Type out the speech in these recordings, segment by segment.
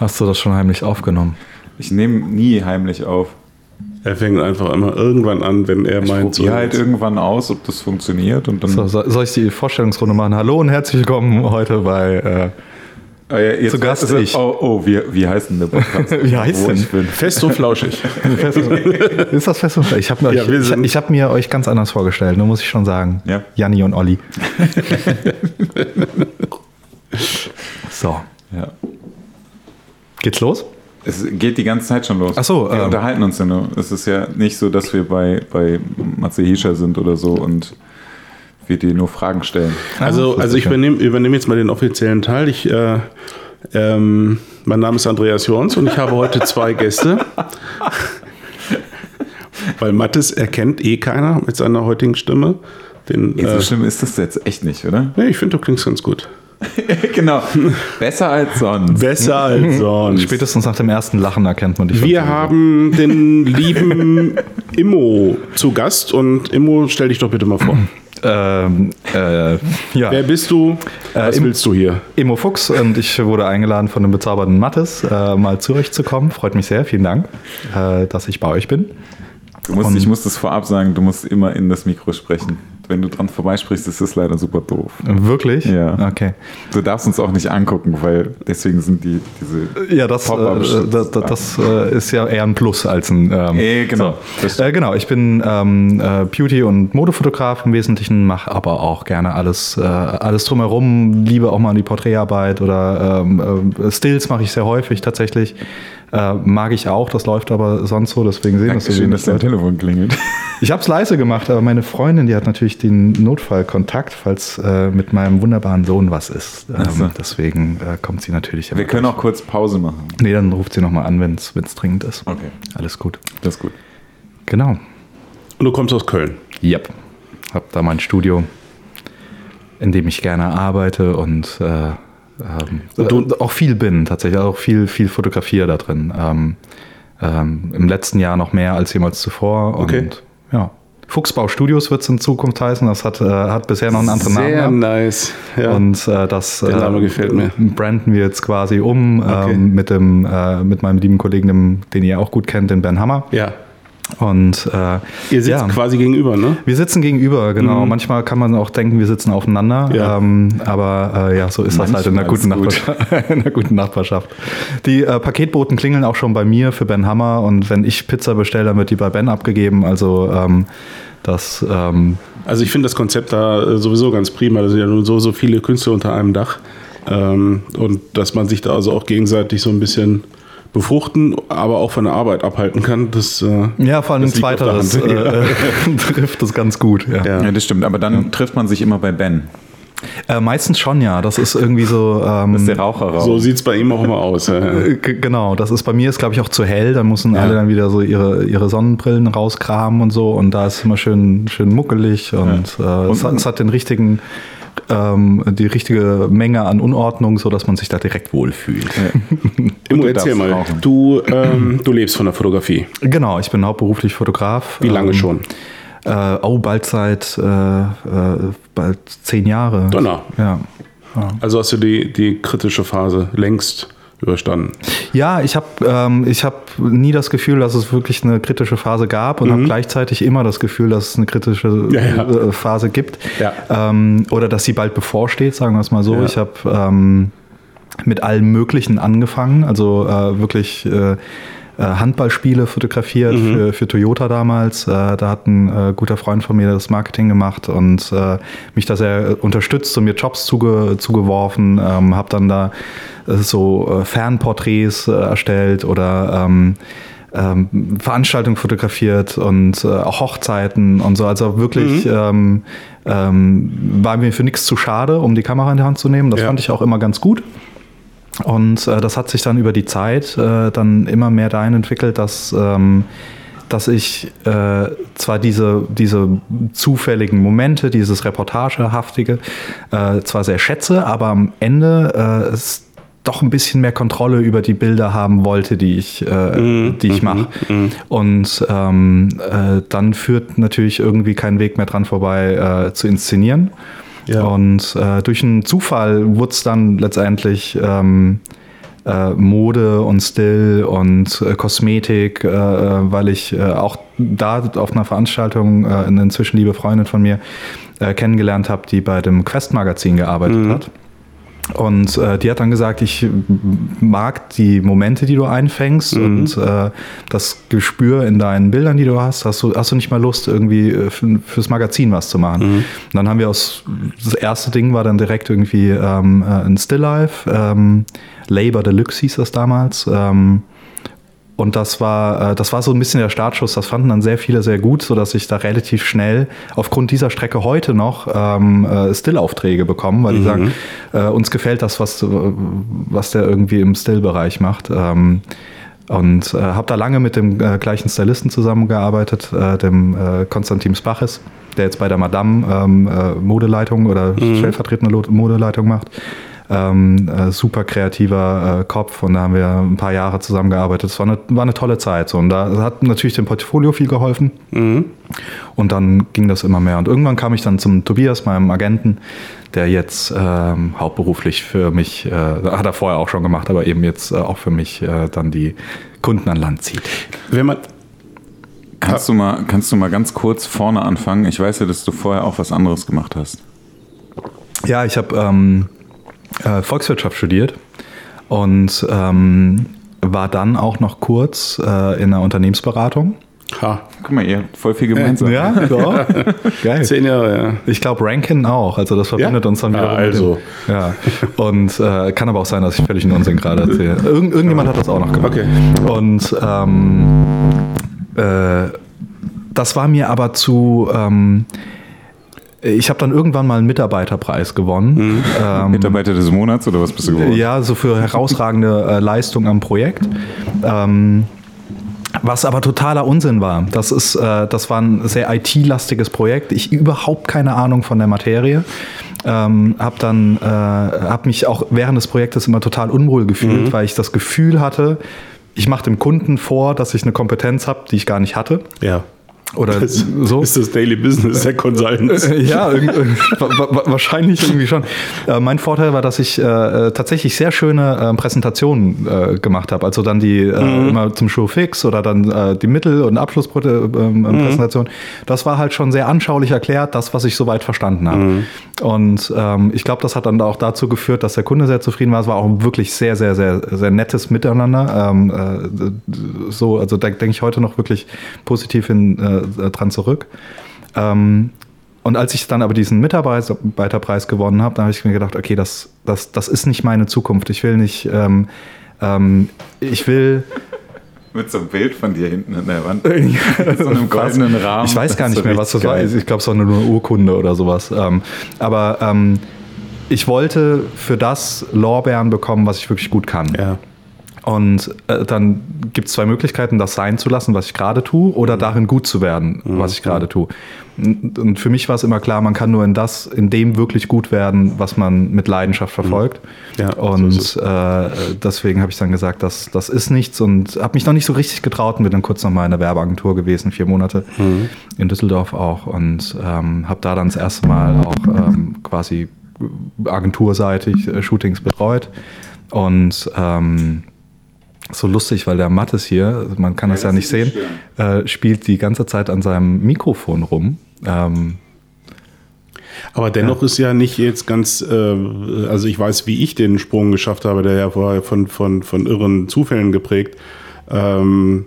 Hast du das schon heimlich aufgenommen? Ich nehme nie heimlich auf. Er fängt einfach immer irgendwann an, wenn er Ich meint, probiere halt irgendwann aus, ob das funktioniert und dann. So, so- soll ich die Vorstellungsrunde machen? Hallo und herzlich willkommen heute bei. Äh, Ah ja, jetzt Zu Gast ist es- ich. Oh, oh wie, wie heißt denn der Podcast? Wie heißt denn? ich bin. fest und flauschig. ist das fest? und- Ich habe mir, Ja, euch- ich, ich hab mir euch ganz anders vorgestellt, nur muss ich schon sagen. Ja. Janni und Olli. so, Ja. Geht's los? Es geht die ganze Zeit schon los. Ach so, wir ähm. unterhalten uns ja nur. Es ist ja nicht so, dass wir bei, bei Matze Hischer sind oder so und wir dir nur Fragen stellen. Also, also ich übernehme, übernehme jetzt mal den offiziellen Teil. Ich, äh, ähm, mein Name ist Andreas Jorns und ich habe heute zwei Gäste. Weil Mattes erkennt eh keiner mit seiner heutigen Stimme. Den, So äh, schlimm ist das jetzt echt nicht, oder? nee, ich finde, du klingst ganz gut. genau. Besser als sonst. Besser als sonst. Spätestens nach dem ersten Lachen erkennt man dich. Wir haben den lieben Immo zu Gast und Immo, stell dich doch bitte mal vor. Ähm, äh, ja. Wer bist du? Was Im- willst du hier? Emo Fuchs und ich wurde eingeladen von dem bezaubernden Mattes, äh, mal zu euch zu kommen. Freut mich sehr, vielen Dank, äh, dass ich bei euch bin. Du musst, Und- ich muss das vorab sagen, du musst immer in das Mikro sprechen. Wenn du dran vorbeisprichst, ist das leider super doof. Wirklich? Ja. Okay. Du darfst uns auch nicht angucken, weil deswegen sind die diese. Ja, das, äh, Pop-up-Schutz. das, das, das äh, ist ja eher ein Plus als ein. Ähm, Eh, genau. So. Äh, genau, ich bin ähm, äh, Beauty- und Modefotograf im Wesentlichen, mache aber auch gerne alles, äh, alles drumherum, liebe auch mal die Porträtarbeit oder ähm, äh, Stills mache ich sehr häufig tatsächlich. Äh, mag ich auch, das läuft aber sonst so, deswegen sehen das so Dankeschön, wenig dass dein. Telefon klingelt. Ich habe es leise gemacht, aber meine Freundin, die hat natürlich den Notfallkontakt, falls äh, mit meinem wunderbaren Sohn was ist. Ähm, so. Deswegen äh, kommt sie natürlich. Wir können auch kurz Pause machen. Nee, dann ruft sie nochmal an, wenn es dringend ist. Okay. Alles gut. Das ist gut. Genau. Und du kommst aus Köln. Yep. Hab da mein Studio, in dem ich gerne arbeite und, äh, ähm, Und äh, auch viel bin, tatsächlich auch viel, viel fotografiere da drin. Ähm, ähm, Im letzten Jahr noch mehr als jemals zuvor. Okay. Und ja. Fuchsbau Studios wird es in Zukunft heißen. Das hat, äh, hat bisher noch einen anderen Sehr Namen. nice. Ja. Und äh, das Der Name äh, gefällt mir. branden wir jetzt quasi um Okay. ähm, mit, dem, äh, mit meinem lieben Kollegen, dem, den ihr auch gut kennt, den Ben Hammer. ja. Und äh, Ihr sitzt ja. quasi gegenüber, ne? Wir sitzen gegenüber, genau. Manchmal kann man auch denken, wir sitzen aufeinander. Ja. Ähm, aber äh, ja, so ist das halt in der, guten Manchmal Nachbarschaft, in der guten Nachbarschaft. Die äh, Paketboten klingeln auch schon bei mir für Ben Hammer und wenn ich Pizza bestelle, dann wird die bei Ben abgegeben. Also ähm, das ähm, Also ich finde das Konzept da äh, sowieso ganz prima. Da sind ja nun so, so viele Künstler unter einem Dach. Ähm, und dass man sich da also auch gegenseitig so ein bisschen befruchten, aber auch von der Arbeit abhalten kann, das äh, ja vor allem Das zweiteres Hand. äh, trifft das ganz gut. Ja. Ja. Ja, das stimmt. Aber dann trifft man sich immer bei Ben. Äh, meistens schon, ja. Das ist irgendwie so. Ähm, Das ist der Raucherraum. so sieht es bei ihm auch immer aus. Ja. Äh, g- Genau, das ist bei mir ist glaube ich auch zu hell, da müssen alle dann wieder so ihre, ihre Sonnenbrillen rauskramen und so und da ist immer schön, schön muckelig und, äh, es, hat, es hat den richtigen, ähm, die richtige Menge an Unordnung, so dass man sich da direkt wohlfühlt. Immo, du erzähl mal, du, ähm, du lebst von der Fotografie. Genau, ich bin hauptberuflich Fotograf. Wie lange Ähm, schon? Äh, oh, bald seit äh, äh, bald zehn Jahre. Donner. Ja. Also hast du die, die kritische Phase längst überstanden. Ja, ich habe ähm, ich hab nie das Gefühl, dass es wirklich eine kritische Phase gab und habe gleichzeitig immer das Gefühl, dass es eine kritische Mhm. Ja, ja. äh, Phase gibt. Ja. Ähm, oder dass sie bald bevorsteht, sagen wir es mal so. Ich habe ähm, mit allem Möglichen angefangen, also äh, wirklich äh, Handballspiele fotografiert Mhm. für, für Toyota damals. Äh, da hat ein äh, guter Freund von mir das Marketing gemacht und äh, mich da sehr äh, unterstützt und mir Jobs zuge zugeworfen. Ähm, habe dann da äh, so äh, Fernporträts äh, erstellt oder ähm, ähm, Veranstaltungen fotografiert und äh, auch Hochzeiten und so. Also wirklich ähm, ähm, war mir für nichts zu schade, um die Kamera in die Hand zu nehmen. Das Ja. fand ich auch immer ganz gut. Und äh, das hat sich dann über die Zeit äh, dann immer mehr dahin entwickelt, dass, ähm, dass ich äh, zwar diese, diese zufälligen Momente, dieses Reportagehaftige, äh, zwar sehr schätze, aber am Ende äh, es doch ein bisschen mehr Kontrolle über die Bilder haben wollte, die ich, äh, die ich mache. Und ähm, äh, dann führt natürlich irgendwie kein Weg mehr dran vorbei, äh, zu inszenieren. Ja. Und äh, durch einen Zufall wurde es dann letztendlich ähm, äh, Mode und Still und äh, Kosmetik, äh, äh weil ich äh, auch da auf einer Veranstaltung eine inzwischen liebe Freundin von mir kennengelernt habe, die bei dem Quest-Magazin gearbeitet mhm. hat. Und äh, die hat dann gesagt, ich mag die Momente, die du einfängst mhm. und äh, das Gespür in deinen Bildern, die du hast. Hast du, hast du nicht mal Lust, irgendwie äh, für, fürs Magazin was zu machen? Mhm. Und dann haben wir aus, das erste Ding war dann direkt irgendwie ähm, äh, ein Still Life, ähm, Labor Deluxe hieß das damals. Ähm, und das war, äh, das war so ein bisschen der Startschuss. Das fanden dann sehr viele sehr gut, sodass ich da relativ schnell aufgrund dieser Strecke heute noch ähm, äh, Still-Aufträge bekomme, weil mhm. die sagen, äh, uns gefällt das, was, was der irgendwie im Still-Bereich macht. Ähm, und äh, habe da lange mit dem äh, gleichen Stylisten zusammengearbeitet, äh, dem äh, Konstantin Spachis, der jetzt bei der Madame ähm, äh, Modeleitung oder mhm. stellvertretende Modeleitung macht. Ähm, äh, super kreativer äh, Kopf und da haben wir ein paar Jahre zusammengearbeitet. Es war eine, war eine tolle Zeit. So. Und da hat natürlich dem Portfolio viel geholfen. Mhm. Und dann ging das immer mehr. Und irgendwann kam ich dann zum Tobias, meinem Agenten, der jetzt ähm, hauptberuflich für mich, äh, hat er vorher auch schon gemacht, aber eben jetzt äh, auch für mich äh, dann die Kunden an Land zieht. Wenn man Kannst du, mal, kannst du mal ganz kurz vorne anfangen? Ich weiß ja, dass du vorher auch was anderes gemacht hast. Ja, ich habe ähm, äh, Volkswirtschaft studiert und ähm, war dann auch noch kurz äh, in einer Unternehmensberatung. Ha. Guck mal, ihr voll viel gemeinsam. Ja, so. Geil. Zehn Jahre, ja. Ich glaube, Rankin auch. Also das verbindet ja? uns dann wieder. Ja, also. Dem, ja. Und äh, kann aber auch sein, dass ich völlig einen Unsinn gerade erzähle. Irgend, irgendjemand hat das auch noch gemacht. Okay. Und ähm, äh, das war mir aber zu... Ähm, ich habe dann irgendwann mal einen Mitarbeiterpreis gewonnen. Mhm. Ähm, Mitarbeiter des Monats oder was bist du geworden? Ja, so für herausragende äh, Leistung am Projekt. Ähm, was aber totaler Unsinn war. Das, ist, äh, das war ein sehr IT-lastiges Projekt. Ich überhaupt keine Ahnung von der Materie. Ähm, habe dann äh, habe mich auch während des Projektes immer total unwohl gefühlt, mhm. weil ich das Gefühl hatte, ich mache dem Kunden vor, dass ich eine Kompetenz habe, die ich gar nicht hatte. Ja. Oder das so. Ist das Daily Business der Consultants? Äh, ja, wahrscheinlich irgendwie schon. Äh, mein Vorteil war, dass ich äh, äh tatsächlich sehr schöne äh, Präsentationen äh, gemacht habe. Also dann die mhm. immer zum Show Fix oder dann die Mittel- und Abschlusspräsentation. Mhm. Das war halt schon sehr anschaulich erklärt, das, was ich soweit verstanden habe. Mhm. Und ähm, ich glaube, das hat dann auch dazu geführt, dass der Kunde sehr zufrieden war. Es war auch wirklich sehr, sehr, sehr, sehr nettes Miteinander. Ähm, so, also da denke ich heute noch wirklich positiv hin äh, dran zurück. Ähm, und als ich dann aber diesen Mitarbeiterpreis gewonnen habe, dann habe ich mir gedacht, okay, das, das, das ist nicht meine Zukunft. Ich will nicht, ähm, ähm, ich will. Mit so einem Bild von dir hinten an der Wand. Mit so einem goldenen Rahmen. Ich weiß gar nicht mehr, was das geil. war. Ich glaube, es war nur eine Urkunde oder sowas. Ähm, aber ähm, ich wollte für das Lorbeeren bekommen, was ich wirklich gut kann. Ja. Und äh, dann gibt es zwei Möglichkeiten, das sein zu lassen, was ich gerade tue, oder mhm. darin gut zu werden, mhm. was ich gerade tue. Und für mich war es immer klar, man kann nur in das, in dem wirklich gut werden, was man mit Leidenschaft verfolgt. Mhm. Ja, und so äh, deswegen habe ich dann gesagt, das, das ist nichts und habe mich noch nicht so richtig getraut und bin dann kurz noch mal in der Werbeagentur gewesen, vier Monate mhm. in Düsseldorf auch und ähm, habe da dann das erste Mal auch ähm, quasi agenturseitig äh, Shootings betreut und ähm, so lustig, weil der Mattes hier, man kann ja, das ja nicht sehen, äh, spielt die ganze Zeit an seinem Mikrofon rum. Ähm, aber dennoch ja. ist ja nicht jetzt ganz, äh, also ich weiß, wie ich den Sprung geschafft habe, der ja vorher von, von, von irren Zufällen geprägt, ähm,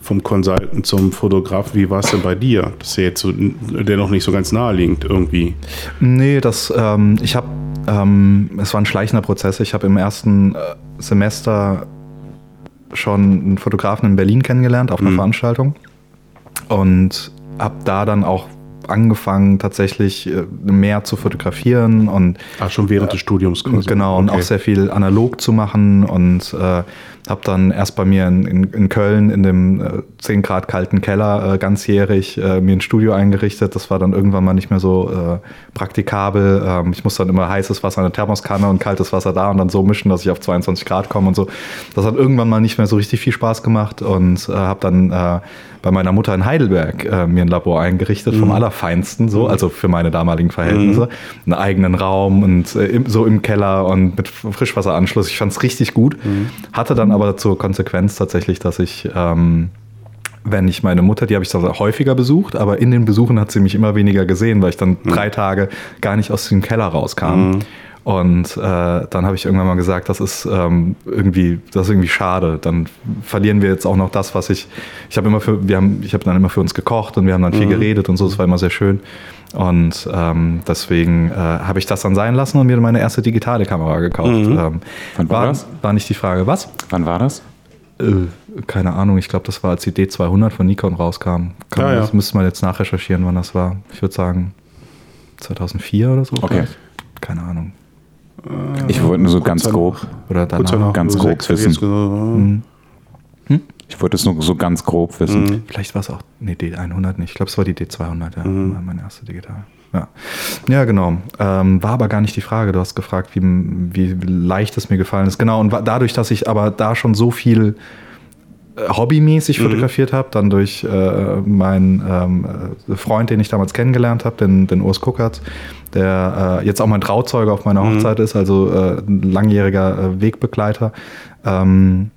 vom Consultant zum Fotograf. Wie war es denn bei dir? Das ist ja jetzt so, dennoch nicht so ganz naheliegend irgendwie. Nee, das, ähm, ich habe, ähm, es war ein schleichender Prozess. Ich habe im ersten äh, Semester schon einen Fotografen in Berlin kennengelernt auf einer mhm. Veranstaltung und habe da dann auch angefangen, tatsächlich äh, mehr zu fotografieren und Ach, schon während äh, des Studiums quasi. Genau, okay. und auch sehr viel analog zu machen und äh, habe dann erst bei mir in, in, in Köln in dem äh, 10 Grad kalten Keller äh, ganzjährig äh, mir ein Studio eingerichtet. Das war dann irgendwann mal nicht mehr so äh, praktikabel. Ähm, ich musste dann immer heißes Wasser in der Thermoskanne und kaltes Wasser da und dann so mischen, dass ich auf 22 Grad komme und so. Das hat irgendwann mal nicht mehr so richtig viel Spaß gemacht und äh, habe dann äh, bei meiner Mutter in Heidelberg äh, mir ein Labor eingerichtet, mhm. vom aller allerfeinsten, so, also für meine damaligen Verhältnisse. Einen eigenen Raum und äh, im, so im Keller und mit Frischwasseranschluss. Ich fand es richtig gut. Hatte dann aber zur Konsequenz tatsächlich, dass ich, ähm, wenn ich meine Mutter, die habe ich zwar häufiger besucht, aber in den Besuchen hat sie mich immer weniger gesehen, weil ich dann drei Tage gar nicht aus dem Keller rauskam. Und äh, dann habe ich irgendwann mal gesagt, das ist ähm, irgendwie, das ist irgendwie schade. Dann verlieren wir jetzt auch noch das, was ich. Ich habe immer für, wir haben, ich habe dann immer für uns gekocht und wir haben dann viel geredet und so. Das war immer sehr schön. Und ähm, deswegen äh, habe ich das dann sein lassen und mir meine erste digitale Kamera gekauft. Ähm, Wann war war, das? war nicht die Frage, was? Wann war das? Äh, keine Ahnung, ich glaube, das war als die D200 von Nikon rauskam. Kann, Ah, ja. Das müsste man jetzt nachrecherchieren, wann das war. Ich würde sagen 2004 oder so. Okay. vielleicht. Keine Ahnung. Ich wollte nur so ganz grob. Oder danach. ganz grob wissen. jetzt gesagt, Ich wollte es nur so ganz grob wissen. Vielleicht war es auch, nee, D100 nicht. Ich glaube, es war die D200, ja. War meine erste digital. Ja, ja genau. Ähm, war aber gar nicht die Frage. Du hast gefragt, wie, wie leicht es mir gefallen ist. Genau, und dadurch, dass ich aber da schon so viel äh, hobbymäßig fotografiert habe, dann durch äh, meinen ähm, äh, Freund, den ich damals kennengelernt habe, den, den Urs Kuckert, der äh, jetzt auch mein Trauzeuge auf meiner Hochzeit ist, also äh, ein langjähriger äh, Wegbegleiter. Ähm,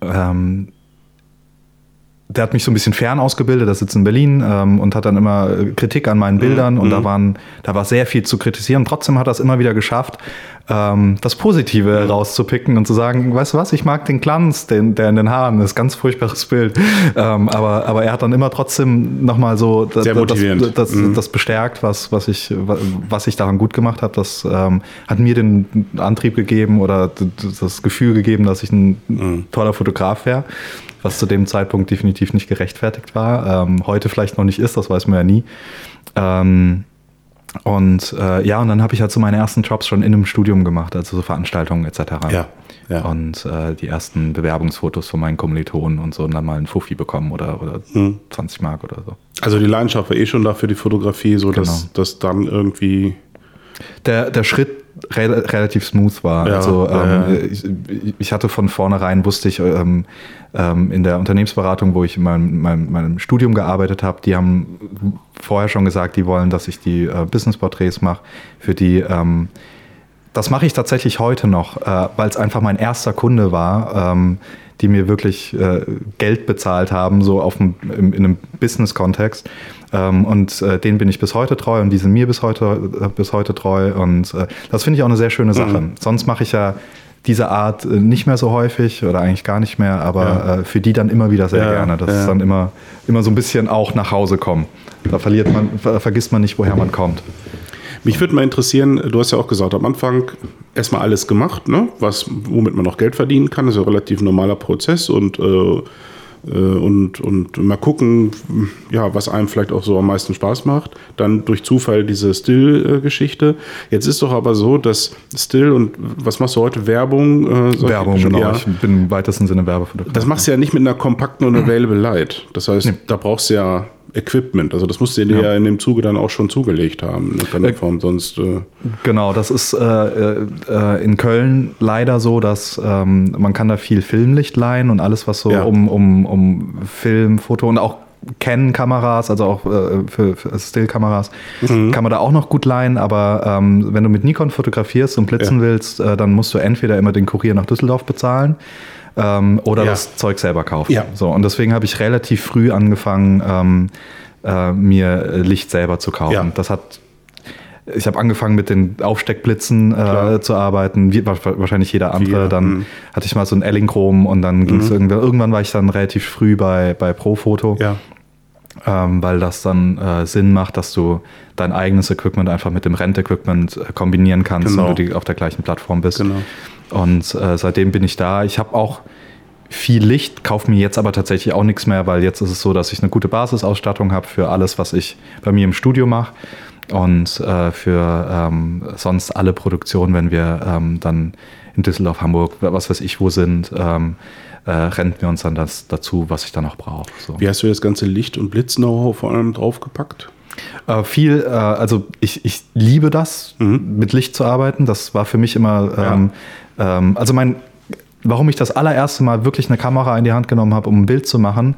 ähm, der hat mich so ein bisschen fern ausgebildet, der sitzt in Berlin ähm, und hat dann immer äh, Kritik an meinen Bildern und da waren, da war sehr viel zu kritisieren. Trotzdem hat er es immer wieder geschafft, ähm, das Positive rauszupicken und zu sagen, weißt du was, ich mag den Glanz, den, der in den Haaren ist, ganz furchtbares Bild. Ähm, aber, aber er hat dann immer trotzdem nochmal so das, das, das, das bestärkt, was, was, ich, was ich daran gut gemacht habe. Das ähm, hat mir den Antrieb gegeben oder das Gefühl gegeben, dass ich ein toller Fotograf wäre, was zu dem Zeitpunkt definitiv nicht gerechtfertigt war. Ähm, heute vielleicht noch nicht ist, das weiß man ja nie. Ähm, und äh, ja, und dann habe ich halt so meine ersten Jobs schon in einem Studium gemacht, also so Veranstaltungen etc. Ja, ja. Und äh, die ersten Bewerbungsfotos von meinen Kommilitonen und so und dann mal einen Fuffi bekommen oder, oder Hm. 20 Mark oder so. Also die Leidenschaft war eh schon da für die Fotografie, so dass Genau. das dann irgendwie. der, der Schritt re relativ smooth war. Ja, also ähm, ja. Ich, ich hatte von vornherein, wusste ich, ähm, ähm, in der Unternehmensberatung, wo ich in meinem, meinem, meinem Studium gearbeitet habe, die haben vorher schon gesagt, die wollen, dass ich die äh, Business-Porträts mache, für die ähm, das mache ich tatsächlich heute noch, äh, weil es einfach mein erster Kunde war, ähm, die mir wirklich äh, Geld bezahlt haben, so auf dem, im, in einem Business-Kontext. Ähm, und äh, denen bin ich bis heute treu und die sind mir bis heute, äh, bis heute treu. Und äh, das finde ich auch eine sehr schöne Sache. Sonst mache ich ja diese Art äh, nicht mehr so häufig oder eigentlich gar nicht mehr, aber Ja. für die dann immer wieder sehr Ja, gerne. Das ja. ist dann immer, immer so ein bisschen auch nach Hause kommen. Da verliert man, ver vergisst man nicht, woher man kommt. Mich würde mal interessieren, du hast ja auch gesagt, am Anfang erstmal alles gemacht, ne? was, womit man noch Geld verdienen kann. Das ist ja ein relativ normaler Prozess und, äh, äh, und, und mal gucken, ja, was einem vielleicht auch so am meisten Spaß macht. Dann durch Zufall diese Still-Geschichte. Jetzt ist doch aber so, dass Still und was machst du heute? Werbung? Äh, Werbung, genau. Ja. Ich bin im weitesten Sinne Werbefotograf. Das machst du ja nicht mit einer kompakten und Available Light. Das heißt, da brauchst du ja Equipment. Also das musst du dir ja. in dem Zuge dann auch schon zugelegt haben. In irgendeiner Form. Sonst äh, Genau, das ist äh, äh, in Köln leider so, dass ähm, man kann da viel Filmlicht leihen und alles, was so Ja. um, um, um Film, Foto und auch Canon-Kameras, also auch äh, für, für Still-Kameras, Mhm. kann man da auch noch gut leihen. Aber ähm, wenn du mit Nikon fotografierst und blitzen Ja. willst, äh, dann musst du entweder immer den Kurier nach Düsseldorf bezahlen ähm, oder Ja. das Zeug selber kaufen. Ja. So, und deswegen habe ich relativ früh angefangen, ähm, äh, mir Licht selber zu kaufen. Ja. Das hat ich habe angefangen mit den Aufsteckblitzen äh, zu arbeiten, wie wa- wahrscheinlich jeder andere. Dann mhm. hatte ich mal so ein Ellingchrom und dann ging es irgendwann, irgendwann war ich dann relativ früh bei, bei Profoto, ja. Ähm, weil das dann äh, Sinn macht, dass du dein eigenes Equipment einfach mit dem Rentequipment äh, kombinieren kannst, Genau. wenn du die auf der gleichen Plattform bist. Genau. Und äh, seitdem bin ich da. Ich habe auch viel Licht, kaufe mir jetzt aber tatsächlich auch nichts mehr, weil jetzt ist es so, dass ich eine gute Basisausstattung habe für alles, was ich bei mir im Studio mache. Und äh, für ähm, sonst alle Produktionen, wenn wir ähm, dann in Düsseldorf, Hamburg, was weiß ich wo sind, ähm, äh, renten wir uns dann das dazu, was ich dann noch brauche. So. Wie hast du das ganze Licht- und Blitz-Know-how vor allem draufgepackt? Äh, viel, äh, also ich, ich liebe das, mit Licht zu arbeiten. Das war für mich immer, ähm, ähm, also mein, warum ich das allererste Mal wirklich eine Kamera in die Hand genommen habe, um ein Bild zu machen,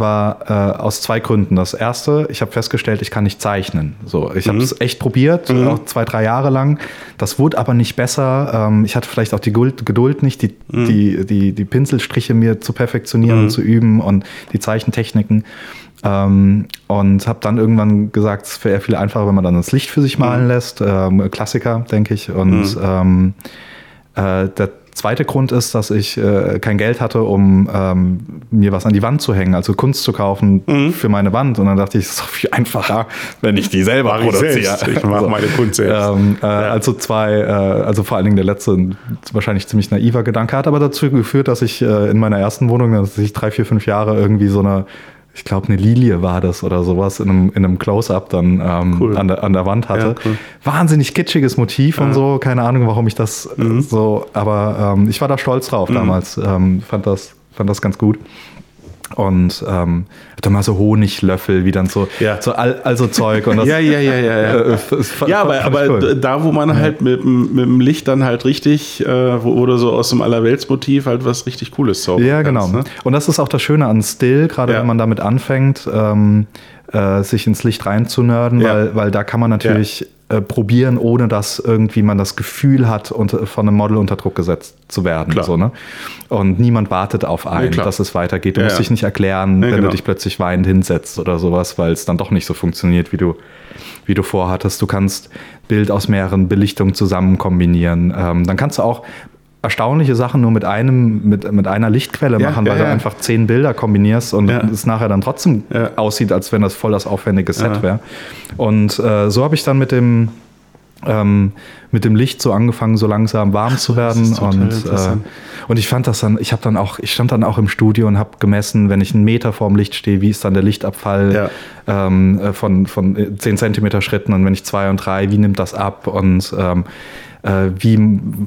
war äh, aus zwei Gründen. Das erste, ich habe festgestellt, ich kann nicht zeichnen. So, ich habe es echt probiert, Mhm. auch zwei, drei Jahre lang. Das wurde aber nicht besser. Ähm, ich hatte vielleicht auch die Geduld, nicht, die, Mhm. die, die, die Pinselstriche mir zu perfektionieren und zu üben und die Zeichentechniken. Ähm, und habe dann irgendwann gesagt, es wäre viel einfacher, wenn man dann das Licht für sich malen lässt. Ähm, Klassiker, denke ich. Und ähm, äh, zweite Grund ist, dass ich äh, kein Geld hatte, um ähm, mir was an die Wand zu hängen, also Kunst zu kaufen für meine Wand. Und dann dachte ich, es ist doch viel einfacher, wenn ich die selber Mach ich produziere. selbst. Ich mache meine Kunst selbst. Ähm, äh, Also zwei, äh, also vor allen Dingen der letzte, ein wahrscheinlich ziemlich naiver Gedanke, hat aber dazu geführt, dass ich äh, in meiner ersten Wohnung, dass ich drei, vier, fünf Jahre irgendwie so eine, ich glaube eine Lilie war das oder sowas, in einem, in einem Close-Up dann ähm, Cool. an, der, an der Wand hatte. Ja, cool. Wahnsinnig kitschiges Motiv und so, keine Ahnung, warum ich das äh, Mhm. so, aber ähm, ich war da stolz drauf damals, ähm, fand, das, fand das ganz gut. Und ähm, dann mal so Honiglöffel, wie dann so, Ja. so all, also Zeug und das Ja, ja, ja, ja, ja. äh, Ja, aber, aber cool. da, wo man halt mit, dem- mit dem Licht dann halt richtig, äh, wo, oder so aus dem Allerweltsmotiv halt was richtig Cooles zaubern Ja, genau. kannst, ne? Und das ist auch das Schöne an Still, gerade Ja. wenn man damit anfängt, ähm, äh, sich ins Licht reinzunörden, weil, weil da kann man natürlich äh, probieren, ohne dass irgendwie man das Gefühl hat, unter, von einem Model unter Druck gesetzt zu werden. Klar. So, ne? Und niemand wartet auf einen, klar. dass es weitergeht. Du Ja, musst ja. dich nicht erklären, Ja, wenn genau. du dich plötzlich weinend hinsetzt oder sowas, weil es dann doch nicht so funktioniert, wie du, wie du vorhattest. Du kannst Bild aus mehreren Belichtungen zusammen kombinieren. Ähm, dann kannst du auch erstaunliche Sachen nur mit einem, mit, mit einer Lichtquelle Ja, machen, ja, weil du ja. einfach zehn Bilder kombinierst und es nachher dann trotzdem aussieht, als wenn das voll das aufwendige Set wäre. Und äh, so habe ich dann mit dem ähm, mit dem Licht so angefangen, so langsam warm zu werden. Und, äh, und ich fand das dann, ich habe dann auch, ich stand dann auch im Studio und habe gemessen, wenn ich einen Meter vorm Licht stehe, wie ist dann der Lichtabfall Ja. ähm, äh, von, von äh, 10 Zentimeter Schritten und wenn ich zwei und drei, wie nimmt das ab? Und ähm, äh, wie,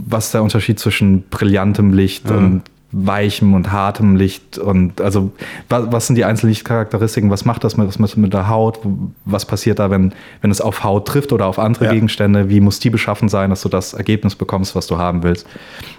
was ist der Unterschied zwischen brillantem Licht und weichem und hartem Licht und also was, was sind die einzelnen Lichtcharakteristiken, was macht das mit, was mit, mit der Haut, was passiert da, wenn, wenn es auf Haut trifft oder auf andere Ja. Gegenstände, wie muss die beschaffen sein, dass du das Ergebnis bekommst, was du haben willst.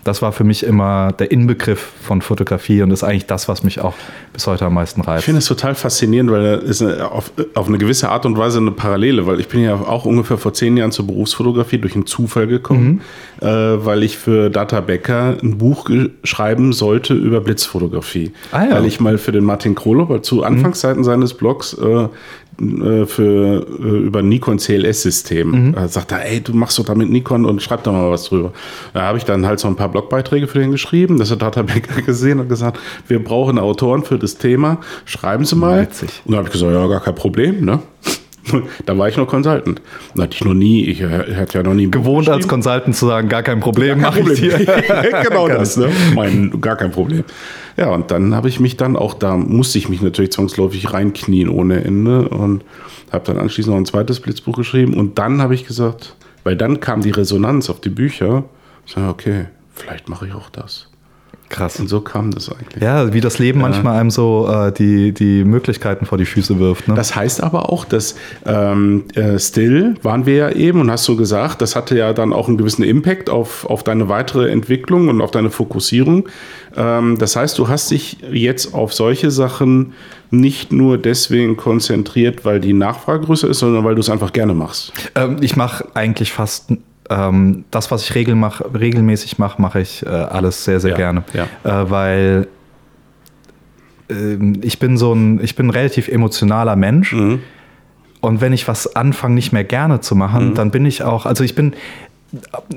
Das war für mich immer der Inbegriff von Fotografie und ist eigentlich das, was mich auch bis heute am meisten reizt. Ich finde es total faszinierend, weil da ist eine, auf, auf eine gewisse Art und Weise eine Parallele, weil ich bin ja auch ungefähr vor zehn Jahren zur Berufsfotografie durch einen Zufall gekommen, Mhm. äh, weil ich für Data Becker ein Buch schreiben sollte über Blitzfotografie. Ah ja. Weil ich mal für den Martin Krolob zu Anfangszeiten seines Blogs äh, äh, für, äh, über Nikon CLS-System. Mhm. Da sagt er, ey, du machst doch da mit Nikon und schreib da mal was drüber. Da habe ich dann halt so ein paar Blogbeiträge für den geschrieben. Das hat Data Becker gesehen und gesagt, wir brauchen Autoren für das Thema. Schreiben Sie mal. Witzig. Und da habe ich gesagt, ja, gar kein Problem, ne? Da war ich noch Consultant. Da hatte ich noch nie, ich äh, hatte ja noch nie Gewohnt als. Consultant zu sagen, gar kein Problem, Kein mach ich Problem. dir. genau das, ne? Mein, gar kein Problem. Ja, und dann habe ich mich dann auch, da musste ich mich natürlich zwangsläufig reinknien ohne Ende und habe dann anschließend noch ein zweites Blitzbuch geschrieben. Und dann habe ich gesagt, weil dann kam die Resonanz auf die Bücher, ich sage, okay, vielleicht mache ich auch das. Krass. Und so kam das eigentlich. Ja, wie das Leben manchmal einem so äh, die, die Möglichkeiten vor die Füße wirft. Ne? Das heißt aber auch, dass ähm, äh, Still waren wir ja eben und hast du gesagt, das hatte ja dann auch einen gewissen Impact auf, auf deine weitere Entwicklung und auf deine Fokussierung. Ähm, das heißt, du hast dich jetzt auf solche Sachen nicht nur deswegen konzentriert, weil die Nachfrage größer ist, sondern weil du es einfach gerne machst. Ähm, ich mache eigentlich fast ähm, das, was ich regel mach, regelmäßig mache, mache ich äh, alles sehr, sehr Ja, gerne. ja. Äh, weil ähm, ich bin so ein, ich bin ein relativ emotionaler Mensch. Mhm. Und wenn ich was anfange, nicht mehr gerne zu machen, Mhm. dann bin ich auch, also ich bin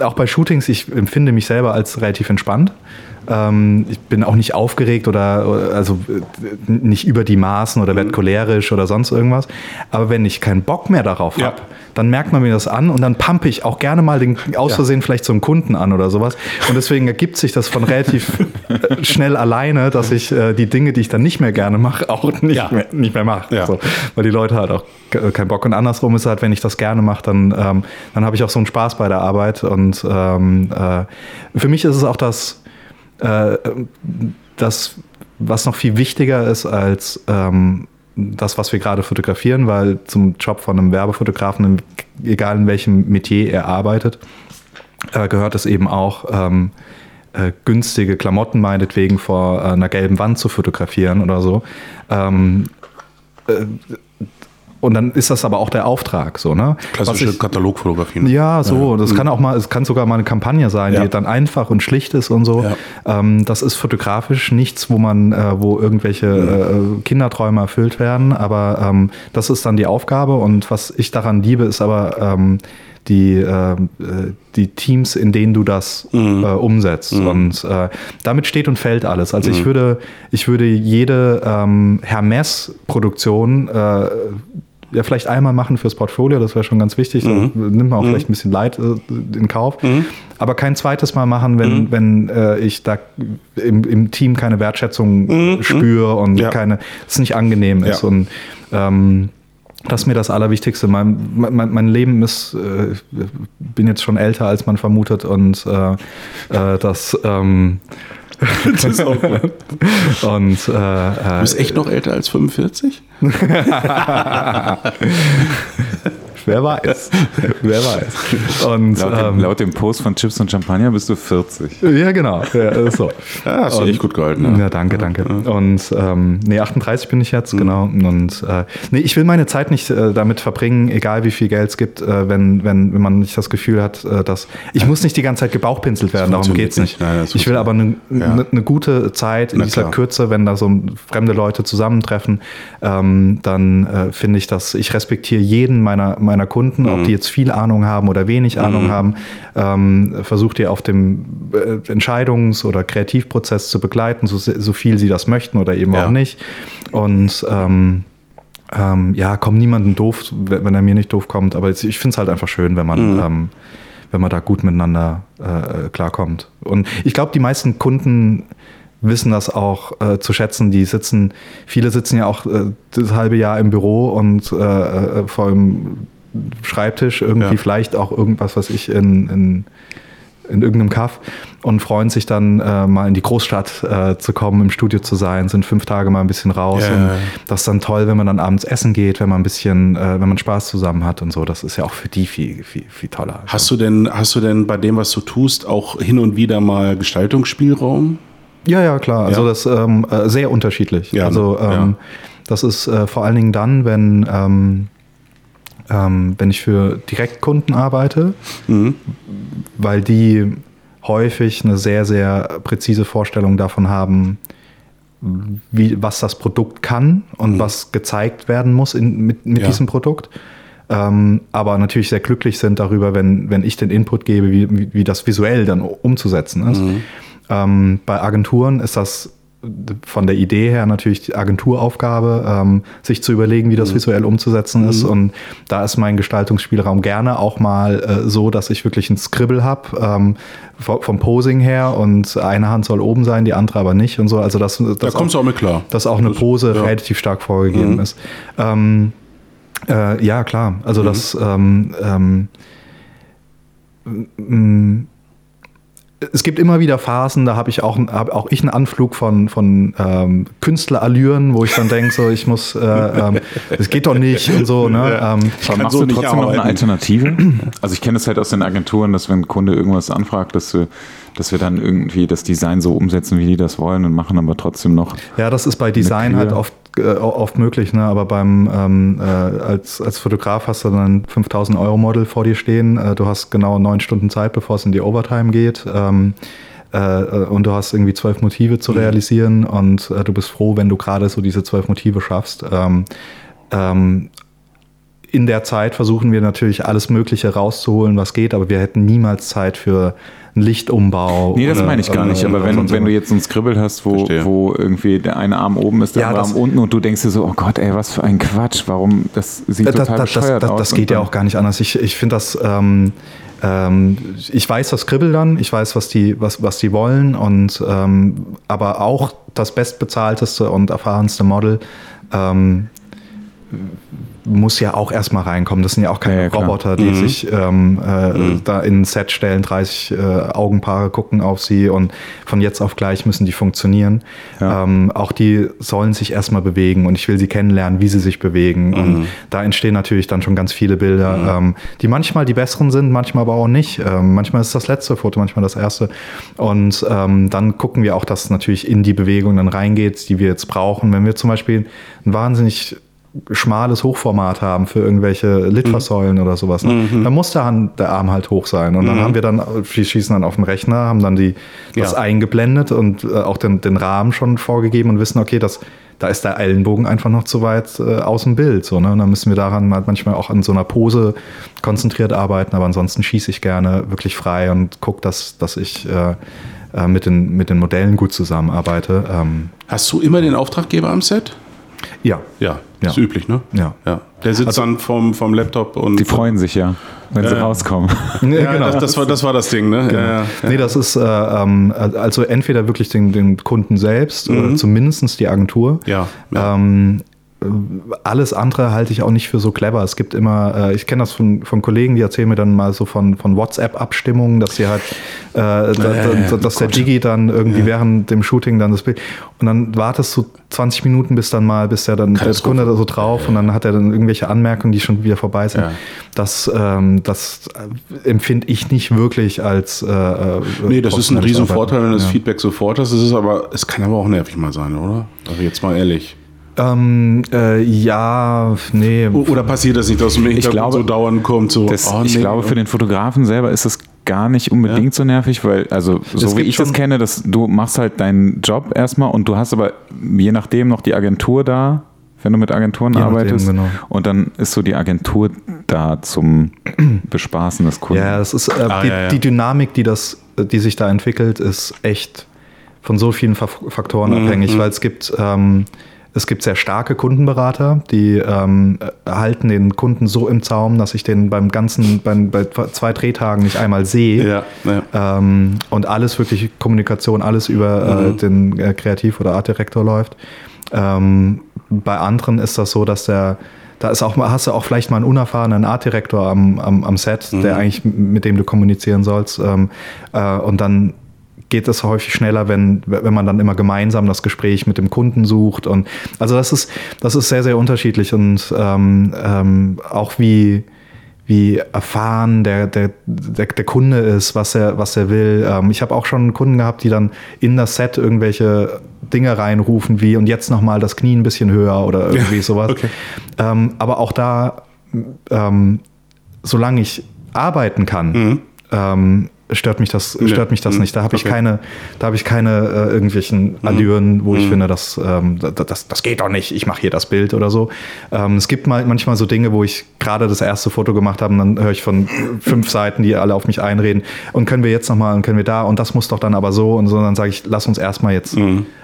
auch bei Shootings, ich empfinde mich selber als relativ entspannt. Ähm, ich bin auch nicht aufgeregt oder, also äh, nicht über die Maßen oder werd cholerisch oder sonst irgendwas. Aber wenn ich keinen Bock mehr darauf Ja. habe, dann merkt man mir das an und dann pumpe ich auch gerne mal den aus Versehen vielleicht zum Kunden an oder sowas. Und deswegen ergibt sich das von relativ äh, schnell alleine, dass ich äh, die Dinge, die ich dann nicht mehr gerne mache, auch nicht Ja. mehr, nicht mehr mache. Ja. So, weil die Leute halt auch ke- keinen Bock. Und andersrum ist halt, wenn ich das gerne mache, dann, ähm, dann habe ich auch so einen Spaß bei der Arbeit. Und ähm, äh, für mich ist es auch das, äh, das, was noch viel wichtiger ist als ähm, das, was wir gerade fotografieren, weil zum Job von einem Werbefotografen, egal in welchem Metier er arbeitet, äh, gehört es eben auch, ähm, äh, günstige Klamotten meinetwegen vor einer gelben Wand zu fotografieren oder so. Ähm, äh, und dann ist das aber auch der Auftrag, so, ne? Klassische ich, Katalogfotografie. Ne? Ja, so. Das kann auch mal, es kann sogar mal eine Kampagne sein, Ja. die dann einfach und schlicht ist und so. Ja. Ähm, das ist fotografisch nichts, wo man, äh, wo irgendwelche äh, Kinderträume erfüllt werden, aber ähm, das ist dann die Aufgabe und was ich daran liebe, ist aber ähm, die, äh, äh, die Teams, in denen du das äh, umsetzt. Und äh, damit steht und fällt alles. Also ich würde, ich würde jede ähm, Hermes-Produktion äh, ja, vielleicht einmal machen fürs Portfolio, das wäre schon ganz wichtig. Da nimmt man auch vielleicht ein bisschen Leid äh, in Kauf. Aber kein zweites Mal machen, wenn, wenn äh, ich da im, im Team keine Wertschätzung spüre und Ja. keine, es nicht angenehm ist. Ja. Und ähm, das ist mir das Allerwichtigste. Mein, mein, mein Leben ist, äh, bin jetzt schon älter, als man vermutet und äh, äh, das, ähm, Das ist auch gut. und äh, Du äh, bist echt noch älter als 45? wer weiß, wer weiß. Und Laut, dem, ähm, laut dem Post von Chips und Champagner bist du 40. ja, genau, ja, ist so. Ja, hast du echt gut gehalten. Ja, Ja. danke, danke. Und ähm, nee, 38 bin ich jetzt, Mhm. genau. Und äh, nee, ich will meine Zeit nicht äh, damit verbringen, egal wie viel Geld es gibt, äh, wenn, wenn, wenn man nicht das Gefühl hat, äh, dass ich muss nicht die ganze Zeit gebauchpinselt werden, darum funktioniert geht's nicht. nicht. Nein, ich will aber eine Ja. ne, ne gute Zeit in Na dieser klar. Kürze, wenn da so fremde Leute zusammentreffen, ähm, dann äh, finde ich, dass ich respektiere jeden meiner, meiner Kunden, Mhm. ob die jetzt viel Ahnung haben oder wenig Ahnung haben, ähm, versucht ihr auf dem äh, Entscheidungs- oder Kreativprozess zu begleiten, so, so viel sie das möchten oder eben Ja. auch nicht. Und ähm, ähm, ja, kommt niemandem doof, wenn er mir nicht doof kommt, aber ich finde es halt einfach schön, wenn man, Mhm. ähm, wenn man da gut miteinander äh, klarkommt. Und ich glaube, die meisten Kunden wissen das auch äh, zu schätzen. Die sitzen, viele sitzen ja auch äh, das halbe Jahr im Büro und äh, äh, vor dem Schreibtisch irgendwie Ja. vielleicht auch irgendwas, was ich in, in in irgendeinem Kaff und freuen sich dann äh, mal in die Großstadt äh, zu kommen, im Studio zu sein, sind fünf Tage mal ein bisschen raus Ja, und ja, ja. das ist dann toll, wenn man dann abends essen geht, wenn man ein bisschen, äh, wenn man Spaß zusammen hat und so. Das ist ja auch für die viel, viel, viel toller. Hast du denn, hast du denn bei dem, was du tust, auch hin und wieder mal Gestaltungsspielraum? Ja, ja, klar. Also Ja. das ähm, äh, sehr unterschiedlich. Ja, also ne? ähm, das ist äh, vor allen Dingen dann, wenn ähm, ähm, wenn ich für Direktkunden arbeite, Mhm. weil die häufig eine sehr, sehr präzise Vorstellung davon haben, wie, was das Produkt kann und was gezeigt werden muss in, mit, mit Mhm. Ja. diesem Produkt. Ähm, aber natürlich sehr glücklich sind darüber, wenn, wenn ich den Input gebe, wie, wie, wie das visuell dann umzusetzen ist. Mhm. Ähm, bei Agenturen ist das von der Idee her natürlich die Agenturaufgabe, ähm, sich zu überlegen, wie Mhm. das visuell umzusetzen ist. Und da ist mein Gestaltungsspielraum gerne auch mal äh, so, dass ich wirklich ein Scribble habe, ähm, vom, Posing her und eine Hand soll oben sein, die andere aber nicht und so. Also das, das Da kommst du auch mit klar. dass auch eine Pose ja. relativ stark vorgegeben Mhm. ist. Ähm, äh, ja, klar. Also Mhm. das ähm, ähm, m- es gibt immer wieder Phasen, da habe ich auch, hab auch ich einen Anflug von, von ähm, Künstlerallüren, wo ich dann denke, so ich muss, äh, ähm, das geht doch nicht und so. Ne? Ja. Ähm, Aber machst so du trotzdem noch eine arbeiten. Alternative? Also ich kenne das halt aus den Agenturen, dass wenn ein Kunde irgendwas anfragt, dass wir, dass wir dann irgendwie das Design so umsetzen, wie die das wollen und machen aber trotzdem noch. Ja, das ist bei Design halt oft, äh, oft möglich, ne? aber beim ähm, äh, als, als Fotograf hast du dann ein 5000 Euro Model vor dir stehen. Äh, du hast genau neun Stunden Zeit, bevor es in die Overtime geht. Ähm, äh, und du hast irgendwie zwölf Motive zu realisieren und äh, du bist froh, wenn du gerade so diese zwölf Motive schaffst. Ähm, ähm, in der Zeit versuchen wir natürlich alles Mögliche rauszuholen, was geht, aber wir hätten niemals Zeit für einen Lichtumbau. Nee, das oder- meine ich gar oder- nicht. Aber wenn, wenn du jetzt so ein Scribble hast, wo, Verstehe. wo irgendwie der eine Arm oben ist, der Ja, andere das- Arm unten und du denkst dir so, oh Gott, ey, was für ein Quatsch, warum, das sieht das, total das, das, bescheuert das, aus. das geht ja auch gar nicht anders. Ich, ich finde das, ähm, ähm, ich weiß das Kribbel dann, ich weiß, was die, was, was die wollen und ähm, aber auch das bestbezahlteste und erfahrenste Model ähm, muss ja auch erstmal reinkommen. Das sind ja auch keine Ja. Roboter, die sich ähm, äh, da in ein Set stellen, 30 äh, Augenpaare gucken auf sie und von jetzt auf gleich müssen die funktionieren. Ja. Ähm, auch die sollen sich erstmal bewegen und ich will sie kennenlernen, wie sie sich bewegen. Und da entstehen natürlich dann schon ganz viele Bilder, ähm, die manchmal die besseren sind, manchmal aber auch nicht. Ähm, manchmal ist das letzte Foto, manchmal das erste. Und ähm, dann gucken wir auch, dass es natürlich in die Bewegung dann reingeht, die wir jetzt brauchen. Wenn wir zum Beispiel ein wahnsinnig schmales Hochformat haben für irgendwelche Litfaßsäulen oder sowas, ne? dann muss der, Hand, der Arm halt hoch sein. Und dann haben wir dann, wir schießen dann auf dem Rechner, haben dann die, das Ja. eingeblendet und äh, auch den, den Rahmen schon vorgegeben und wissen, okay, das, da ist der Ellenbogen einfach noch zu weit äh, aus dem Bild. So, ne? Und dann müssen wir daran halt manchmal auch an so einer Pose konzentriert arbeiten, aber ansonsten schieße ich gerne wirklich frei und gucke, dass, dass ich äh, äh, mit, den, mit den Modellen gut zusammenarbeite. Ähm, Hast du immer den Auftraggeber am Set? Ja, Ja, Ja. ist üblich, ne? ja. Ja. Der sitzt dann vom, vom Laptop und. Die freuen sich ja, wenn sie Ja. rauskommen. Ja, genau. das, das, war, das war das Ding, ne? Ja, ja. Nee, das ist äh, ähm, also entweder wirklich den, den Kunden selbst oder zumindest die Agentur. Ja, ja. Ähm, äh, alles andere halte ich auch nicht für so clever. Es gibt immer, äh, ich kenne das von, von Kollegen, die erzählen mir dann mal so von, von WhatsApp-Abstimmungen, dass sie halt, äh, da, da, ja, dass der Digi dann irgendwie während dem Shooting dann das Bild und dann wartest du 20 Minuten, bis dann mal, bis der dann der Katastrophe. Kunde da so drauf und dann hat er dann irgendwelche Anmerkungen, die schon wieder vorbei sind. Ja. Das, ähm, das äh, empfinde ich nicht wirklich als äh, äh, Nee, das ist ein Riesenvorteil, wenn du das Ja. Feedback sofort hast. Es ist aber, es kann aber auch nervig mal sein, oder? Also jetzt mal ehrlich. Ähm, äh, ja, nee. Oder passiert das nicht, dass im Hintergrund glaube, so dauernd kommt, so, Das, oh, ich nee, glaube, für den Fotografen selber ist das gar nicht unbedingt so nervig, weil, also so wie ich das kenne, dass du machst halt deinen Job erstmal und du hast aber je nachdem noch die Agentur da, wenn du mit Agenturen Je nachdem, arbeitest. genau. Und dann ist so die Agentur da zum Bespaßen des Kunden. Ja, es ist äh, Ah, die, ja, ja. die Dynamik, die das, die sich da entwickelt, ist echt von so vielen Fa Faktoren Mhm, abhängig, weil es gibt ähm, es gibt sehr starke Kundenberater, die ähm, halten den Kunden so im Zaum, dass ich den beim ganzen, beim, bei zwei Drehtagen nicht einmal sehe. Ja, ja. Ähm, und alles wirklich Kommunikation, alles über äh, den äh, Kreativ- oder Artdirektor läuft. Ähm, bei anderen ist das so, dass der, da ist auch mal, hast du auch vielleicht mal einen unerfahrenen Artdirektor am, am, am Set, der eigentlich mit dem du kommunizieren sollst. Ähm, äh, und dann geht es häufig schneller, wenn, wenn man dann immer gemeinsam das Gespräch mit dem Kunden sucht. Und also das ist, das ist sehr, sehr unterschiedlich und ähm, ähm, auch wie, wie erfahren der, der, der, der Kunde ist, was er, was er will. Ähm, ich habe auch schon Kunden gehabt, die dann in das Set irgendwelche Dinge reinrufen, wie und jetzt nochmal das Knie ein bisschen höher oder irgendwie sowas. okay. Ähm, aber auch da, ähm, solange ich arbeiten kann, ähm, stört mich das, stört mich das Mhm. nicht. Da habe ich Okay. keine, da habe ich keine äh, irgendwelchen Allüren, wo ich finde, das, ähm, das, das, das geht doch nicht, ich mache hier das Bild oder so. Ähm, es gibt mal, manchmal so Dinge, wo ich gerade das erste Foto gemacht habe und dann höre ich von fünf Seiten, die alle auf mich einreden und können wir jetzt nochmal und können wir da und das muss doch dann aber so und so. Und dann sage ich, lass uns erstmal jetzt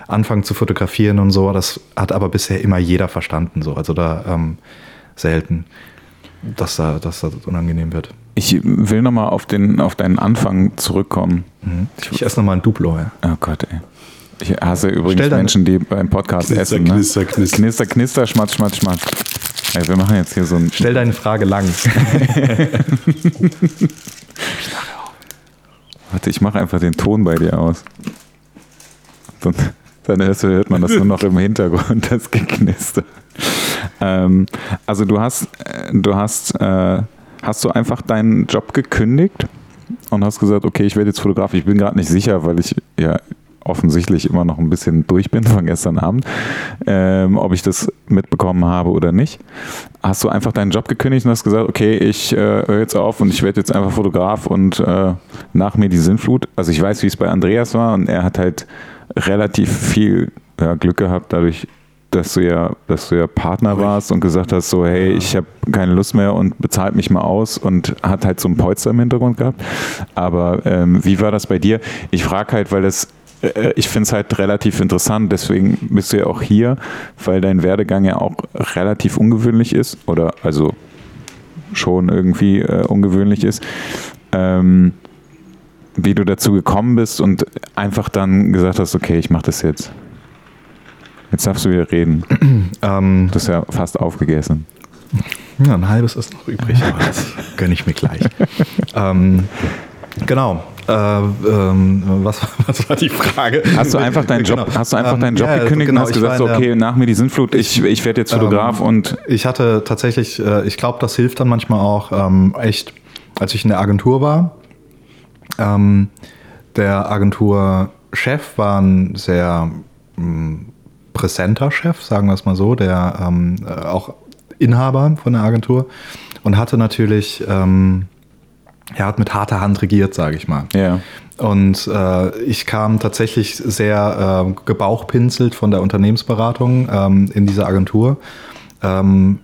anfangen zu fotografieren und so. Das hat aber bisher immer jeder verstanden so. Also da ähm, selten, dass da, dass das unangenehm wird. Ich will nochmal auf, den, auf deinen Anfang zurückkommen. Ich esse nochmal ein Duplo, ja. Oh Gott, ey. Ich hasse übrigens Menschen, die beim Podcast Knister, essen. Ne? knister, knister. knister, knister, schmatz, schmatz, schmatz. Ey, wir machen jetzt hier so ein. Stell deine Frage lang. Warte, ich mache einfach den Ton bei dir aus. Dann, dann hört man das nur noch im Hintergrund, das Geknister. Ähm, also du hast, äh, du hast, äh, hast du einfach deinen Job gekündigt und hast gesagt, okay, ich werde jetzt Fotograf. Ich bin gerade nicht sicher, weil ich ja offensichtlich immer noch ein bisschen durch bin von gestern Abend, ähm, ob ich das mitbekommen habe oder nicht. Hast du einfach deinen Job gekündigt und hast gesagt, okay, ich äh, höre jetzt auf und ich werde jetzt einfach Fotograf und äh, nach mir die Sinnflut. Also ich weiß, wie es bei Andreas war und er hat halt relativ viel ja, Glück gehabt dadurch, dass du ja, dass du ja Partner warst und gesagt hast, so hey, ich habe keine Lust mehr und bezahlt mich mal aus und hat halt so einen Polster im Hintergrund gehabt. Aber ähm, wie war das bei dir? Ich frage halt, weil das äh, ich finde es halt relativ interessant, deswegen bist du ja auch hier, weil dein Werdegang ja auch relativ ungewöhnlich ist oder also schon irgendwie äh, ungewöhnlich ist. Ähm, wie du dazu gekommen bist und einfach dann gesagt hast, okay, ich mache das jetzt. Jetzt darfst du wieder reden. Ähm, Du hast ja fast aufgegessen. ja, ein halbes ist noch übrig, aber das gönne ich mir gleich. ähm, genau. Äh, ähm, was, was war die Frage? Hast du einfach deinen Job, Genau. hast du einfach Ähm, deinen Job ja, gekündigt genau, und hast gesagt, so, war der- okay, nach mir die Sintflut, ich, ich werde jetzt Fotograf Ähm, und Ich hatte tatsächlich, äh, ich glaube, das hilft dann manchmal auch ähm, echt, als ich in der Agentur war. Der Agenturchef war ein sehr mh, präsenter Chef, sagen wir es mal so, der ähm, äh, auch Inhaber von der Agentur und hatte natürlich, ähm, er hat mit harter Hand regiert, sage ich mal. ja. Und äh, ich kam tatsächlich sehr äh, gebauchpinselt von der Unternehmensberatung ähm, in diese Agentur ähm,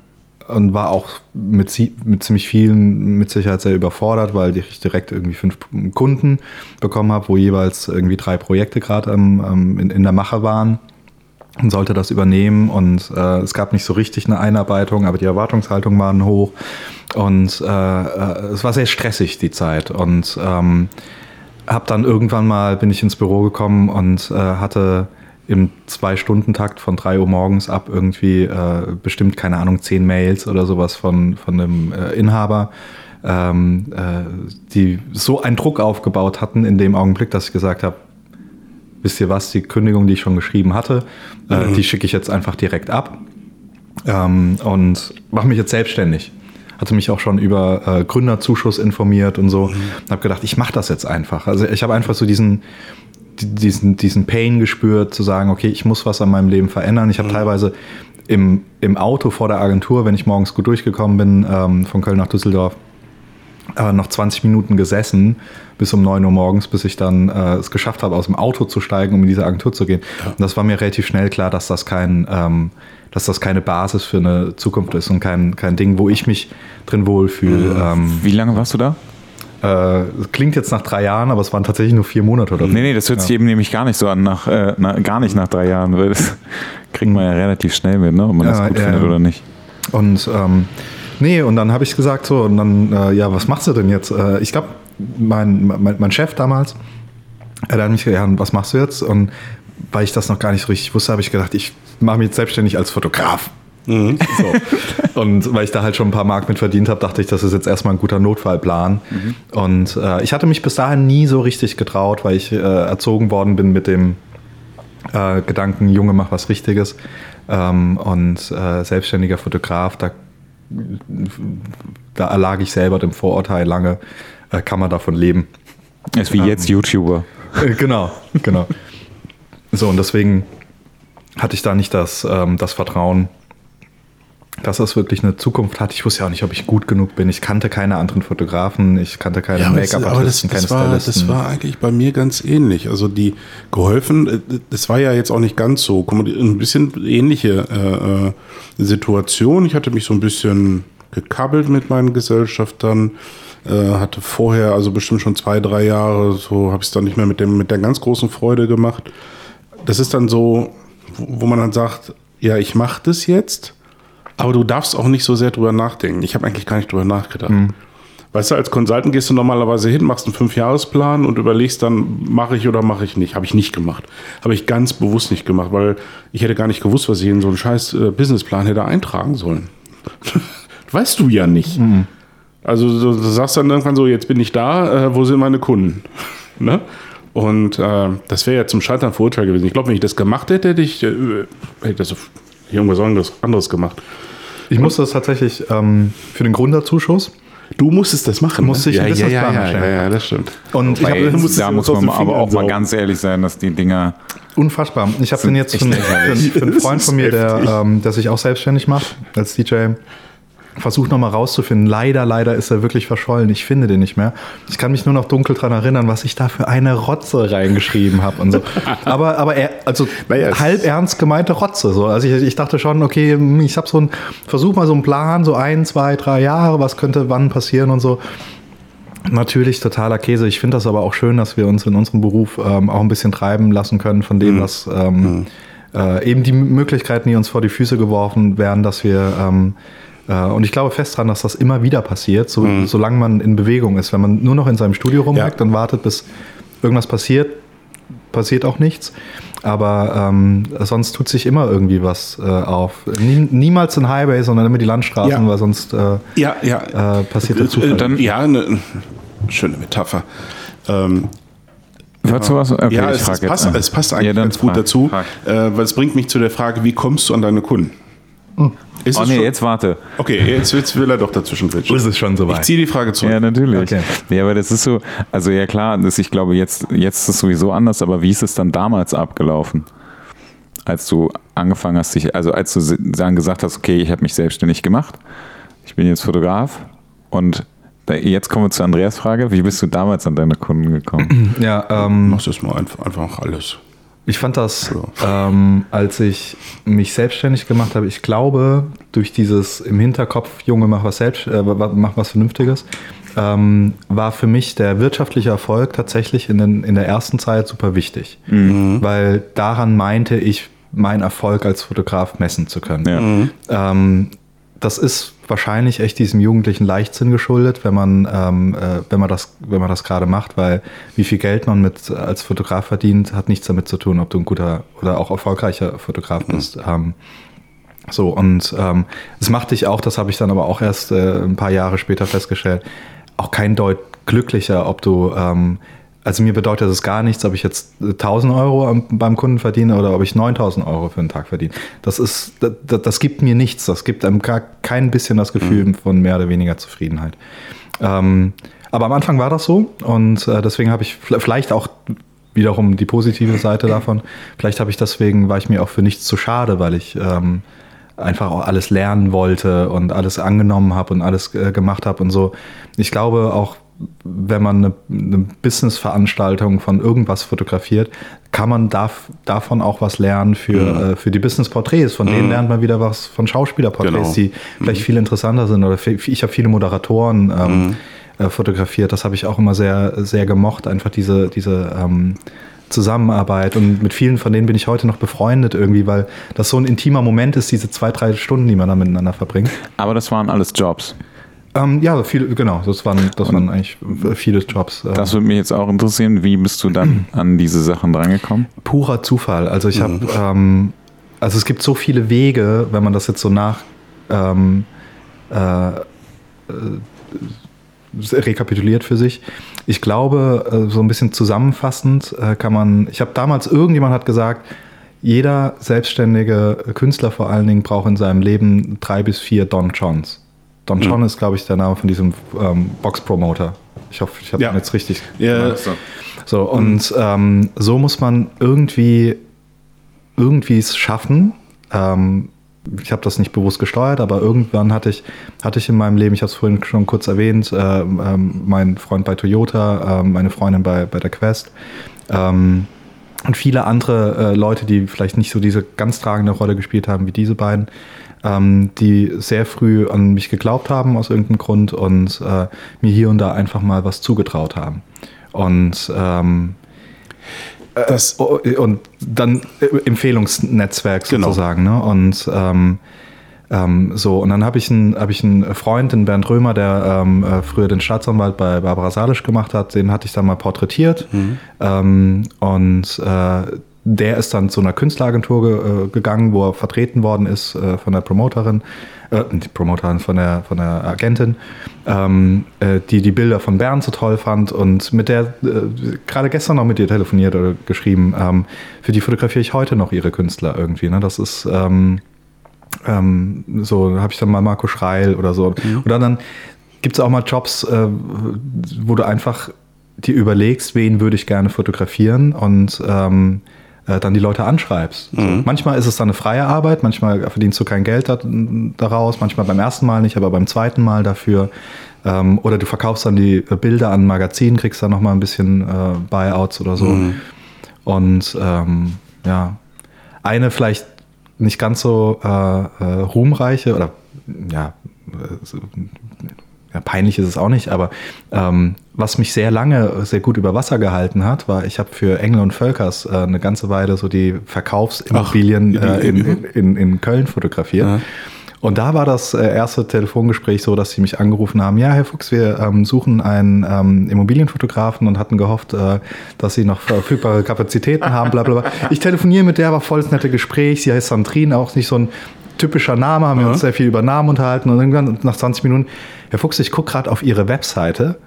und war auch mit, mit ziemlich vielen mit Sicherheit sehr überfordert, weil ich direkt irgendwie fünf Kunden bekommen habe, wo jeweils irgendwie drei Projekte gerade ähm, in, in der Mache waren sollte das übernehmen. Und äh, es gab nicht so richtig eine Einarbeitung, aber die Erwartungshaltung waren hoch. Und äh, äh, es war sehr stressig die Zeit. Und ähm, habe dann irgendwann mal bin ich ins Büro gekommen und äh, hatte im Zwei-Stunden-Takt von 3 Uhr morgens ab irgendwie äh, bestimmt, keine Ahnung, zehn Mails oder sowas von, von einem äh, Inhaber, ähm, äh, die so einen Druck aufgebaut hatten in dem Augenblick, dass ich gesagt habe, wisst ihr was, die Kündigung, die ich schon geschrieben hatte, äh, die schicke ich jetzt einfach direkt ab ähm, und mache mich jetzt selbstständig. Hatte mich auch schon über äh, Gründerzuschuss informiert und so. Und habe gedacht, ich mache das jetzt einfach. Also ich habe einfach so diesen, die- diesen, diesen Pain gespürt, zu sagen, okay, ich muss was an meinem Leben verändern. Ich habe teilweise im, im Auto vor der Agentur, wenn ich morgens gut durchgekommen bin, ähm, von Köln nach Düsseldorf, äh, noch 20 Minuten gesessen bis um 9 Uhr morgens, bis ich dann äh, es geschafft habe, aus dem Auto zu steigen, um in diese Agentur zu gehen. Und das war mir relativ schnell klar, dass das kein, ähm, dass das keine Basis für eine Zukunft ist und kein, kein Ding, wo ich mich drin wohlfühle. Ähm, wie lange warst du da? äh, klingt jetzt nach drei Jahren, aber es waren tatsächlich nur vier Monate oder so. Nee, nee, das hört sich eben nämlich gar nicht so an, nach, äh, na, gar nicht nach drei Jahren, weil das kriegt man ja relativ schnell mit, ne? ob man das Ja, gut ja, findet ja. oder nicht. Und ähm, nee, und dann habe ich gesagt so, und dann, äh, ja, was machst du denn jetzt? Äh, ich glaube, mein, mein, mein Chef damals, äh, der hat mich gesagt, ja, was machst du jetzt? Und weil ich das noch gar nicht so richtig wusste, habe ich gedacht, ich mache mich jetzt selbstständig als Fotograf. So. Und weil ich da halt schon ein paar Mark mit verdient habe, dachte ich, das ist jetzt erstmal ein guter Notfallplan. Und äh, ich hatte mich bis dahin nie so richtig getraut, weil ich äh, erzogen worden bin mit dem äh, Gedanken, Junge, mach was Richtiges. Ähm, und selbstständiger Fotograf, da, da erlag ich selber dem Vorurteil lange, äh, kann man davon leben. Ist wie jetzt YouTuber. Äh, genau, genau. So, und deswegen hatte ich da nicht das, ähm, das Vertrauen, dass das wirklich eine Zukunft hat. Ich wusste ja auch nicht, ob ich gut genug bin. Ich kannte keine anderen Fotografen, ich kannte keine das, das, Make-up-Artisten, keine das, war, das Stylisten. war eigentlich bei mir ganz ähnlich. Also die geholfen, äh, das war ja jetzt auch nicht ganz so. Ein bisschen ähnliche äh, äh, Situation. Ich hatte mich so ein bisschen gekabbelt mit meinen Gesellschaftern. Äh, hatte vorher, also bestimmt schon zwei, drei Jahre, so habe ich es dann nicht mehr mit, dem, mit der ganz großen Freude gemacht. Das ist dann so, wo man dann sagt, ja, ich mache das jetzt, aber du darfst auch nicht so sehr drüber nachdenken. Ich habe eigentlich gar nicht drüber nachgedacht. Weißt du, als Consultant gehst du normalerweise hin, machst einen Fünfjahresplan und überlegst dann, mache ich oder mache ich nicht. Habe ich nicht gemacht. Habe ich ganz bewusst nicht gemacht, weil ich hätte gar nicht gewusst, was ich in so einen scheiß äh, Businessplan hätte eintragen sollen. weißt du ja nicht. Also du, du sagst dann irgendwann so, jetzt bin ich da, äh, wo sind meine Kunden? ne? Und äh, das wäre ja zum Scheitern verurteilt gewesen. Ich glaube, wenn ich das gemacht hätte, hätte ich, äh, hätte ich das irgendwas anderes, anderes gemacht. Ich musste das tatsächlich ähm, für den Gründerzuschuss. Du musstest das machen. Musste ich ja, einen ja, ja, ja, ja, ja, das stimmt. Und ich habe musst du da muss man aber auch mal ganz ehrlich sein, dass die Dinger. unfassbar. Ich habe den jetzt für, einen- Freund von mir, der, ähm, der sich auch selbstständig macht als DJ. Versucht nochmal rauszufinden. Leider, leider ist er wirklich verschollen. Ich finde den nicht mehr. Ich kann mich nur noch dunkel dran erinnern, was ich da für eine Rotze reingeschrieben habe und so. Aber, aber er, also Naja, halb ernst gemeinte Rotze. So. Also ich, ich dachte schon, okay, ich habe so ein, versuch mal so einen Plan, so ein, zwei, drei Jahre, was könnte wann passieren und so. Natürlich totaler Käse. Ich finde das aber auch schön, dass wir uns in unserem Beruf ähm, auch ein bisschen treiben lassen können von dem, was ähm, äh, eben die Möglichkeiten, die uns vor die Füße geworfen werden, dass wir ähm, äh, und ich glaube fest dran, dass das immer wieder passiert, so, solange man in Bewegung ist. Wenn man nur noch in seinem Studio rumhackt Ja. und wartet, bis irgendwas passiert, passiert auch nichts. Aber ähm, sonst tut sich immer irgendwie was äh, auf. Nie, niemals ein Highway, sondern immer die Landstraßen, Ja. weil sonst äh, Ja, ja. äh, passiert Äh, der Zufall. Dann, ja, eine schöne Metapher. Ähm, Wolltest du was? Okay, ja, ich es, es, jetzt passt, es passt eigentlich ganz gut frag, dazu, äh, weil es bringt mich zu der Frage, wie kommst du an deine Kunden? Ist Oh es nee, schon- jetzt warte. Okay, jetzt, jetzt will er doch dazwischen quetschen. ist es schon Ich soweit. ziehe die Frage zurück. Ja, natürlich. Okay. Ja, aber das ist so, also ja klar, das, ich glaube, jetzt, jetzt ist es sowieso anders, aber wie ist es dann damals abgelaufen? Als du angefangen hast, dich, also als du dann gesagt hast, okay, ich habe mich selbstständig gemacht, ich bin jetzt Fotograf und da, jetzt kommen wir zur Andreas Frage, wie bist du damals an deine Kunden gekommen? Ja, ähm, Machst das mal einfach, einfach alles. Ich fand das, ähm, als ich mich selbstständig gemacht habe, ich glaube, durch dieses im Hinterkopf, Junge, mach was selbst, äh, mach was Vernünftiges, ähm, war für mich der wirtschaftliche Erfolg tatsächlich in, den, in der ersten Zeit super wichtig. Weil daran meinte ich, meinen Erfolg als Fotograf messen zu können. Ja. Ähm, das ist wahrscheinlich echt diesem jugendlichen Leichtsinn geschuldet, wenn man, ähm, äh, wenn man das, wenn man das gerade macht, weil wie viel Geld man mit als Fotograf verdient, hat nichts damit zu tun, ob du ein guter oder auch erfolgreicher Fotograf bist. Ähm, so, und ähm, es macht dich auch, das habe ich dann aber auch erst äh, ein paar Jahre später festgestellt, auch kein Deut glücklicher, ob du, ähm, also mir bedeutet es gar nichts, ob ich jetzt 1000 Euro am, beim Kunden verdiene oder ob ich 9000 Euro für einen Tag verdiene. Das ist, das, das gibt mir nichts, das gibt einem gar kein bisschen das Gefühl von mehr oder weniger Zufriedenheit. Ähm, aber am Anfang war das so und äh, deswegen habe ich vielleicht auch wiederum die positive Seite davon. Vielleicht habe ich deswegen, war ich mir auch für nichts zu schade, weil ich ähm, einfach auch alles lernen wollte und alles angenommen habe und alles äh, gemacht habe und so. Ich glaube auch, wenn man eine, eine Business-Veranstaltung von irgendwas fotografiert, kann man darf, davon auch was lernen für, äh, für die Business-Porträts. Von denen lernt man wieder was von Schauspielerporträts, Genau. die vielleicht viel interessanter sind. Oder ich habe viele Moderatoren ähm, äh, fotografiert. Das habe ich auch immer sehr, sehr gemocht. Einfach diese, diese ähm, Zusammenarbeit. Und mit vielen von denen bin ich heute noch befreundet irgendwie, weil das so ein intimer Moment ist, diese zwei, drei Stunden, die man da miteinander verbringt. Aber das waren alles Jobs. Ähm, ja, viele, genau, das waren, das waren eigentlich viele Jobs. äh, Das würde mich jetzt auch interessieren, wie bist du dann an diese Sachen drangekommen? purer Zufall. Also ich habe, ähm, also es gibt so viele Wege, wenn man das jetzt so nach ähm, äh, äh, rekapituliert für sich. Ich glaube, äh, so ein bisschen zusammenfassend äh, kann man, ich habe damals, irgendjemand hat gesagt, jeder selbstständige Künstler vor allen Dingen braucht in seinem Leben drei bis vier Don Johns. Don John ist, glaube ich, der Name von diesem ähm, Box-Promoter. Ich hoffe, ich habe Ja. ihn jetzt richtig Ja, so, und ähm, so muss man irgendwie, irgendwie es schaffen. Ähm, ich habe das nicht bewusst gesteuert, aber irgendwann hatte ich, hatte ich in meinem Leben, ich habe es vorhin schon kurz erwähnt, ähm, ähm, mein Freund bei Toyota, ähm, meine Freundin bei, bei der Quest ähm, und viele andere äh, Leute, die vielleicht nicht so diese ganz tragende Rolle gespielt haben wie diese beiden, ähm, die sehr früh an mich geglaubt haben aus irgendeinem Grund und äh, mir hier und da einfach mal was zugetraut haben. Und ähm, das, Oh, und dann äh, Empfehlungsnetzwerk Genau. sozusagen. Ne? Und ähm, ähm, so, und dann habe ich, einen- hab ich einen Freund, den Bernd Römer, der ähm, äh, früher den Staatsanwalt bei Barbara Salisch gemacht hat, den hatte ich dann mal porträtiert. Ähm, und äh, der ist dann zu einer Künstleragentur ge äh, gegangen, wo er vertreten worden ist äh, von der Promoterin, äh, die Promoterin, von der, von der Agentin, ähm, äh, die die Bilder von Bernd so toll fand und mit der äh, gerade gestern noch mit ihr telefoniert oder geschrieben. Ähm, für die fotografiere ich heute noch ihre Künstler irgendwie. Ne? Das ist ähm, ähm, so, habe ich dann mal Marco Schreil oder so. Oder dann gibt es auch mal Jobs, äh, wo du einfach dir überlegst, wen würde ich gerne fotografieren und ähm, äh, dann die Leute anschreibst. So. Manchmal ist es dann eine freie Arbeit, manchmal verdienst du kein Geld da, daraus, manchmal beim ersten Mal nicht, aber beim zweiten Mal dafür. Ähm, oder du verkaufst dann die Bilder an Magazinen, kriegst dann nochmal ein bisschen äh, Buyouts oder so. Und ähm, ja, eine vielleicht nicht ganz so äh, äh, ruhmreiche oder ja, äh, ja, peinlich ist es auch nicht, aber ähm, was mich sehr lange sehr gut über Wasser gehalten hat, war, ich habe für Engel und Völkers äh, eine ganze Weile so die Verkaufsimmobilien äh, in, in, in, in Köln fotografiert. Ja. Und da war das äh, erste Telefongespräch so, dass sie mich angerufen haben, ja, Herr Fuchs, wir ähm, suchen einen ähm, Immobilienfotografen und hatten gehofft, äh, dass Sie noch verfügbare Kapazitäten haben, bla bla bla. Ich telefoniere mit der, war voll das nette Gespräch. Sie heißt Sandrine, auch nicht so ein typischer Name, haben wir uns sehr viel über Namen unterhalten und irgendwann nach 20 Minuten, Herr Fuchs, ich gucke gerade auf Ihre Webseite.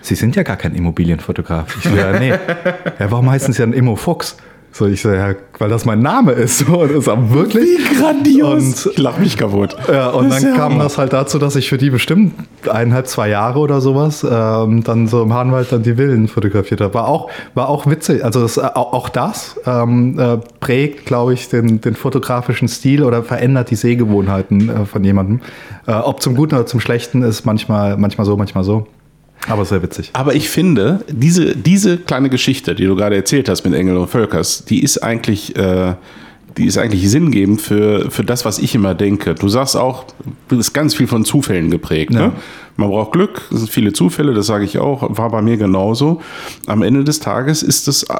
Sie sind ja gar kein Immobilienfotograf. Ich so, ja, nee. Ja, warum heißen Sie dann Immo Fuchs? So, ich so, ja, weil das mein Name ist. So, und das ist wirklich. Wie grandios. Und, ich lach mich kaputt. ja, und dann ja kam Hammer. das halt dazu, dass ich für die bestimmt eineinhalb, zwei Jahre oder sowas ähm, dann so im Hahnwald dann die Villen fotografiert habe. War auch, war auch witzig. Also das, auch, auch das ähm, äh, prägt, glaube ich, den, den fotografischen Stil oder verändert die Sehgewohnheiten äh, von jemandem. Äh, ob zum Guten oder zum Schlechten ist manchmal, manchmal so, manchmal so. Aber sehr witzig. Aber ich finde, diese, diese kleine Geschichte, die du gerade erzählt hast mit Engel und Völkers, die ist eigentlich, äh, die ist eigentlich sinngebend für, für das, was ich immer denke. Du sagst auch, du bist ganz viel von Zufällen geprägt. Ja. Ne? Man braucht Glück, es sind viele Zufälle, das sage ich auch, war bei mir genauso. Am Ende des Tages ist das, äh,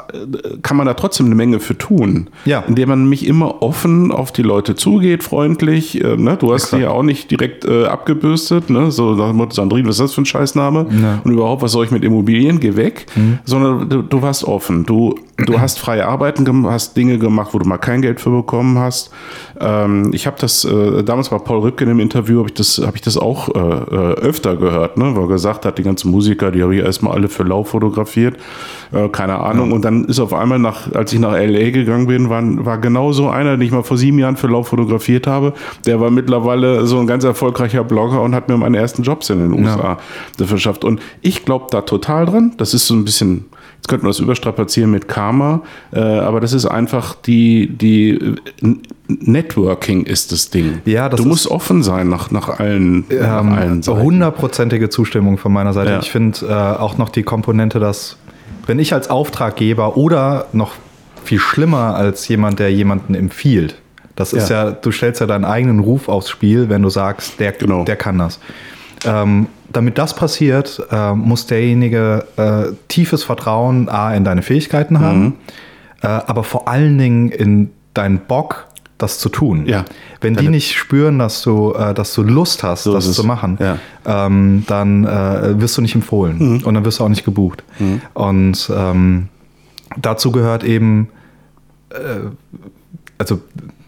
kann man da trotzdem eine Menge für tun. Ja. Indem man mich immer offen auf die Leute zugeht, freundlich. Äh, ne? Du hast Exakt. die ja auch nicht direkt äh, abgebürstet, ne? so Sandrine, was ist das für ein Scheißname? Ja. Und überhaupt, was soll ich mit Immobilien? Geh weg. Mhm. Sondern du, du warst offen. Du, du hast freie Arbeiten gemacht, hast Dinge gemacht, wo du mal kein Geld für bekommen hast. Ähm, ich habe das, äh, damals bei Paul Rübken im Interview, habe ich, das- hab ich das auch äh, öfter gehört, ne? weil er gesagt hat, die ganzen Musiker, die habe ich erstmal alle für lau fotografiert. Äh, keine Ahnung. Und dann ist auf einmal, nach, als ich nach L.A. gegangen bin, war, war genau so einer, den ich mal vor sieben Jahren für lau fotografiert habe. Der war mittlerweile so ein ganz erfolgreicher Blogger und hat mir meine ersten Jobs in den USA verschafft. Und ich glaube da total dran. Das ist so ein bisschen, jetzt könnten wir das überstrapazieren mit Karma, äh, aber das ist einfach die, die Networking ist das Ding. Ja, das du musst offen sein nach, nach allen, nach Ähm, allen Seiten. hundertprozentige Zustimmung von meiner Seite. Ja. Ich finde äh, auch noch die Komponente, dass wenn ich als Auftraggeber oder noch viel schlimmer als jemand, der jemanden empfiehlt, das ist ja, Ja. du stellst ja deinen eigenen Ruf aufs Spiel, wenn du sagst, der, Genau. der kann das. Ähm, damit das passiert, äh, muss derjenige äh, tiefes Vertrauen A in deine Fähigkeiten Mhm. haben, äh, aber vor allen Dingen in deinen Bock, das zu tun. Ja. Wenn die nicht spüren, dass du, äh, dass du Lust hast, So das zu machen, Ja. ähm, dann äh, wirst du nicht empfohlen und dann wirst du auch nicht gebucht. Und ähm, dazu gehört eben, äh, also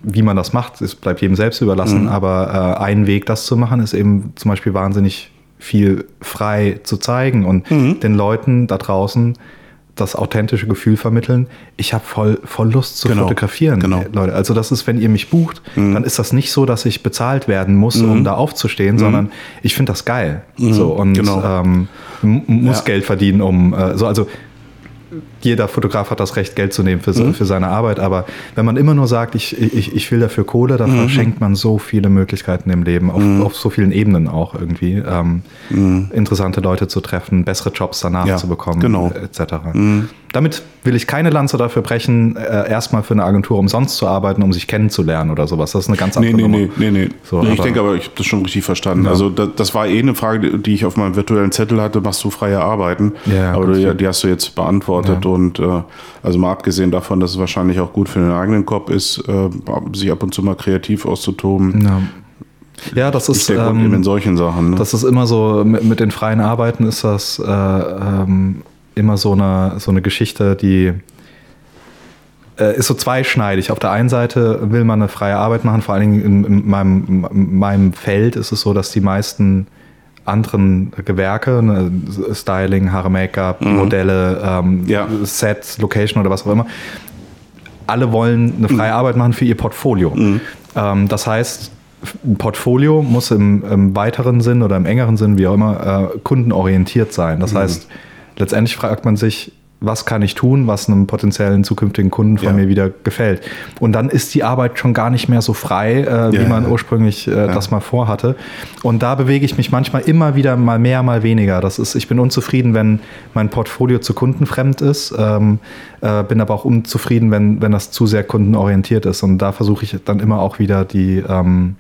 wie man das macht, es bleibt jedem selbst überlassen, aber äh, ein Weg, das zu machen, ist eben zum Beispiel wahnsinnig viel frei zu zeigen und den Leuten da draußen das authentische Gefühl vermitteln, ich habe voll, voll Lust zu Genau, fotografieren, genau. Leute. Also das ist, wenn ihr mich bucht, dann ist das nicht so, dass ich bezahlt werden muss, um da aufzustehen, sondern ich finde das geil. So und genau. ähm, muss Ja. Geld verdienen, um äh, so also jeder Fotograf hat das Recht, Geld zu nehmen für, Mhm. für seine Arbeit, aber wenn man immer nur sagt, ich, ich, ich will dafür Kohle, dann Mhm. verschenkt man so viele Möglichkeiten im Leben, auf, auf so vielen Ebenen auch irgendwie, ähm, interessante Leute zu treffen, bessere Jobs danach Mhm. Ja, zu bekommen, genau. etc. Damit will ich keine Lanze dafür brechen, äh, erstmal für eine Agentur umsonst zu arbeiten, um sich kennenzulernen oder sowas. Das ist eine ganz Nee, andere nee, Nummer. nee, nee, nee. So, nee ich denke aber, ich habe das schon richtig verstanden. Ja. Also das, das war eh eine Frage, die ich auf meinem virtuellen Zettel hatte, machst du freie Arbeiten? Ja, aber du, die hast du jetzt beantwortet und äh, also mal abgesehen davon, dass es wahrscheinlich auch gut für den eigenen Kopf ist, äh, sich ab und zu mal kreativ auszutoben. Ja. Ja, das Ist eben in ähm, solchen Sachen. Ne? das ist immer so, mit, mit den freien Arbeiten ist das äh, ähm, immer so eine, so eine Geschichte, die äh, ist so zweischneidig. Auf der einen Seite will man eine freie Arbeit machen, vor allen Dingen in, in, meinem, in meinem Feld ist es so, dass die meisten anderen Gewerke, ne, Styling, Haare, Make-up, Modelle, ähm, Ja. Sets, Location oder was auch immer, alle wollen eine freie Arbeit machen für ihr Portfolio. Ähm, das heißt, ein Portfolio muss im, im weiteren Sinn oder im engeren Sinn, wie auch immer, äh, kundenorientiert sein. Das heißt, letztendlich fragt man sich, was kann ich tun, was einem potenziellen zukünftigen Kunden von Ja. mir wieder gefällt. Und dann ist die Arbeit schon gar nicht mehr so frei, äh, wie Ja, man ja. ursprünglich äh, das mal vorhatte. Und da bewege ich mich manchmal immer wieder mal mehr, mal weniger. Das ist, ich bin unzufrieden, wenn mein Portfolio zu kundenfremd ist, ähm, äh, bin aber auch unzufrieden, wenn, wenn das zu sehr kundenorientiert ist. Und da versuche ich dann immer auch wieder die, ähm,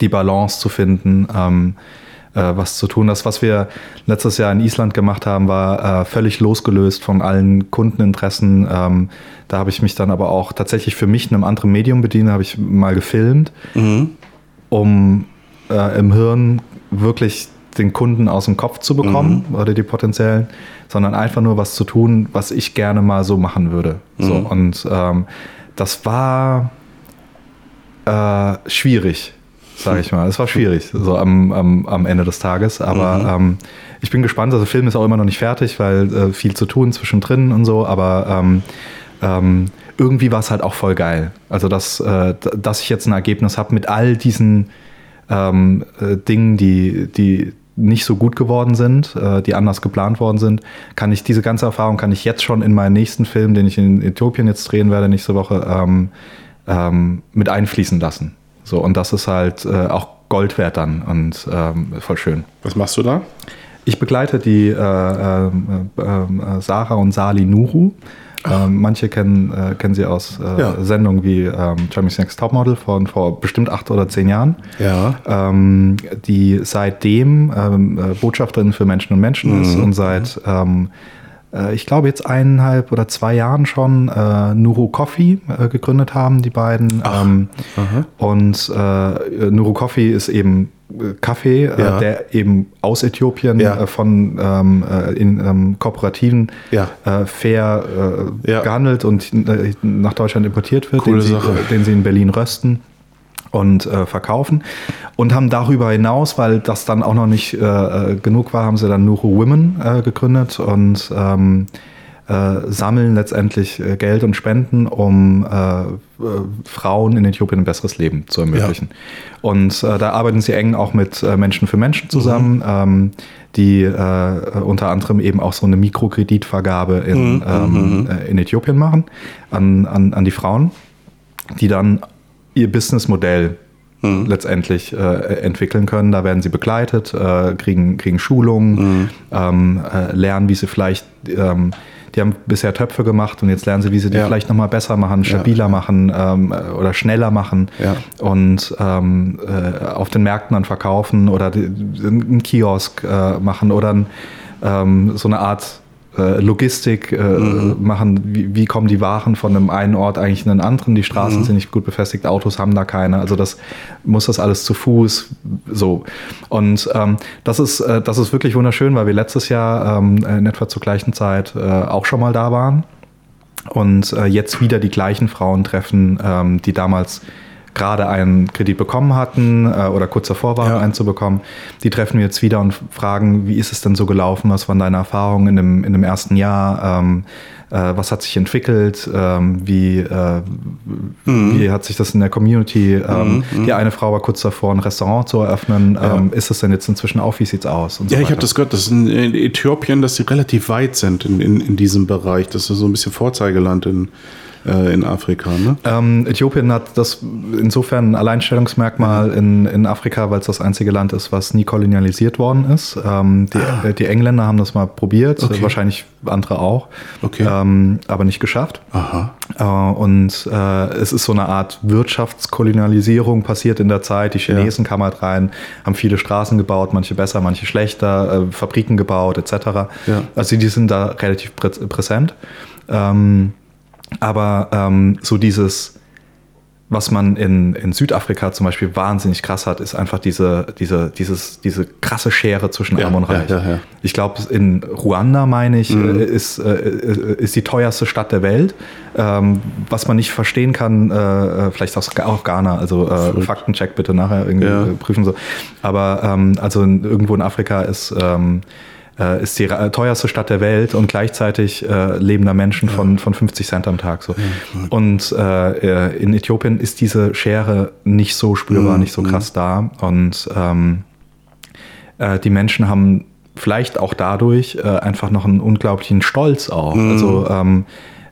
die Balance zu finden, ähm, äh, was zu tun. Das, was wir letztes Jahr in Island gemacht haben, war äh, völlig losgelöst von allen Kundeninteressen. Ähm, da habe ich mich dann aber auch tatsächlich für mich in einem anderen Medium bedient, habe ich mal gefilmt. um äh, im Hirn wirklich den Kunden aus dem Kopf zu bekommen Mhm. oder die potenziellen, sondern einfach nur was zu tun, was ich gerne mal so machen würde. So, Mhm. und ähm, das war äh, schwierig, sage ich mal. Es war schwierig, so am, am, am Ende des Tages. Aber Mhm. ähm, ich bin gespannt. Also der Film ist auch immer noch nicht fertig, weil äh, viel zu tun zwischendrin und so. Aber ähm, ähm, irgendwie war es halt auch voll geil. Also dass, äh, dass ich jetzt ein Ergebnis habe mit all diesen ähm, äh, Dingen, die, die nicht so gut geworden sind, äh, die anders geplant worden sind, kann ich diese ganze Erfahrung kann ich jetzt schon in meinen nächsten Film, den ich in Äthiopien jetzt drehen werde nächste Woche, ähm, ähm, mit einfließen lassen. So und das ist halt äh, auch Gold wert dann und ähm, voll schön. Was machst du da? Ich begleite die äh, ähm, äh, äh, Sarah und Sali Nuru. Ähm, manche kennen, äh, kennen sie aus äh, Ja. Sendungen wie ähm, Germany's Next Topmodel von vor bestimmt acht oder zehn Jahren. Ja. Ähm, die seitdem ähm, äh, Botschafterin für Menschen und Menschen ist und seit, ähm, äh, ich glaube, jetzt eineinhalb oder zwei Jahren schon äh, Nuru Coffee äh, gegründet haben, die beiden. Ähm, und äh, Nuru Coffee ist eben äh, Kaffee, Ja. äh, der eben aus Äthiopien Ja. äh, von ähm, äh, in ähm, Kooperativen Ja. äh, fair äh, gehandelt und äh, nach Deutschland importiert wird, den, sie, den sie in Berlin rösten und äh, verkaufen. Und haben darüber hinaus, weil das dann auch noch nicht äh, äh, genug war, haben sie dann Nuru Women äh, gegründet und ähm, äh, sammeln letztendlich äh, Geld und Spenden, um äh, äh, Frauen in Äthiopien ein besseres Leben zu ermöglichen. Und äh, da arbeiten sie eng auch mit äh, Menschen für Menschen zusammen, ähm, die äh, unter anderem eben auch so eine Mikrokreditvergabe in, ähm, äh, in Äthiopien machen an, an, an die Frauen, die dann ihr Businessmodell letztendlich äh, entwickeln können. Da werden sie begleitet, äh, kriegen, kriegen Schulungen, ähm, äh, lernen, wie sie vielleicht, ähm, die haben bisher Töpfe gemacht und jetzt lernen sie, wie sie die Ja. vielleicht nochmal besser machen, stabiler machen ähm, äh, oder schneller machen Ja. und ähm, äh, auf den Märkten dann verkaufen oder die, einen Kiosk äh, machen oder ein, ähm, so eine Art Logistik äh, machen, wie, wie kommen die Waren von einem einen Ort eigentlich in den anderen, die Straßen sind nicht gut befestigt, Autos haben da keine, also das muss das alles zu Fuß, so. Und ähm, das, ist, äh, das ist wirklich wunderschön, weil wir letztes Jahr ähm, in etwa zur gleichen Zeit äh, auch schon mal da waren. Und äh, jetzt wieder die gleichen Frauen treffen, ähm, die damals gerade einen Kredit bekommen hatten äh, oder kurz davor waren, Ja. einen zu bekommen. Die treffen wir jetzt wieder und fragen, wie ist es denn so gelaufen? Was waren deine Erfahrungen in dem, in dem ersten Jahr? Ähm, äh, was hat sich entwickelt? Ähm, wie, äh, wie hat sich das in der Community? Ähm, Die eine Frau war kurz davor, ein Restaurant zu eröffnen. Ähm, ist es denn jetzt inzwischen auf? Wie sieht's aus? Und so Ja, ich habe das gehört, dass in, in Äthiopien, dass sie relativ weit sind in, in, in diesem Bereich. Das ist so ein bisschen Vorzeigeland in, äh, in Afrika. Ne? Ähm, Äthiopien hat das insofern ein Alleinstellungsmerkmal in, in Afrika, weil es das einzige Land ist, was nie kolonialisiert worden ist. Ähm, die, äh, die Engländer haben das mal probiert, Okay. wahrscheinlich andere auch, Okay. ähm, aber nicht geschafft. Aha. Äh, und äh, es ist so eine Art Wirtschaftskolonialisierung passiert in der Zeit. Die Chinesen kamen halt rein, haben viele Straßen gebaut, manche besser, manche schlechter, äh, Fabriken gebaut etc. Ja. Also die sind da relativ prä präsent. Ähm, aber ähm, so dieses, was man in, in Südafrika zum Beispiel wahnsinnig krass hat, ist einfach diese, diese, dieses, diese krasse Schere zwischen Ja, Arm und Reich. ja, ja. Ich glaube, in Ruanda, meine ich, Mhm. äh, ist, äh, ist die teuerste Stadt der Welt. Ähm, was man nicht verstehen kann, äh, vielleicht auch, auch Ghana, also äh, Faktencheck bitte nachher irgendwie äh, prüfen so. Aber ähm, also in, irgendwo in Afrika ist, ähm, äh, ist die ra- teuerste Stadt der Welt und gleichzeitig äh, leben da Menschen von, von 50 Cent am Tag. So. Und äh, äh, in Äthiopien ist diese Schere nicht so spürbar, Mhm. nicht so krass da. Und ähm, äh, die Menschen haben vielleicht auch dadurch äh, einfach noch einen unglaublichen Stolz auch. Mhm. Also ähm,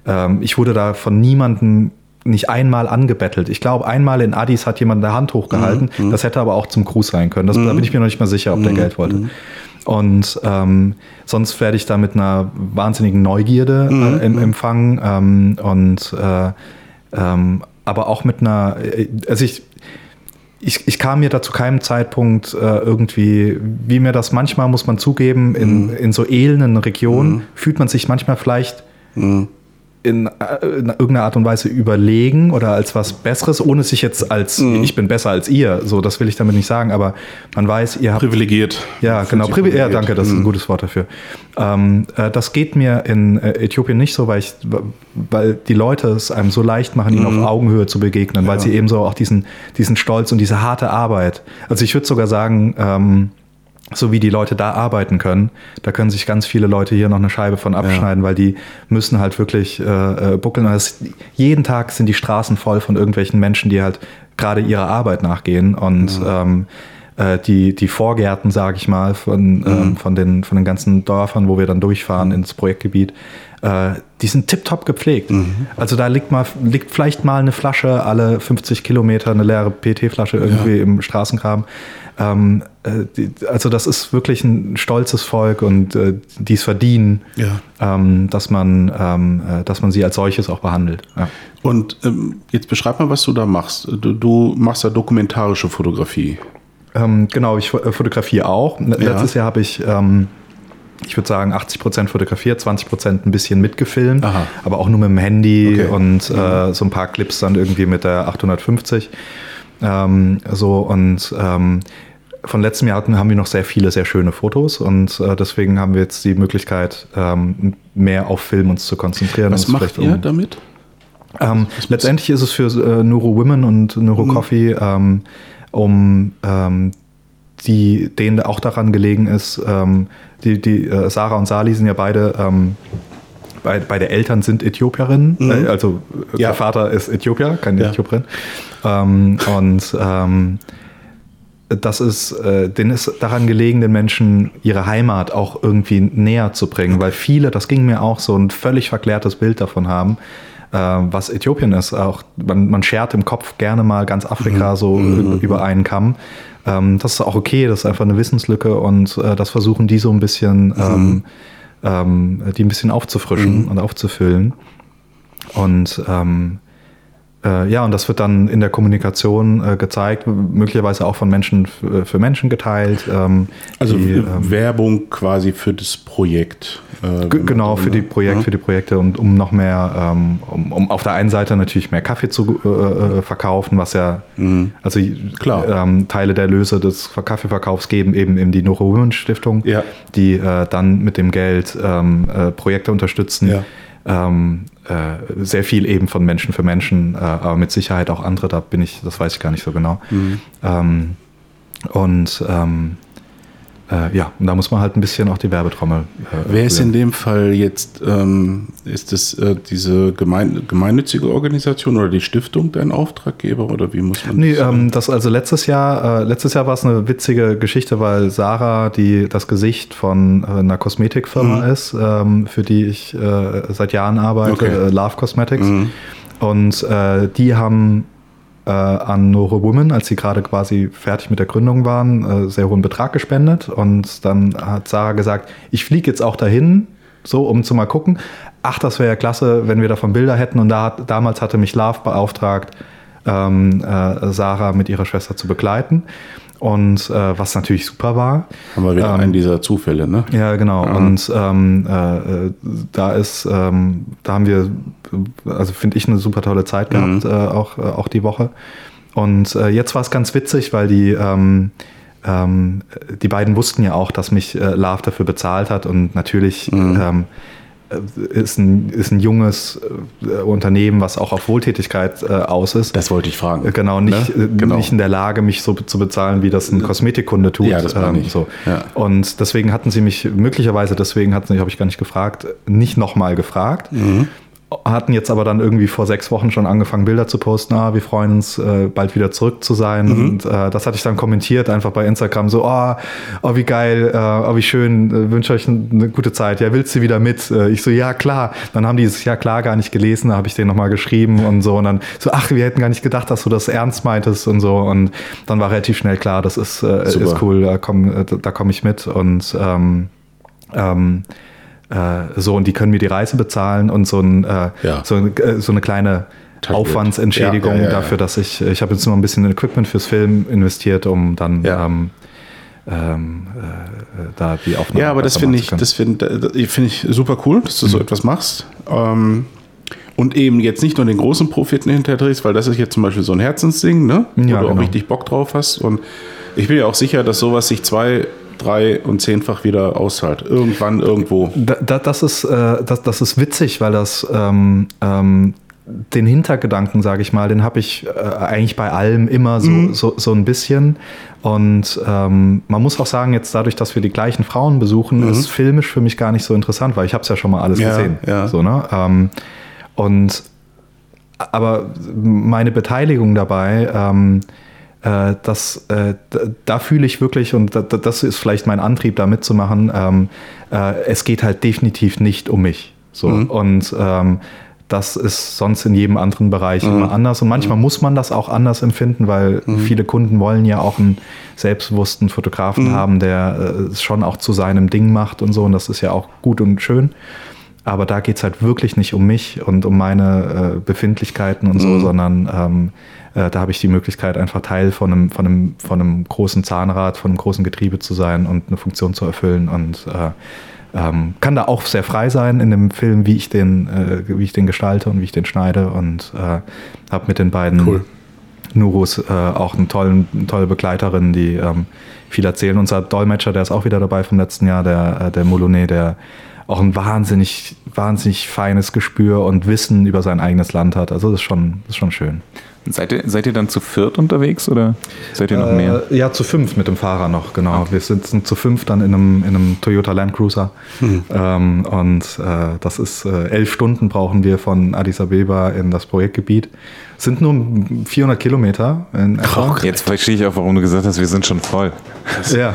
ähm, ich wurde da von niemandem nicht einmal angebettelt. Ich glaube, einmal in Addis hat jemand eine Hand hochgehalten. Mhm. Das hätte aber auch zum Gruß sein können. Das, Da bin ich mir noch nicht mal sicher, ob der Geld wollte. Und ähm, sonst werde ich da mit einer wahnsinnigen Neugierde äh, em- empfangen. Ähm, und äh, ähm, aber auch mit einer, äh, also ich, ich, ich kam mir da zu keinem Zeitpunkt äh, irgendwie, wie mir das manchmal, muss man zugeben, in, in so elenden Regionen fühlt man sich manchmal vielleicht in, äh, in irgendeiner Art und Weise überlegen oder als was Besseres, ohne sich jetzt als Mhm. ich bin besser als ihr, so das will ich damit nicht sagen, aber man weiß, ihr habt Privilegiert. ja, genau. Privi ja, privilegiert. danke, das ist ein gutes Wort dafür. Ähm, äh, das geht mir in äh, Äthiopien nicht so, weil, ich, weil die Leute es einem so leicht machen, ihnen auf Augenhöhe zu begegnen, weil sie eben so auch diesen, diesen Stolz und diese harte Arbeit. Also ich würde sogar sagen, ähm, so wie die Leute da arbeiten können, da können sich ganz viele Leute hier noch eine Scheibe von abschneiden, weil die müssen halt wirklich äh, äh, buckeln. Das, jeden Tag sind die Straßen voll von irgendwelchen Menschen, die halt gerade ihrer Arbeit nachgehen und ähm, äh, die, die Vorgärten, sage ich mal, von, ähm, von, den, von den ganzen Dörfern, wo wir dann durchfahren ins Projektgebiet, äh, die sind tipptopp gepflegt. Also da liegt, mal, liegt vielleicht mal eine Flasche alle 50 Kilometer, eine leere PT-Flasche irgendwie im Straßengraben. Ähm, äh, also das ist wirklich ein stolzes Volk und äh, die es verdienen, Ja. ähm, dass, man, ähm, äh, dass man sie als solches auch behandelt. Ja. Und ähm, jetzt beschreib mal, was du da machst. Du, du machst da dokumentarische Fotografie. Ähm, genau, ich äh, fotografiere auch. Ja. Letztes Jahr habe ich, ähm, ich würde sagen, 80% fotografiert, 20% ein bisschen mitgefilmt, Aha. aber auch nur mit dem Handy Okay. und äh, so ein paar Clips dann irgendwie mit der 850. Ähm, so und ähm, von letztem Jahr hatten, haben wir noch sehr viele, sehr schöne Fotos und äh, deswegen haben wir jetzt die Möglichkeit, ähm, mehr auf Film uns zu konzentrieren. Was macht ihr um- damit? ähm, letztendlich ist es für äh, Neuro Women und Neuro Mhm. Coffee, ähm, um ähm, die, denen auch daran gelegen ist, ähm, die, die äh, Sarah und Sali sind ja beide, ähm, bei, beide Eltern sind Äthiopierinnen, äh, also äh, Mhm. Ja. der Vater ist Äthiopier, keine Ja. Äthiopierin. Ähm, und ähm, das ist, äh, denen ist daran gelegen, den Menschen ihre Heimat auch irgendwie näher zu bringen, weil viele, das ging mir auch so, ein völlig verklärtes Bild davon haben, äh, was Äthiopien ist. Auch man, man schert im Kopf gerne mal ganz Afrika so über, über einen Kamm. Ähm, das ist auch okay, das ist einfach eine Wissenslücke und äh, das versuchen die so ein bisschen, ähm, ähm, die ein bisschen aufzufrischen und aufzufüllen. Und ähm, äh, ja, und das wird dann in der Kommunikation äh, gezeigt, möglicherweise auch von Menschen äh, für Menschen geteilt. Ähm, Also die, äh, ähm, Werbung quasi für das Projekt. äh, Genau, für die, Ja. Projekt, für die Projekte und um noch mehr, ähm, um, um auf der einen Seite natürlich mehr Kaffee zu äh, äh, verkaufen, was ja, also Mhm. Klar. Ähm, Teile der Löse des Kaffeeverkaufs geben eben in die Noro Women Stiftung, Ja. die dann mit dem Geld ähm, äh, Projekte unterstützen. Ja. Ähm, äh, sehr viel eben von Menschen für Menschen, äh, aber mit Sicherheit auch andere, da bin ich, das weiß ich gar nicht so genau. Mhm. Ähm, und ähm, äh, ja, und da muss man halt ein bisschen auch die Werbetrommel. Äh, Wer ist in dem Fall jetzt, ähm, ist es äh, diese gemein, gemeinnützige Organisation oder die Stiftung dein Auftraggeber oder wie muss man Nee, das ähm, das also letztes Jahr, äh, letztes Jahr war es eine witzige Geschichte, weil Sarah, die das Gesicht von äh, einer Kosmetikfirma ist, ähm, für die ich äh, seit Jahren arbeite, Okay. Love Cosmetics. Und äh, die haben äh, an Nore Women, als sie gerade quasi fertig mit der Gründung waren, äh, sehr hohen Betrag gespendet. Und dann hat Sarah gesagt, ich fliege jetzt auch dahin, so um zu mal gucken. Ach, das wäre ja klasse, wenn wir davon Bilder hätten. Und da hat, damals hatte mich Love beauftragt, ähm, äh, Sarah mit ihrer Schwester zu begleiten. Und äh, was natürlich super war. haben wir wieder einen dieser Zufälle, ne? Ja, genau. Und ähm, äh, da ist, ähm, da haben wir, also finde ich, eine super tolle Zeit gehabt, äh, auch, äh, auch die Woche. Und äh, jetzt war es ganz witzig, weil die, ähm, ähm, die beiden wussten ja auch, dass mich äh, Love dafür bezahlt hat und natürlich ähm, äh, ist, ein, ist ein junges äh, Unternehmen, was auch auf Wohltätigkeit äh, aus ist. Das wollte ich fragen. Äh, Genau, nicht, Ne? äh, Genau. nicht in der Lage, mich so zu bezahlen, wie das ein Kosmetikkunde tut. Ja, das meine ich. so. Ja. Und deswegen hatten sie mich, möglicherweise deswegen hatten sie, habe ich gar nicht gefragt, nicht nochmal gefragt. Mhm. Hatten jetzt aber dann irgendwie vor sechs Wochen schon angefangen, Bilder zu posten. Ah, wir freuen uns, äh, bald wieder zurück zu sein. Mhm. Und äh, das hatte ich dann kommentiert, einfach bei Instagram, so, oh, oh wie geil, äh, oh, wie schön, äh, wünsche euch eine gute Zeit. Ja, willst du wieder mit? Äh, ich so, ja, klar. Dann haben die es ja klar gar nicht gelesen, da habe ich denen nochmal geschrieben und so. Und dann so, ach, wir hätten gar nicht gedacht, dass du das ernst meintest und so. Und dann war relativ schnell klar, das ist, ist cool, da komme komm ich mit. Und ähm, ähm, äh, so, und die können mir die Reise bezahlen und so, ein, äh, Ja. so, äh, so eine kleine. Aufwandsentschädigung Ja, ja, dafür, dass ich, ich habe jetzt nur ein bisschen Equipment fürs Film investiert, um dann ähm, ähm, äh, da die Aufnahme Ja, aber das finde ich, das finde finde ich super cool, dass du Mhm. so etwas machst. Ähm, und eben jetzt nicht nur den großen Profiten hinterträgst, weil das ist jetzt zum Beispiel so ein Herzensding, ne? wo du auch genau. richtig Bock drauf hast. Und ich bin ja auch sicher, dass sowas sich zwei, drei und zehnfach wieder auszahlt. Irgendwann, irgendwo. Da, da, das, ist, äh, das, das ist witzig, weil das ähm, ähm, den Hintergedanken, sage ich mal, den habe ich äh, eigentlich bei allem immer so, so, so ein bisschen. Und ähm, man muss auch sagen, jetzt dadurch, dass wir die gleichen Frauen besuchen, ist filmisch für mich gar nicht so interessant, weil ich habe es ja schon mal alles Ja, gesehen. ja. So, ne? ähm, und aber meine Beteiligung dabei, ähm, äh, das, äh, da, da fühle ich wirklich, und da, da- das ist vielleicht mein Antrieb, da mitzumachen, ähm, äh, es geht halt definitiv nicht um mich. So. Und ähm, das ist sonst in jedem anderen Bereich immer anders. Und manchmal muss man das auch anders empfinden, weil viele Kunden wollen ja auch einen selbstbewussten Fotografen haben, der äh, es schon auch zu seinem Ding macht und so. Und das ist ja auch gut und schön. Aber da geht es halt wirklich nicht um mich und um meine äh, Befindlichkeiten und so, sondern ähm, äh, da habe ich die Möglichkeit, einfach Teil von einem, von, einem, von einem großen Zahnrad, von einem großen Getriebe zu sein und eine Funktion zu erfüllen. Und äh, ähm, kann da auch sehr frei sein in dem Film, wie ich den, äh, wie ich den gestalte und wie ich den schneide. Und äh, habe mit den beiden Cool. Nurus äh, auch einen tollen, eine tolle Begleiterin, die ähm, viel erzählen. Unser Dolmetscher, der ist auch wieder dabei vom letzten Jahr, der, äh, der Moulonet, der auch ein wahnsinnig, wahnsinnig feines Gespür und Wissen über sein eigenes Land hat. Also das ist schon, das ist schon schön. Seid ihr, seid ihr dann zu viert unterwegs oder seid ihr noch mehr? Äh, ja, zu fünf mit dem Fahrer noch, genau. Wir sitzen zu fünf dann in einem, in einem Toyota Land Cruiser. Ähm, und äh, das ist äh, elf Stunden brauchen wir von Addis Abeba in das Projektgebiet. Sind nur 400 Kilometer in etwa. Jetzt verstehe ich auch, warum du gesagt hast, wir sind schon voll. Ja,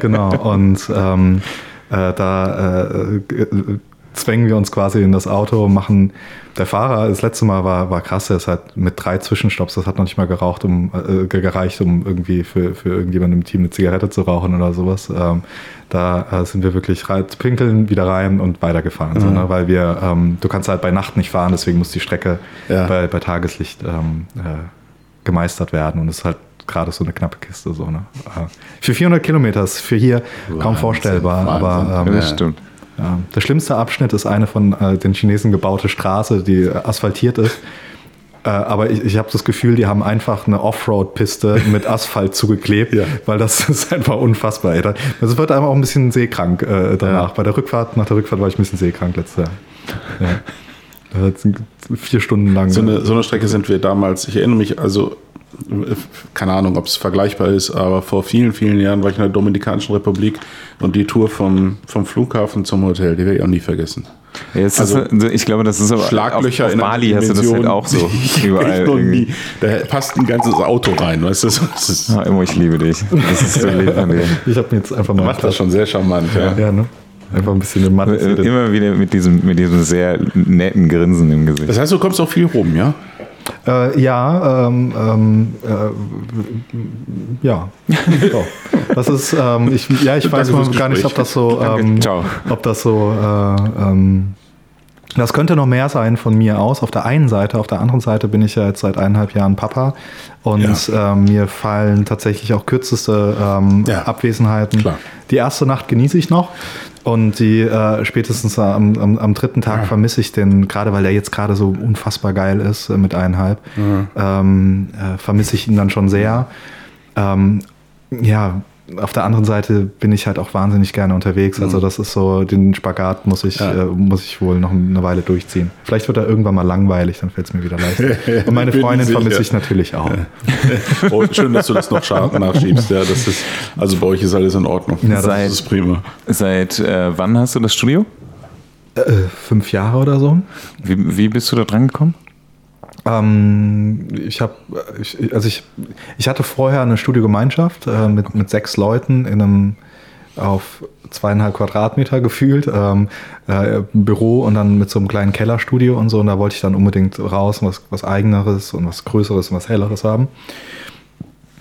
genau. Und ähm, äh, da äh, äh, zwängen wir uns quasi in das Auto, machen. Der Fahrer, das letzte Mal war, war krass, er ist halt mit drei Zwischenstopps, das hat noch nicht mal geraucht, um, äh, gereicht, um irgendwie für, für irgendjemanden im Team eine Zigarette zu rauchen oder sowas. Ähm, da äh, sind wir wirklich rein, pinkeln, wieder rein und weitergefahren. So, ne? Weil wir, ähm, du kannst halt bei Nacht nicht fahren, deswegen muss die Strecke Ja. bei, bei Tageslicht ähm, äh, gemeistert werden. Und es ist halt gerade so eine knappe Kiste. So, ne? Äh, Für 400 Kilometer ist für hier kaum Wahnsinn, vorstellbar. Wahnsinn. Aber ähm, Das stimmt. Ja, der schlimmste Abschnitt ist eine von äh, den Chinesen gebaute Straße, die äh, asphaltiert ist. Äh, aber ich, ich habe das Gefühl, die haben einfach eine Offroad-Piste mit Asphalt zugeklebt, Ja. weil das ist einfach unfassbar. Ey. Das wird einfach auch ein bisschen seekrank äh, danach. Bei der Rückfahrt, nach der Rückfahrt war ich ein bisschen seekrank letztes Jahr. Ja. Vier Stunden lang. So eine, so eine Strecke sind wir damals, ich erinnere mich, also keine Ahnung, ob es vergleichbar ist, aber vor vielen, vielen Jahren war ich in der Dominikanischen Republik und die Tour vom, vom Flughafen zum Hotel, die werde ich auch nie vergessen. Ja, Also, ist, ich glaube, das ist aber Schlaglöcher auf, auf Mali hast du das halt auch so. Überall nie. Da passt ein ganzes Auto rein, weißt du? Das ist, Ah, Immo, ich liebe dich. Das ist so lieb von dir. ich habe mir jetzt einfach mal macht das schon sehr charmant, ja. Ja, ne? Einfach ein bisschen den Mann. Immer wieder mit diesem, mit diesem sehr netten Grinsen im Gesicht. Das heißt, du kommst auch viel rum, ja? Äh, ja, ähm, ähm, äh, ja. So. Das ist, ähm, ich, ja, ich weiß gar nicht, ob das so, ähm, ob das so, äh, ähm, das könnte noch mehr sein von mir aus. Auf der einen Seite, auf der anderen Seite bin ich ja jetzt seit eineinhalb Jahren Papa und ähm, mir fallen tatsächlich auch kürzeste ähm, Ja. Abwesenheiten. Klar. Die erste Nacht genieße ich noch. Und die äh, spätestens am, am, am dritten Tag vermisse ich den, gerade weil der jetzt gerade so unfassbar geil ist äh, mit eineinhalb, ähm, äh, vermisse ich ihn dann schon sehr. Ähm, ja, auf der anderen Seite bin ich halt auch wahnsinnig gerne unterwegs. Also das ist so, den Spagat muss ich, Ja. äh, muss ich wohl noch eine Weile durchziehen. Vielleicht wird er irgendwann mal langweilig, dann fällt es mir wieder leichter. Und meine Freundin sicher. vermisse ich natürlich auch. Oh, schön, dass du das noch scharf nachschiebst. Ja, das ist, also bei euch ist alles in Ordnung. Ja, das das ist prima. Seit äh, wann hast du das Studio? Äh, fünf Jahre oder so. Wie, wie bist du da dran gekommen? Ähm, ich habe, also ich, ich hatte vorher eine Studiogemeinschaft äh, mit, mit sechs Leuten in einem auf zweieinhalb Quadratmeter gefühlt ähm, äh, Büro und dann mit so einem kleinen Kellerstudio und so. Und da wollte ich dann unbedingt raus und was, was eigeneres und was größeres und was helleres haben.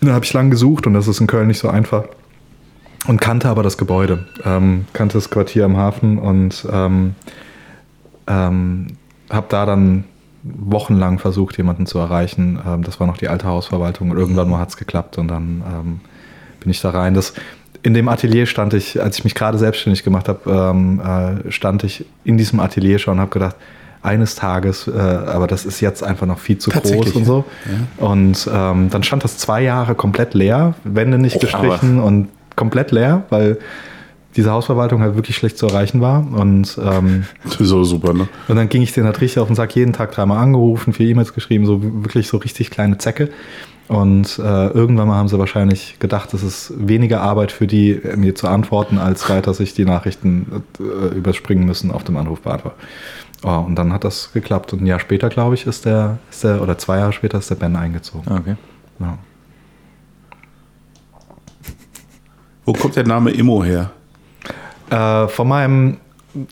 Da habe ich lang gesucht und das ist in Köln nicht so einfach. Und kannte aber das Gebäude, ähm, kannte das Quartier am Hafen und ähm, ähm, habe da dann wochenlang versucht, jemanden zu erreichen. Ähm, das war noch die alte Hausverwaltung und irgendwann mal hat es geklappt und dann ähm, bin ich da rein. Das, in dem Atelier stand ich, als ich mich gerade selbstständig gemacht habe, ähm, äh, stand ich in diesem Atelier schon und habe gedacht, eines Tages, äh, aber das ist jetzt einfach noch viel zu groß und so. Und ähm, dann stand das zwei Jahre komplett leer, Wände nicht Oh, gestrichen und komplett leer, weil diese Hausverwaltung halt wirklich schlecht zu erreichen war. Und, ähm, Das ist so super, ne? und dann ging ich den halt richtig auf den Sack, jeden Tag dreimal angerufen, vier E-Mails geschrieben, so wirklich so richtig kleine Zecke. Und äh, irgendwann mal haben sie wahrscheinlich gedacht, es ist weniger Arbeit für die, äh, mir zu antworten, als weiter sich die Nachrichten äh, überspringen müssen auf dem Anrufbeantworter. Oh, und dann hat das geklappt. Und ein Jahr später, glaube ich, ist der, ist der, oder zwei Jahre später ist der Ben eingezogen. Okay. Ja. Wo kommt der Name Immo her? Äh, von meinem,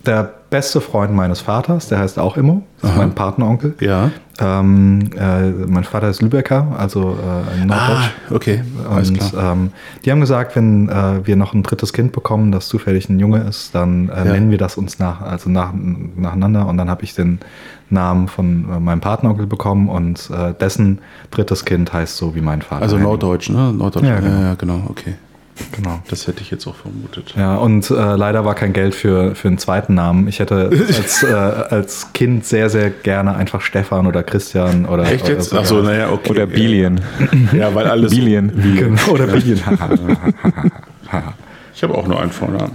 der beste Freund meines Vaters, der heißt auch Immo, das ist mein Partneronkel. Ja. Ähm, äh, mein Vater ist Lübecker, also äh, in Norddeutsch. Ah, okay. Alles Und klar. ähm, die haben gesagt, wenn äh, wir noch ein drittes Kind bekommen, das zufällig ein Junge ist, dann äh, Ja. nennen wir das uns nach, also nach, nacheinander. Und dann habe ich den Namen von äh, meinem Partneronkel bekommen und äh, dessen drittes Kind heißt so wie mein Vater. Also. Norddeutsch, ne? Norddeutsch. Ja, Ja, genau. ja, genau, okay. Genau. Das hätte ich jetzt auch vermutet. Ja, und äh, leider war kein Geld für, für einen zweiten Namen. Ich hätte als, äh, als Kind sehr, sehr gerne einfach Stefan oder Christian oder. Echt jetzt? Oder, Achso, naja, okay. Oder Bilien. Ja, weil alles. Bilien. Genau, oder Billion. Ich habe auch nur einen Vornamen.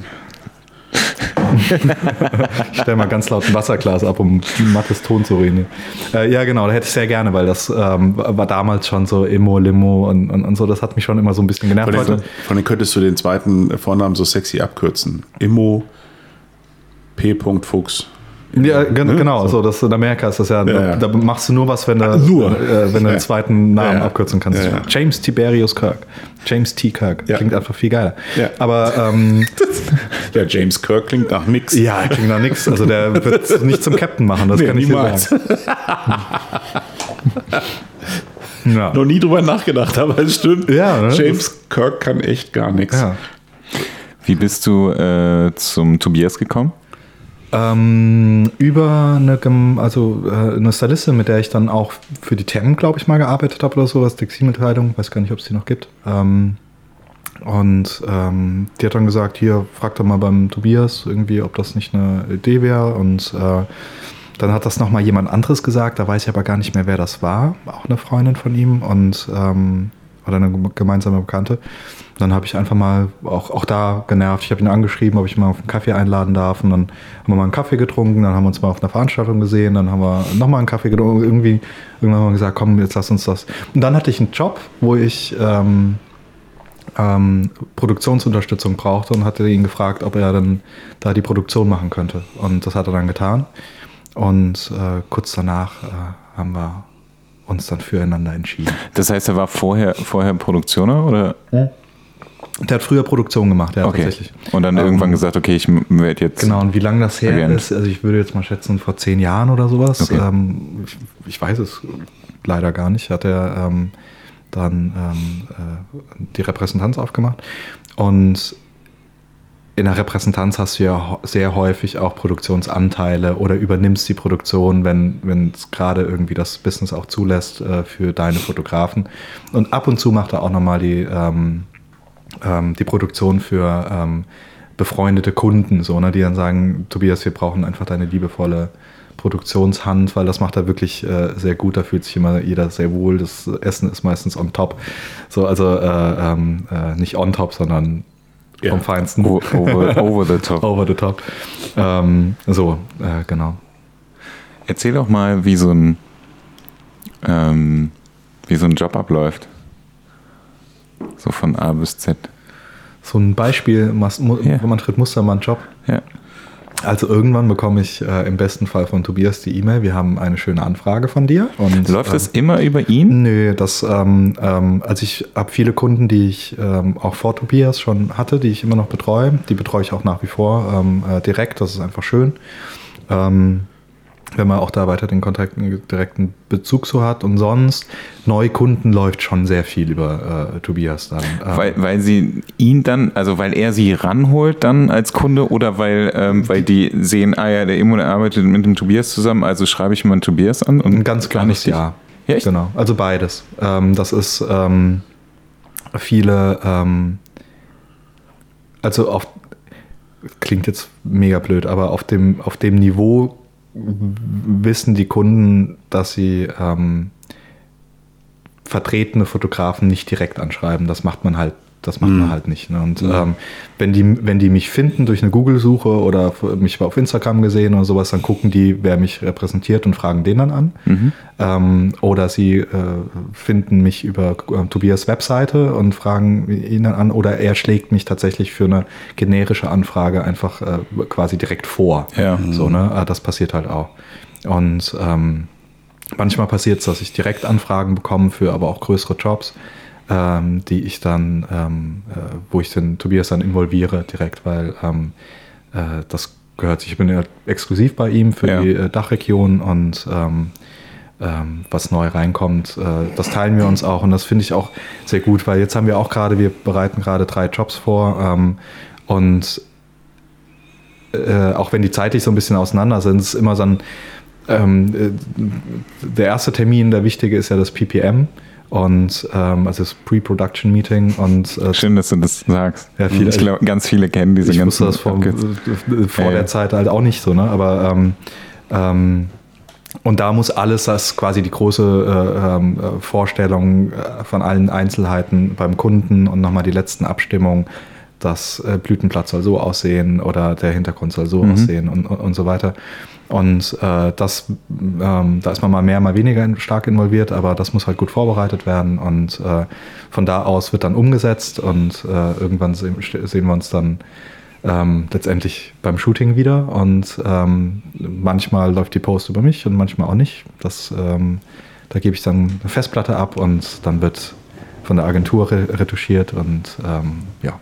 Ich stelle mal ganz laut ein Wasserglas ab, um mattes Ton zu reden. Äh, ja, genau, da hätte ich sehr gerne, weil das ähm, war damals schon so Immo, Limo und, und, und so. Das hat mich schon immer so ein bisschen genervt. Von den, Heute, von den könntest du den zweiten Vornamen so sexy abkürzen. Immo P. Fuchs. Ja, gen, genau, so das, in Amerika ist das ja, Ja, ja. da machst du nur was, wenn du, Ah, nur. äh, wenn du Ja. einen zweiten Namen Ja, ja. abkürzen kannst. Ja, ja. James Tiberius Kirk. James T. Kirk. Ja. Klingt einfach viel geiler. Ja. Aber ähm, Ja, James Kirk klingt nach nix. ja, klingt nach nichts. Also der wird nicht zum Captain machen, das Nee, kann ich niemals. dir sagen. Ja. Noch nie drüber nachgedacht, aber es stimmt. Ja, ne? James Kirk kann echt gar nichts. ja. Wie bist du äh, zum Tobias gekommen? Ähm, über eine, also, äh, eine Stylistin, mit der ich dann auch für die TM, glaube ich, mal gearbeitet habe oder sowas, Textilmitteilung, weiß gar nicht, ob es die noch gibt. Ähm, und ähm, die hat dann gesagt, hier, frag doch mal beim Tobias irgendwie, ob das nicht eine Idee wäre. Und äh, dann hat das nochmal jemand anderes gesagt, da weiß ich aber gar nicht mehr, wer das war. Auch eine Freundin von ihm und ähm, oder eine gemeinsame Bekannte. Dann habe ich einfach mal auch, auch da genervt. Ich habe ihn angeschrieben, ob ich mal auf einen Kaffee einladen darf. Und dann haben wir mal einen Kaffee getrunken, dann haben wir uns mal auf einer Veranstaltung gesehen, dann haben wir nochmal einen Kaffee getrunken. Irgendwie, irgendwann haben wir gesagt, komm, jetzt lass uns das. Und dann hatte ich einen Job, wo ich ähm, ähm, Produktionsunterstützung brauchte und hatte ihn gefragt, ob er dann da die Produktion machen könnte. Und das hat er dann getan. Und äh, kurz danach äh, haben wir uns dann füreinander entschieden. Das heißt, er war vorher, vorher Produktioner oder? Der hat früher Produktion gemacht, ja, Okay. tatsächlich. Und dann Ähm, irgendwann gesagt, okay, ich werde jetzt. Genau, und wie lange das her Agent. ist, also ich würde jetzt mal schätzen, vor zehn Jahren oder sowas. Okay. Ähm, ich, ich weiß es leider gar nicht. Hat er ähm, dann ähm, äh, die Repräsentanz aufgemacht. Und in der Repräsentanz hast du ja sehr häufig auch Produktionsanteile oder übernimmst die Produktion, wenn wenn es gerade irgendwie das Business auch zulässt äh, für deine Fotografen. Und ab und zu macht er auch nochmal die, ähm, ähm, die Produktion für ähm, befreundete Kunden, so, ne, die dann sagen, Tobias, wir brauchen einfach deine liebevolle Produktionshand, weil das macht er wirklich äh, sehr gut, da fühlt sich immer jeder sehr wohl. Das Essen ist meistens on top. So, also äh, ähm, äh, nicht on top, sondern Ja. vom Feinsten. over, over the top. Over the top. Ähm, so, äh, genau. Erzähl doch mal, wie so ein, ähm, wie so ein Job abläuft. So von A bis Z. So ein Beispiel, Ja. Manfred Mustermann Job. Ja. Also irgendwann bekomme ich äh, im besten Fall von Tobias die E-Mail, wir haben eine schöne Anfrage von dir. Und, Läuft ähm, das immer über ihn? Nö, das, ähm, ähm, also ich habe viele Kunden, die ich ähm, auch vor Tobias schon hatte, die ich immer noch betreue. Die betreue ich auch nach wie vor ähm, äh, direkt, das ist einfach schön. Ähm, wenn man auch da weiter den Kontakt, einen direkten Bezug zu hat. Und sonst, Neukunden läuft schon sehr viel über äh, Tobias dann. Ähm, Weil, weil sie ihn dann, also weil er sie ranholt dann als Kunde oder weil, ähm, weil die sehen, ah ja, der Immo der arbeitet mit dem Tobias zusammen, also schreibe ich mal einen Tobias an und Ein ganz dich. Ja. Ja, echt? Genau, also beides. Ähm, das ist ähm, viele, ähm, also auf, klingt jetzt mega blöd, aber auf dem, auf dem Niveau wissen die Kunden, dass sie ähm, vertretene Fotografen nicht direkt anschreiben. Das macht man halt das macht man halt nicht. Ne? Und ähm, wenn, die, wenn die mich finden durch eine Google-Suche oder mich auf Instagram gesehen oder sowas, dann gucken die, wer mich repräsentiert und fragen den dann an. Ähm, oder sie äh, finden mich über äh, Tobias Webseite und fragen ihn dann an. Oder er schlägt mich tatsächlich für eine generische Anfrage einfach äh, quasi direkt vor. Ja. So, ne? Ah, Das passiert halt auch. Und ähm, manchmal passiert es, dass ich direkt Anfragen bekomme für aber auch größere Jobs ähm, die ich dann, ähm, äh, wo ich den Tobias dann involviere direkt, weil ähm, äh, das gehört sich, ich bin ja exklusiv bei ihm für Ja. die äh, Dachregion und ähm, ähm, was neu reinkommt, äh, das teilen wir uns auch und das finde ich auch sehr gut, weil jetzt haben wir auch gerade, wir bereiten gerade drei Jobs vor ähm, und äh, auch wenn die zeitlich so ein bisschen auseinander sind, ist immer so ein, äh, der erste Termin, der wichtige ist ja das PPM und ähm, also das Pre-Production Meeting und äh, Schön, dass du das sagst. Ja, viele- ich glaube, ganz viele kennen diese ich ganzen wusste das vor, Abkürz- vor Ja, ja. der Zeit halt auch nicht so, ne? Aber ähm, ähm, und da muss alles, das quasi die große äh, ähm, äh, Vorstellung äh, von allen Einzelheiten beim Kunden und nochmal die letzten Abstimmungen, das äh, Blütenblatt soll so aussehen oder der Hintergrund soll so aussehen und, und, und so weiter. Und äh, das, ähm, da ist man mal mehr, mal weniger in- stark involviert, aber das muss halt gut vorbereitet werden und äh, von da aus wird dann umgesetzt und äh, irgendwann sehen, sehen wir uns dann ähm, letztendlich beim Shooting wieder und ähm, manchmal läuft die Post über mich und manchmal auch nicht. Das, ähm, da gebe ich dann eine Festplatte ab und dann wird von der Agentur re retuschiert und ähm, ja.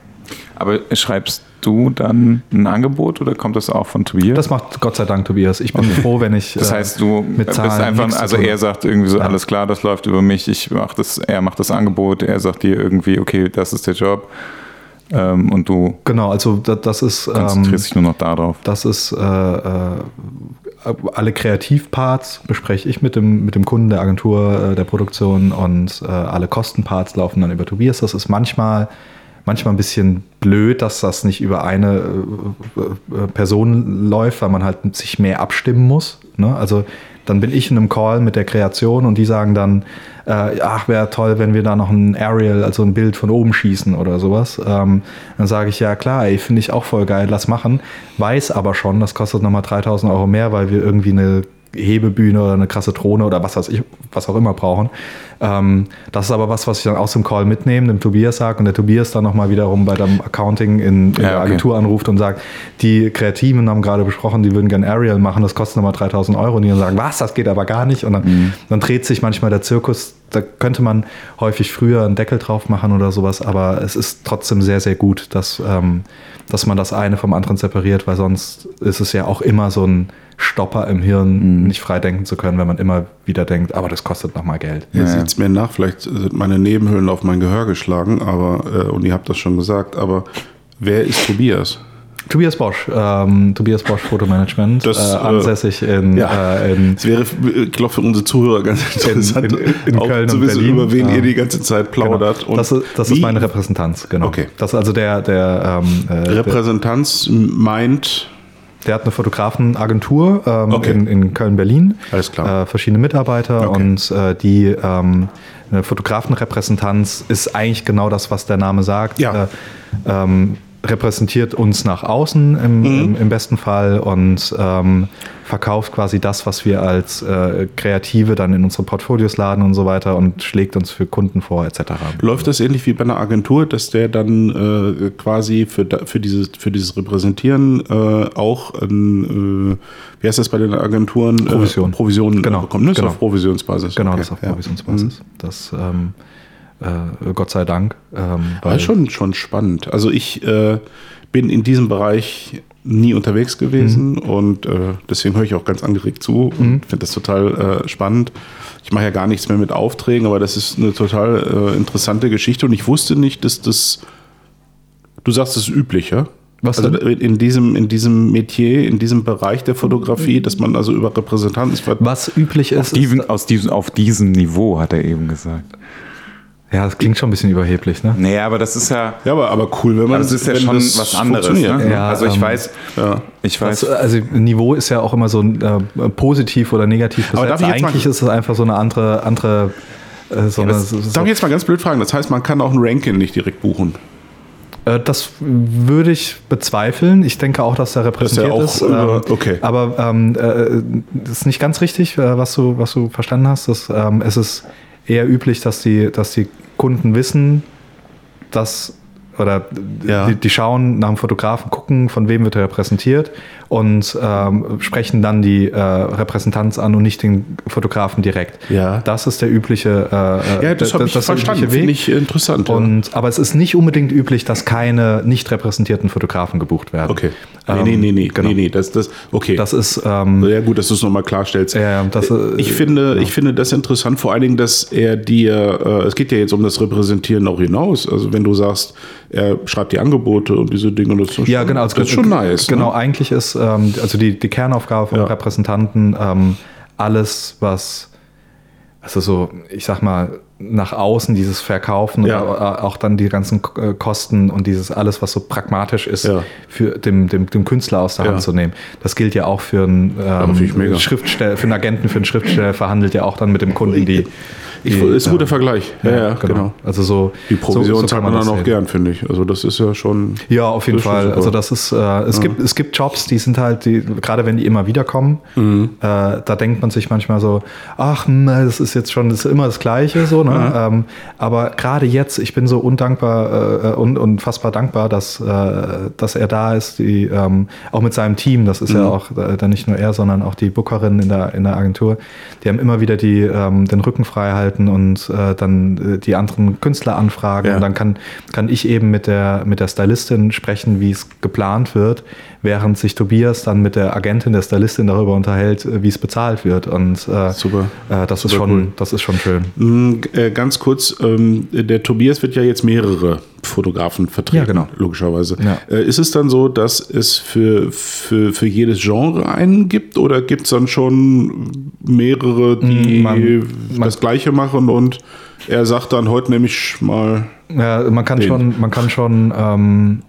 Aber schreibst du dann ein Angebot oder kommt das auch von Tobias? Das macht Gott sei Dank Tobias. Ich bin froh, wenn ich. Das äh, heißt, du mit bist Zahlen einfach, nichts zu also er sagt irgendwie so, Ja. alles klar, das läuft über mich, ich mach das, er macht das Angebot, er sagt dir irgendwie, okay, das ist der Job ähm, und du Genau, also da, das ist. Ähm, konzentrierst dich nur noch darauf. Das ist äh, äh, alle Kreativparts bespreche ich mit dem, mit dem Kunden der Agentur äh, der Produktion und äh, alle Kostenparts laufen dann über Tobias. Das ist manchmal, manchmal ein bisschen blöd, dass das nicht über eine äh, äh, Person läuft, weil man halt sich mehr abstimmen muss. Ne? Also dann bin ich in einem Call mit der Kreation und die sagen dann, äh, ach, wäre toll, wenn wir da noch ein Aerial, also ein Bild von oben schießen oder sowas. Ähm, dann sage ich, ja klar, ey, finde ich auch voll geil, lass machen. Weiß aber schon, das kostet nochmal 3000 Euro mehr, weil wir irgendwie eine Hebebühne oder eine krasse Drohne oder was weiß ich, was auch immer brauchen. Ähm, das ist aber was, was ich dann aus dem Call mitnehme, dem Tobias sage und der Tobias dann nochmal wiederum bei dem Accounting in, in Ja, der okay. Agentur anruft und sagt, die Kreativen haben gerade besprochen, die würden gerne Aerial machen, das kostet nochmal 3000 Euro und die dann sagen, was, das geht aber gar nicht und dann, Mhm. dann dreht sich manchmal der Zirkus, da könnte man häufig früher einen Deckel drauf machen oder sowas, aber es ist trotzdem sehr, sehr gut, dass, ähm, dass man das eine vom anderen separiert, weil sonst ist es ja auch immer so ein Stopper im Hirn, Mhm. nicht frei denken zu können, wenn man immer wieder denkt, aber das kostet nochmal Geld. Ihr Ja, ja. seht es mir nach, vielleicht sind meine Nebenhöhlen auf mein Gehör geschlagen, aber, äh, und ihr habt das schon gesagt, aber wer ist Tobias? Tobias Bosch, ähm, Tobias Bosch Fotomanagement, Das, äh, äh, ansässig in, ja. äh, in Es wäre, ich glaube, für unsere Zuhörer ganz interessant, in- in auch Köln zu wissen, Berlin. über wen Ja. ihr die ganze Zeit plaudert. Genau. Das, ist, das ist meine Repräsentanz, genau. Okay. Das ist also der, der, ähm, äh, der, Repräsentanz meint, der hat eine Fotografenagentur ähm, Okay. in, in Köln-Berlin. Alles klar. Äh, verschiedene Mitarbeiter Okay. und äh, die ähm, eine Fotografenrepräsentanz ist eigentlich genau das, was der Name sagt. Ja. Äh, ähm, repräsentiert uns nach außen im, Mhm. im, im besten Fall und ähm, verkauft quasi das, was wir als äh, Kreative dann in unsere Portfolios laden und so weiter und schlägt uns für Kunden vor etc. läuft das ähnlich wie bei einer Agentur, dass der dann äh, quasi für, für, dieses, für dieses Repräsentieren äh, auch, ein, äh, wie heißt das bei den Agenturen? Provision. Äh, Provision Genau, bekommt, ne? Ist genau. auf Provisionsbasis. Genau, Okay, das auf ja. Provisionsbasis. Das ähm, äh, Gott sei Dank. Ähm, War schon, schon spannend. Also ich äh, bin in diesem Bereich nie unterwegs gewesen und äh, deswegen höre ich auch ganz angeregt zu und finde das total äh, spannend. Ich mache ja gar nichts mehr mit Aufträgen, aber das ist eine total äh, interessante Geschichte und ich wusste nicht, dass das, du sagst, das ist üblich, ja? Was also denn? in diesem, in diesem Metier, in diesem Bereich der Fotografie, dass man also über Repräsentanten, Was üblich Auf ist, diesem, ist aus diesem, auf diesem Niveau, hat er eben gesagt. Ja, das klingt schon ein bisschen überheblich, ne? Nee, aber das ist ja. Ja, aber, aber cool, wenn man. Aber das ist ja schon das was anderes. funktioniert. Ne? Ja, also ich ähm, weiß, Ja. ich weiß. Das, also Niveau ist ja auch immer so äh, positiv oder negativ Aber darf ich jetzt mal- Eigentlich ist es einfach so eine andere, andere äh, so eine, Das, so, darf ich jetzt mal ganz blöd fragen? Das heißt, man kann auch ein Ranking nicht direkt buchen. Äh, Das würde ich bezweifeln. Ich denke auch, dass er repräsentiert auch ist. über- ähm, okay. Aber ähm, äh, das ist nicht ganz richtig, äh, was du, was du verstanden hast. Das, ähm, es ist eher üblich, dass die, dass die Kunden wissen, dass oder Ja. die, die schauen nach dem Fotografen, gucken, von wem wird er repräsentiert und ähm, sprechen dann die äh, Repräsentanz an und nicht den Fotografen direkt. Ja. Das ist der übliche äh, Ja, das habe ich der verstanden. Finde ich interessant. ja. Und, aber es ist nicht unbedingt üblich, dass keine nicht repräsentierten Fotografen gebucht werden. okay. Nee, Ähm, nee, nee, nee, genau. nee, nee, das, das, okay. Das ist, ähm, ja gut, dass du es nochmal klarstellst. Ja, ja, das, äh, ich, finde, ich finde das interessant, vor allen Dingen, dass er dir, äh, es geht ja jetzt um das Repräsentieren auch hinaus. Also wenn du sagst, er schreibt die Angebote und diese Dinge, das ist ja, schon, genau. das ist schon nice. Genau, Ne? eigentlich ist ähm, also die, die Kernaufgabe vom Ja. Repräsentanten ähm, alles, was, also so, ich sag mal, nach außen dieses Verkaufen Ja. oder auch dann die ganzen äh, Kosten und dieses alles, was so pragmatisch ist, Ja. für dem, dem, dem Künstler aus der Ja. Hand zu nehmen. Das gilt ja auch für einen ähm, Schriftsteller, für einen Agenten, für einen Schriftsteller verhandelt ja auch dann mit dem Kunden die. Ich, die, ist ein guter ähm, Vergleich. Ja, ja, genau. Also so Die Provision so, so zahlt man dann auch gern, finde ich. Also das ist ja schon. Ja, auf jeden Fall. Also das ist, äh, es gibt, es gibt Jobs, die sind halt, die, gerade wenn die immer wieder kommen, Mhm. äh, da denkt man sich manchmal so, ach, hm, das ist jetzt schon, das ist immer das Gleiche, so, ne? Ähm, aber gerade jetzt, ich bin so undankbar äh, und unfassbar dankbar, dass, äh, dass er da ist, die, ähm, auch mit seinem Team, das ist ja Mhm. auch äh, dann nicht nur er, sondern auch die Bookerin in der, in der Agentur, die haben immer wieder die, ähm, den Rücken frei halten und äh, dann äh, die anderen Künstler anfragen Ja. und dann kann, kann ich eben mit der, mit der Stylistin sprechen, wie es geplant wird, während sich Tobias dann mit der Agentin der Stylistin darüber unterhält, äh, wie es bezahlt wird. Und äh, Super. Äh, das, ist Super schon, cool. das ist schon schön. Mm, äh, Ganz kurz, ähm, der Tobias wird ja jetzt mehrere Fotografen vertreten, Ja, genau. logischerweise. Ja. Äh, Ist es dann so, dass es für, für, für jedes Genre einen gibt oder gibt es dann schon mehrere, die Mm, man- man- das Gleiche machen und er sagt dann, heute nehme ich mal. Ja, man kann Den. schon, man kann schon ähm,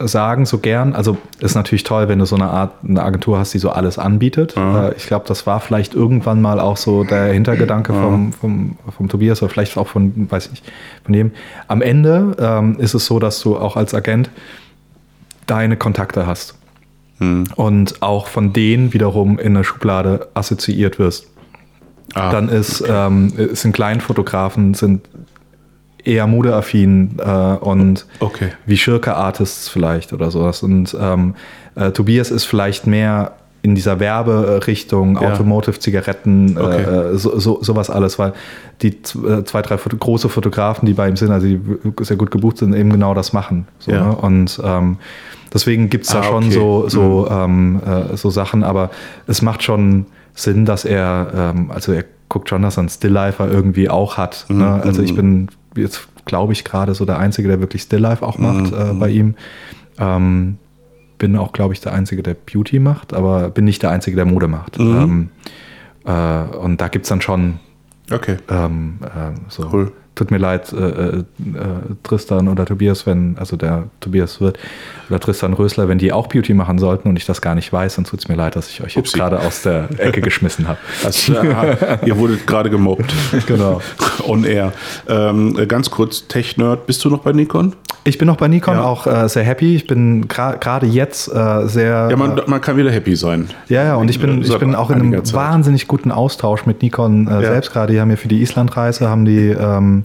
sagen, so gern. Also ist natürlich toll, wenn du so eine Art eine Agentur hast, die so alles anbietet. Äh, ich glaube, das war vielleicht irgendwann mal auch so der Hintergedanke vom, vom, vom Tobias oder vielleicht auch von, weiß ich nicht, von jedem. Am Ende ähm, ist es so, dass du auch als Agent deine Kontakte hast. Und auch von denen wiederum in der Schublade assoziiert wirst. Ah, Dann ist, ähm, sind Kleinfotografen, sind eher modeaffin äh, und Okay. wie Schirke-Artists vielleicht oder sowas. Und ähm, äh, Tobias ist vielleicht mehr in dieser Werberichtung, Ja. Automotive-Zigaretten, Okay. äh, so, so, sowas alles, weil die äh, zwei, drei Foto große Fotografen, die bei ihm sind, also die sehr gut gebucht sind, eben genau das machen. So, Ja. ne? Und ähm, deswegen gibt es da Ah, schon okay. so, so, ähm, äh, so Sachen, aber es macht schon Sinn, dass er, ähm, also er guckt schon, dass er einen Stilllifer irgendwie auch hat. Mhm. Ne? Also ich bin jetzt, glaube ich, gerade so der Einzige, der wirklich Stilllife auch macht Mhm. äh, bei ihm. Ähm, bin auch, glaube ich, der Einzige, der Beauty macht, aber bin nicht der Einzige, der Mode macht. Mhm. Ähm, äh, und da gibt es dann schon Okay. ähm, äh, so. Cool. Tut mir leid, äh, äh, äh, Tristan oder Tobias, wenn, also der Tobias wird, oder Tristan Rösler, wenn die auch Beauty machen sollten und ich das gar nicht weiß, dann tut es mir leid, dass ich euch jetzt gerade aus der Ecke geschmissen habe. Das, äh, ihr wurdet gerade gemobbt. Genau. On air. Ähm, äh, ganz kurz, Tech-Nerd, bist du noch bei Nikon? Ich bin noch bei Nikon Ja. auch äh, sehr happy. Ich bin gra- gerade jetzt äh, sehr. Ja, man, man kann wieder happy sein. ja, ja, und ich bin, ich bin auch in einem Zeit. wahnsinnig guten Austausch mit Nikon äh, Ja. selbst gerade. Die haben ja für die Islandreise haben die ähm,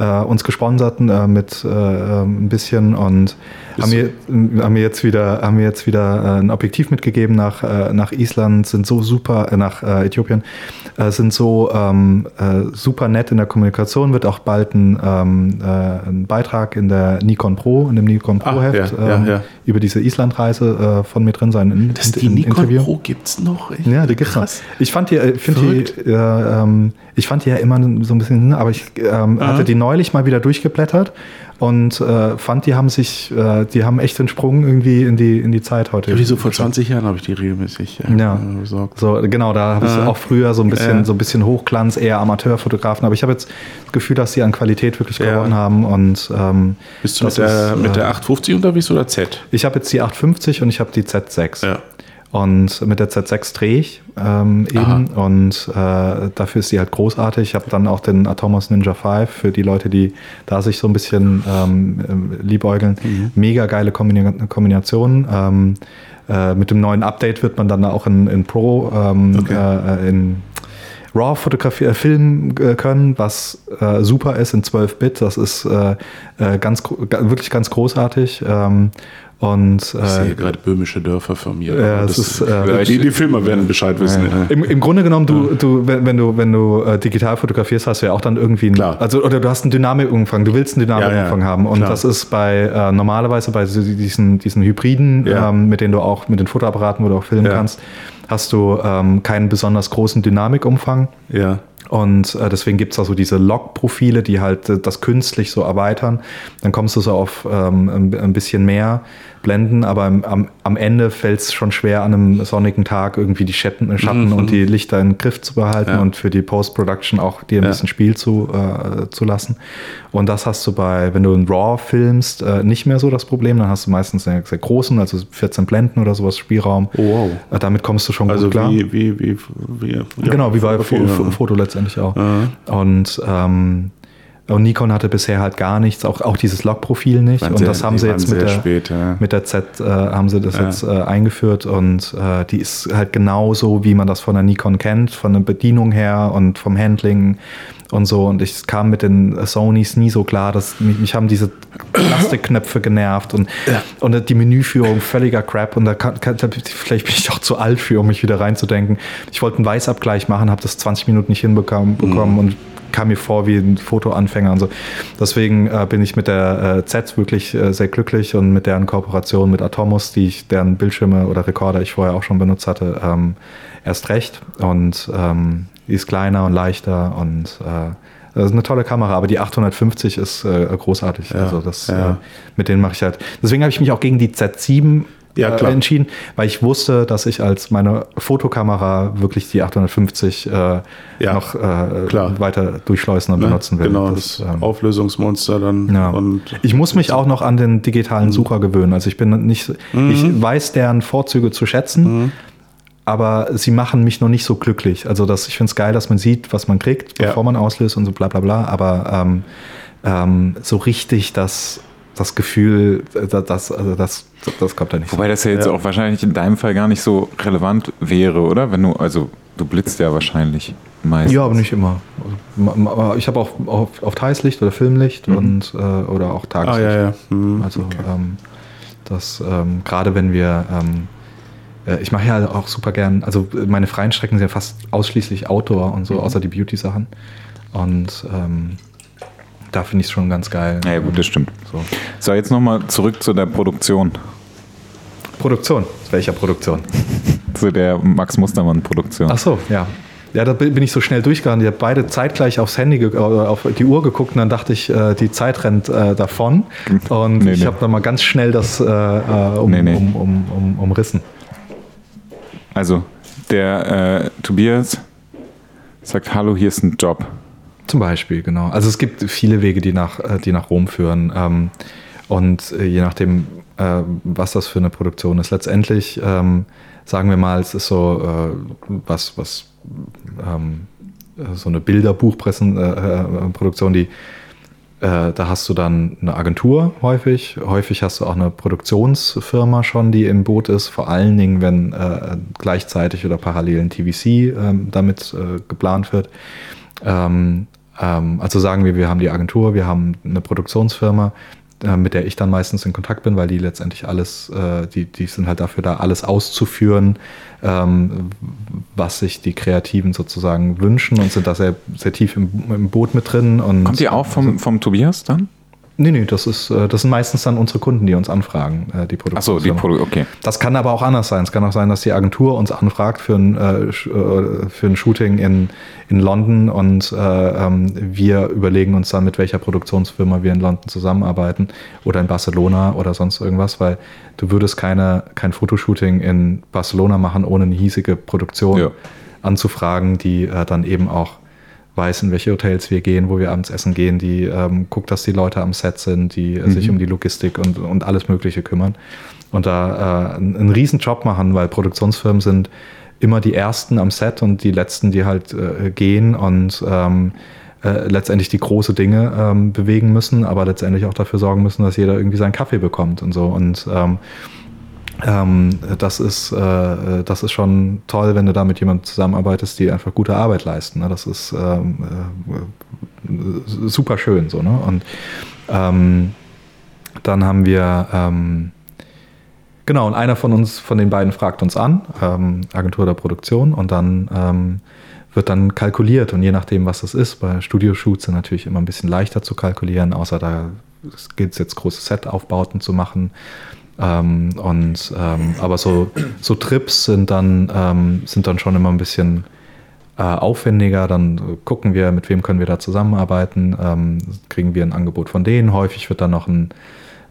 äh, uns gesponsert äh, mit äh, ähm, ein bisschen und haben mir, haben mir jetzt wieder, haben mir jetzt wieder äh, ein Objektiv mitgegeben nach, äh, nach Island, sind so super, äh, nach Äthiopien, sind so ähm, äh, super nett in der Kommunikation, wird auch bald ein, ähm, äh, ein Beitrag in der Nikon Pro, in dem Nikon Pro Ah, Heft ja, ja, ähm, ja. über diese Islandreise von mir drin sein. In, Das die in- Nikon Interview. Pro gibt's noch. Echt? Ja, die gibt's noch. Ich fand die, find die äh, ähm, ich fand die ja immer so ein bisschen, aber ich hatte die neue neulich mal wieder durchgeblättert und äh, fand, die haben sich, äh, die haben echt den Sprung irgendwie in die, in die Zeit heute. Wie so vor 20 Jahren habe ich die regelmäßig äh, Ja. besorgt. So, genau, da habe ich auch früher so ein bisschen, so ein bisschen Hochglanz, eher Amateurfotografen, aber ich habe jetzt das Gefühl, dass sie an Qualität wirklich gewonnen haben und ähm, Bist du mit der, ist, mit äh, der 850 unterwegs oder Z? Ich habe jetzt die 850 und ich habe die Z6. Ja. Und mit der Z6 drehe ich ähm, eben und äh, dafür ist sie halt großartig. Ich habe dann auch den Atomos Ninja 5 für die Leute, die da sich so ein bisschen ähm, äh, liebäugeln. Mhm. Mega geile Kombina Kombination. Ähm, äh, mit dem neuen Update wird man dann auch in, in Pro, ähm, Okay. äh, in RAW Fotografie, äh, filmen äh, können, was äh, super ist in 12-Bit. Das ist äh, äh, ganz, wirklich ganz großartig. Ähm, und Ich sehe äh, gerade böhmische Dörfer von mir. Ja, es ist, äh, die, die Filmer werden Bescheid wissen. Ja. im, Im Grunde genommen, du, du, wenn, wenn du, wenn du äh, digital fotografierst, hast du ja auch dann irgendwie einen, Klar. also oder du hast einen Dynamikumfang, du willst einen Dynamikumfang haben. Und klar. das ist bei äh, normalerweise bei diesen, diesen Hybriden, ähm, mit denen du auch mit den Fotoapparaten, wo du auch filmen kannst, hast du ähm, keinen besonders großen Dynamikumfang. ja. Und äh, deswegen gibt es also diese Log-Profile, die halt äh, das künstlich so erweitern. Dann kommst du so auf ähm, ein, bisschen mehr Blenden, aber am- am, am Ende fällt es schon schwer, an einem sonnigen Tag irgendwie die Schatten, äh, Schatten und die Lichter in den Griff zu behalten Mhm. Ja. und für die Post-Production auch dir ein Ja. bisschen Spiel zu, äh, zu lassen. Und das hast du bei, wenn du in RAW filmst, äh, nicht mehr so das Problem. Dann hast du meistens einen sehr großen, also 14 Blenden oder sowas Spielraum. Oh, wow. Äh, damit kommst du schon Also gut klar. wie, wie, wie, wie ja, Genau, wie bei. Foto letztendlich auch. Ja. Und, ähm, und Nikon hatte bisher halt gar nichts, auch, auch dieses Log-Profil nicht. Waren und sehr- das haben sie jetzt mit der, spät, ja. mit der Z äh, haben sie das Ja. jetzt äh, eingeführt und äh, die ist halt genauso, wie man das von der Nikon kennt, von der Bedienung her und vom Handling und so. Und ich kam mit den Sonys nie so klar, dass mich, mich haben diese Plastikknöpfe genervt und, und die Menüführung völliger Crap. Und da kann, kann, vielleicht bin ich auch zu alt für, um mich wieder reinzudenken. Ich wollte einen Weißabgleich machen, habe das 20 Minuten nicht hinbekommen bekommen und kam mir vor wie ein Fotoanfänger und so. Deswegen äh, bin ich mit der äh, Z wirklich äh, sehr glücklich und mit deren Kooperation mit Atomos, die ich, deren Bildschirme oder Rekorder ich vorher auch schon benutzt hatte, ähm, erst recht. Und ähm, die ist kleiner und leichter und äh, das ist eine tolle Kamera, aber die 850 ist äh, großartig. Ja, also das, ja. äh, mit denen mache ich halt. Deswegen habe ich mich auch gegen die Z7 Ja, äh, entschieden, weil ich wusste, dass ich als meine Fotokamera wirklich die 850 äh, noch äh, weiter durchschleusen und Ne? benutzen will. Genau, das, ähm, Auflösungsmonster dann. ich muss mich auch noch an den digitalen Sucher gewöhnen. Also ich bin nicht, Mhm. ich weiß deren Vorzüge zu schätzen, aber sie machen mich noch nicht so glücklich. Also das, ich finde es geil, dass man sieht, was man kriegt, Ja. bevor man auslöst und so bla bla bla. Aber ähm, ähm, so richtig das, das Gefühl, äh, das, also das, das kommt da nicht. Wobei das ja jetzt Ja. auch wahrscheinlich in deinem Fall gar nicht so relevant wäre, oder? Wenn du, also du blitzt ja wahrscheinlich meistens. Ja, aber nicht immer. Ich habe auch auf, auf Tageslicht oder Filmlicht und äh, oder auch Mhm. ah, Tageslicht. ja, ja. Hm. Also ähm, das ähm, gerade wenn wir ähm, äh, ich mache ja auch super gern, also äh, meine freien Strecken sind ja fast ausschließlich Outdoor und so, Mhm. außer die Beauty-Sachen. Und ähm, da finde ich es schon ganz geil. Ja, gut, das stimmt. So. So, jetzt nochmal zurück zu der Produktion, Produktion. Welcher Produktion? zu der Max Mustermann-Produktion. Ach so, ja. Ja, da bin ich so schnell durchgegangen. Ich habe beide zeitgleich aufs Handy, oder auf die Uhr geguckt und dann dachte ich, äh, die Zeit rennt äh, davon. Und Nee, ich nee. habe dann mal ganz schnell das äh, äh, um, nee. Um, um, um, umrissen. Also, der äh, Tobias sagt, hallo, hier ist ein Job. Zum Beispiel, genau. Also es gibt viele Wege, die nach, äh, die nach Rom führen. Ähm, und äh, je nachdem, äh, was das für eine Produktion ist. Letztendlich ähm, sagen wir mal, es ist so äh, was, was ähm, äh, so eine Bilderbuchproduktion, äh, äh, die äh, da hast du dann eine Agentur häufig. Häufig hast du auch eine Produktionsfirma schon, die im Boot ist. Vor allen Dingen, wenn äh, gleichzeitig oder parallel ein TVC ähm, damit äh, geplant wird. Ähm, ähm, also sagen wir, wir haben die Agentur, wir haben eine Produktionsfirma, äh, mit der ich dann meistens in Kontakt bin, weil die letztendlich alles, äh, die, die sind halt dafür da, alles auszuführen, ähm, was sich die Kreativen sozusagen wünschen und sind da sehr, sehr tief im, im Boot mit drin. Und Kommt ihr auch vom, vom Tobias dann? Nee, nee, das ist, äh, das sind meistens dann unsere Kunden, die uns anfragen, äh, die Achso, die Produkte, okay. Das kann aber auch anders sein. Es kann auch sein, dass die Agentur uns anfragt für ein, äh, für ein Shooting in, in London und äh, ähm, wir überlegen uns dann, mit welcher Produktionsfirma wir in London zusammenarbeiten oder in Barcelona oder sonst irgendwas, weil du würdest keine, kein Fotoshooting in Barcelona machen, ohne eine hiesige Produktion ja. anzufragen, die dann eben auch weiß, in welche Hotels wir gehen, wo wir abends essen gehen, die ähm, guckt, dass die Leute am Set sind, die mhm. sich um die Logistik und, und alles Mögliche kümmern. Und da äh, einen, einen riesen Job machen, weil Produktionsfirmen sind immer die Ersten am Set und die Letzten, die halt äh, gehen und ähm, äh, letztendlich die große Dinge ähm, bewegen müssen, aber letztendlich auch dafür sorgen müssen, dass jeder irgendwie seinen Kaffee bekommt und so. Und ähm, ähm, das, ist, äh, das ist schon toll, wenn du da mit jemandem zusammenarbeitest, die einfach gute Arbeit leisten. Ne? Das ist ähm, äh, super schön so. Ne? Und ähm, dann haben wir ähm, genau, und einer von uns, von den beiden fragt uns an, ähm, Agentur der Produktion, und dann ähm, wird dann kalkuliert und je nachdem, was das ist, bei Studioshoots sind natürlich immer ein bisschen leichter zu kalkulieren, außer da gilt es jetzt große Set-Aufbauten zu machen. Ähm, und, ähm, aber so, so Trips sind dann, ähm, sind dann schon immer ein bisschen äh, aufwendiger. Dann gucken wir, mit wem können wir da zusammenarbeiten. Ähm, kriegen wir ein Angebot von denen. Häufig wird dann noch ein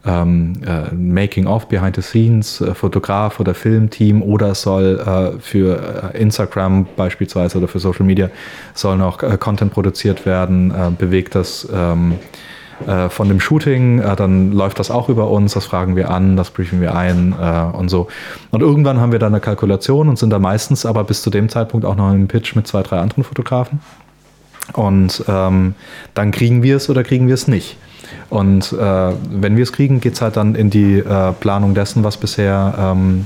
ähm, äh, Making-of, Behind the Scenes, äh, Fotograf oder Filmteam oder soll äh, für äh, Instagram beispielsweise oder für Social Media soll noch äh, Content produziert werden, bewegt das ähm, äh, von dem Shooting, äh, dann läuft das auch über uns, das fragen wir an, das briefen wir ein äh, und so. Und irgendwann haben wir dann eine Kalkulation und sind da meistens aber bis zu dem Zeitpunkt auch noch im Pitch mit zwei, drei anderen Fotografen. Und ähm, dann kriegen wir es oder kriegen wir es nicht. Und äh, wenn wir es kriegen, geht es halt dann in die äh, Planung dessen, was bisher ähm,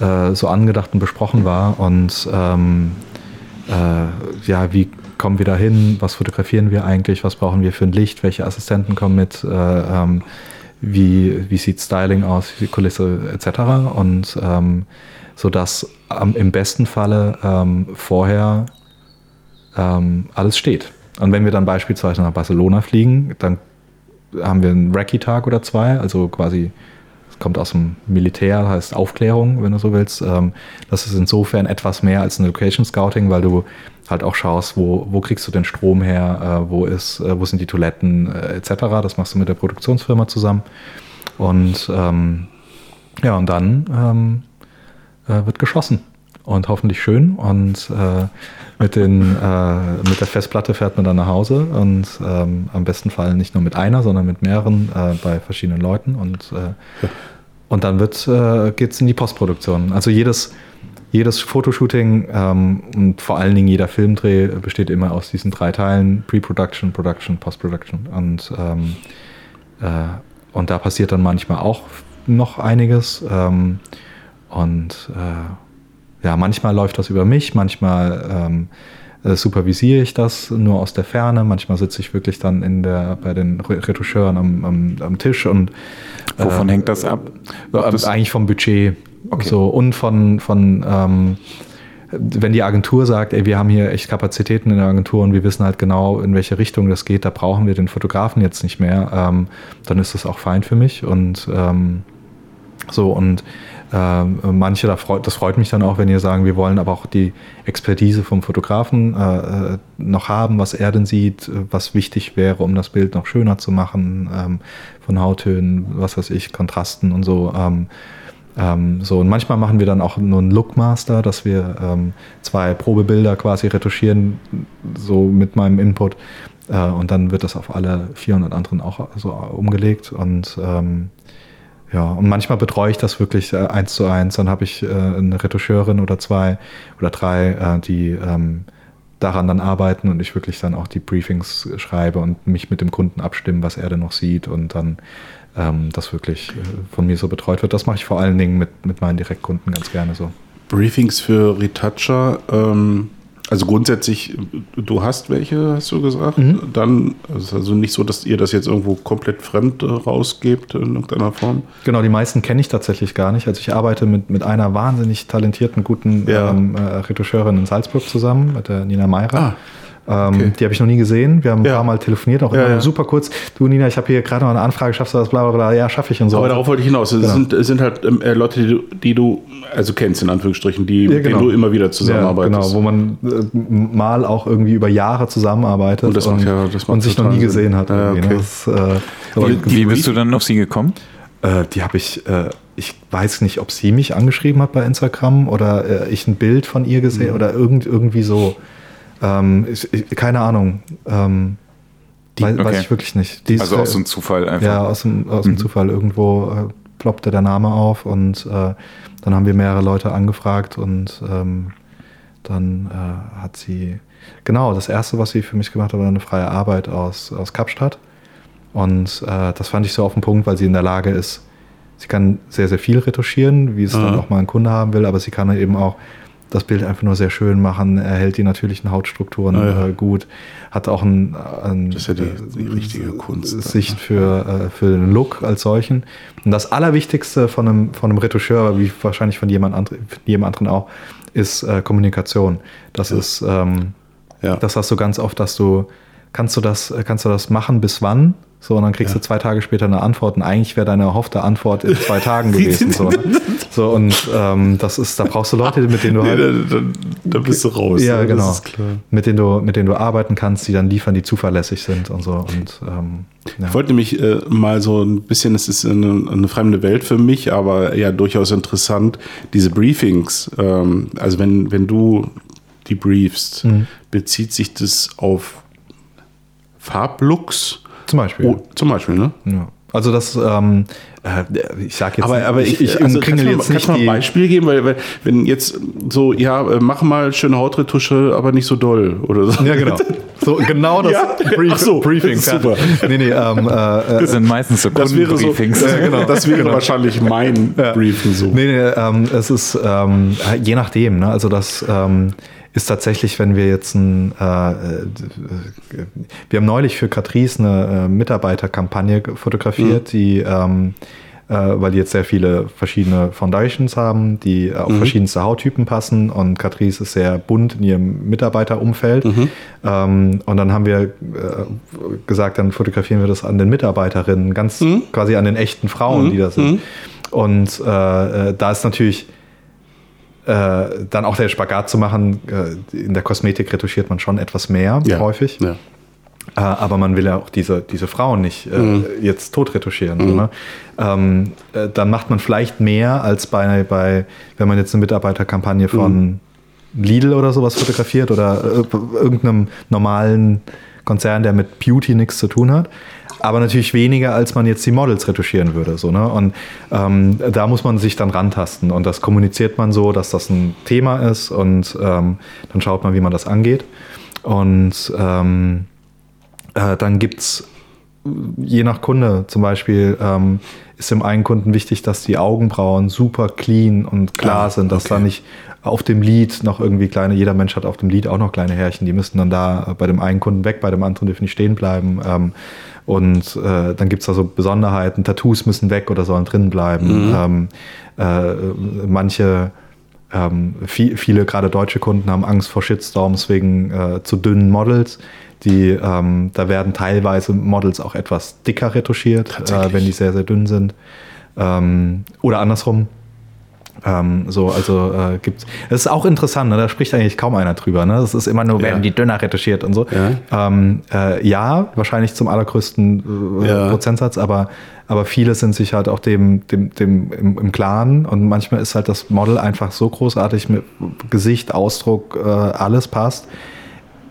äh, so angedacht und besprochen war. Und ähm, äh, ja, wie kommen wir da hin, was fotografieren wir eigentlich, was brauchen wir für ein Licht, welche Assistenten kommen mit, äh, ähm, wie, wie sieht Styling aus, wie sieht Kulisse etc. Und ähm, so dass im besten Falle ähm, vorher ähm, alles steht. Und wenn wir dann beispielsweise nach Barcelona fliegen, dann haben wir einen Recce-Tag oder zwei, also quasi kommt aus dem Militär, heißt Aufklärung, wenn du so willst. Ähm, das ist insofern etwas mehr als ein Location Scouting, weil du halt auch schaust, wo, wo kriegst du den Strom her, äh, wo, ist, äh, wo sind die Toiletten äh, etc. Das machst du mit der Produktionsfirma zusammen. Und ähm, ja, und dann ähm, äh, wird geschossen. Und hoffentlich schön. Und äh, mit, den, äh, mit der Festplatte fährt man dann nach Hause und ähm, am besten Fall nicht nur mit einer, sondern mit mehreren bei verschiedenen Leuten. Und, und dann äh, geht es in die Postproduktion. Also jedes, jedes Fotoshooting ähm, und vor allen Dingen jeder Filmdreh besteht immer aus diesen drei Teilen: Pre-Production, Production, Post-Production. Und, ähm, äh, und da passiert dann manchmal auch noch einiges. Ähm, und äh, ja, manchmal läuft das über mich, manchmal ähm, äh, supervisiere ich das nur aus der Ferne, manchmal sitze ich wirklich dann in der, bei den Retoucheuren am, am, am Tisch und Wovon äh, hängt das ab? Das eigentlich vom Budget. Okay. So, und von, von ähm, wenn die Agentur sagt, ey, wir haben hier echt Kapazitäten in der Agentur und wir wissen halt genau, in welche Richtung das geht, da brauchen wir den Fotografen jetzt nicht mehr, ähm, dann ist das auch fein für mich. Und ähm, so, und äh, manche, da freut, das freut mich dann auch, wenn ihr sagen, wir wollen aber auch die Expertise vom Fotografen äh, äh noch haben, was er denn sieht, was wichtig wäre, um das Bild noch schöner zu machen, ähm, von Hauttönen, was weiß ich, Kontrasten und so. Ähm, ähm, so, und manchmal machen wir dann auch nur einen Lookmaster, dass wir ähm, zwei Probebilder quasi retuschieren, so mit meinem Input. Äh, und dann wird das auf alle 400 anderen auch so umgelegt. Und ähm, ja, und manchmal betreue ich das wirklich äh, eins zu eins. Dann habe ich äh, eine Retuscheurin oder zwei oder drei, äh, die ähm, daran dann arbeiten und ich wirklich dann auch die Briefings schreibe und mich mit dem Kunden abstimmen, was er denn noch sieht und dann ähm, das wirklich äh, von mir so betreut wird. Das mache ich vor allen Dingen mit, mit meinen Direktkunden ganz gerne so. Briefings für Retoucher, ähm, also grundsätzlich, du hast welche, hast du gesagt. Mhm. Dann ist also nicht so, dass ihr das jetzt irgendwo komplett fremd äh, rausgebt in irgendeiner Form. Genau, die meisten kenne ich tatsächlich gar nicht. Also ich arbeite mit, mit einer wahnsinnig talentierten, guten ja. ähm, äh, Retoucheurin in Salzburg zusammen, mit der Nina Meirer. Ah. Ähm, Okay. Die habe ich noch nie gesehen. Wir haben ein Ja. paar Mal telefoniert, auch Ja, immer ja. super kurz. Du, Nina, ich habe hier gerade noch eine Anfrage, schaffst du das, bla bla bla. Ja, schaffe ich und so. Aber darauf wollte ich hinaus. Es Genau. sind, sind halt ähm, äh, Leute, die du, die du also kennst, in Anführungsstrichen, die, Ja, mit genau. denen du immer wieder ja, zusammenarbeitest. genau, wo man äh, mal auch irgendwie über Jahre zusammenarbeitet Und das macht ja- das macht und sich noch nie Sinn. gesehen hat. Ja, irgendwie, ne? okay. das, äh, Die- Wie bist du dann auf sie gekommen? Äh, die habe ich, äh, ich weiß nicht, ob sie mich angeschrieben hat bei Instagram oder äh, ich ein Bild von ihr gesehen Mhm. oder irgend, irgendwie so. Ähm, ich, ich, keine Ahnung. Ähm, weiß, weiß okay. ich wirklich nicht. Die ist, Also aus einem Zufall einfach. Ja, aus dem, aus dem Mhm. Zufall. Irgendwo äh, ploppte der Name auf und äh, dann haben wir mehrere Leute angefragt und ähm, dann äh, hat sie, genau, das erste, was sie für mich gemacht hat, war eine freie Arbeit aus, aus Kapstadt. Und äh, das fand ich so auf den Punkt, weil sie in der Lage ist, sie kann sehr, sehr viel retuschieren, wie es dann Mhm. auch mal ein Kunde haben will, aber sie kann eben auch das Bild einfach nur sehr schön machen, erhält die natürlichen Hautstrukturen Ah, ja. äh, gut, hat auch ein, ein Das ist ja die- die richtige Kunst Sicht für, äh, für den Look als solchen. Und das Allerwichtigste von einem, von einem Retoucheur, wie wahrscheinlich von jemand, andre, von jedem anderen auch, ist äh, Kommunikation. Das Ja. ist, ähm, Ja. das hast du ganz oft, dass du, kannst du das, kannst du das machen bis wann? So, und dann kriegst Ja. du zwei Tage später eine Antwort und eigentlich wäre deine erhoffte Antwort in zwei Tagen gewesen. So, ne? so und ähm, das ist, da brauchst du Leute, mit denen du Nee, halt, da, da, da bist du raus. ja, das genau. ist klar. Mit denen du, mit denen du arbeiten kannst, die dann liefern, die zuverlässig sind und so. Und ähm, ja. Ich wollte nämlich äh, mal so ein bisschen, es ist eine, eine fremde Welt für mich, aber ja durchaus interessant, diese Briefings. Ähm, also wenn, wenn du die briefst, Mhm. bezieht sich das auf Farblooks? Zum Beispiel. Oh, zum Beispiel, ne? Ja. Also das, ähm, äh, ich sag jetzt, Aber, aber ich, ich, also mal, jetzt du nicht mal ein Beispiel geben, weil, weil wenn jetzt so, ja, äh, mach mal schöne Hautretusche, aber nicht so doll oder so. Ja, genau. So, genau das Ja, Brief, ach so, Briefing. super. Nee, nee, ähm, äh, Das sind meistens so Das wäre so, ja, genau, das wäre wahrscheinlich mein Briefing so. Nee, nee, ähm, es ist ähm, je nachdem. Ne? Also das ähm, ist tatsächlich, wenn wir jetzt ein, äh, äh, wir haben neulich für Catrice eine äh, Mitarbeiterkampagne fotografiert, die ähm, äh, weil die jetzt sehr viele verschiedene Foundations haben, die auf verschiedenste Hauttypen passen und Catrice ist sehr bunt in ihrem Mitarbeiterumfeld. Ähm, und dann haben wir äh, gesagt, dann fotografieren wir das an den Mitarbeiterinnen, ganz quasi an den echten Frauen, die das sind. Und äh, äh, da ist natürlich äh, dann auch der Spagat zu machen, äh, in der Kosmetik retuschiert man schon etwas mehr Ja. häufig. Ja. Äh, aber man will ja auch diese, diese Frauen nicht äh, Mhm. jetzt tot retuschieren. so, Ne? Ähm, äh, dann macht man vielleicht mehr als bei, bei wenn man jetzt eine Mitarbeiterkampagne von Lidl oder sowas fotografiert oder äh, irgendeinem normalen Konzern, der mit Beauty nichts zu tun hat. Aber natürlich weniger, als man jetzt die Models retuschieren würde. So, ne? Und ähm, da muss man sich dann rantasten. Und das kommuniziert man so, dass das ein Thema ist. Und ähm, dann schaut man, wie man das angeht. Und ähm, äh, dann gibt es je nach Kunde zum Beispiel ähm, ist dem einen Kunden wichtig, dass die Augenbrauen super clean und klar Ah, sind, dass okay. da nicht auf dem Lid noch irgendwie kleine, jeder Mensch hat auf dem Lid auch noch kleine Härchen, die müssen dann da bei dem einen Kunden weg, bei dem anderen dürfen nicht stehen bleiben. Ähm, und äh, dann gibt es da so Besonderheiten, Tattoos müssen weg oder sollen drin bleiben. Ähm, äh, manche ähm, viel, viele, gerade deutsche Kunden, haben Angst vor Shitstorms wegen äh, zu dünnen Models. Die, ähm, da werden teilweise Models auch etwas dicker retuschiert, äh, wenn die sehr, sehr dünn sind. Ähm, oder andersrum. Ähm, so, also äh, gibt's. Das ist auch interessant, ne? da spricht eigentlich kaum einer drüber. Ne? Das ist immer nur, werden Ja. die dünner retuschiert und so. Ja. Ähm, äh, ja, wahrscheinlich zum allergrößten äh, Ja. Prozentsatz, aber, aber viele sind sich halt auch dem, dem, dem im, im Klaren und manchmal ist halt das Model einfach so großartig mit Gesicht, Ausdruck, äh, alles passt.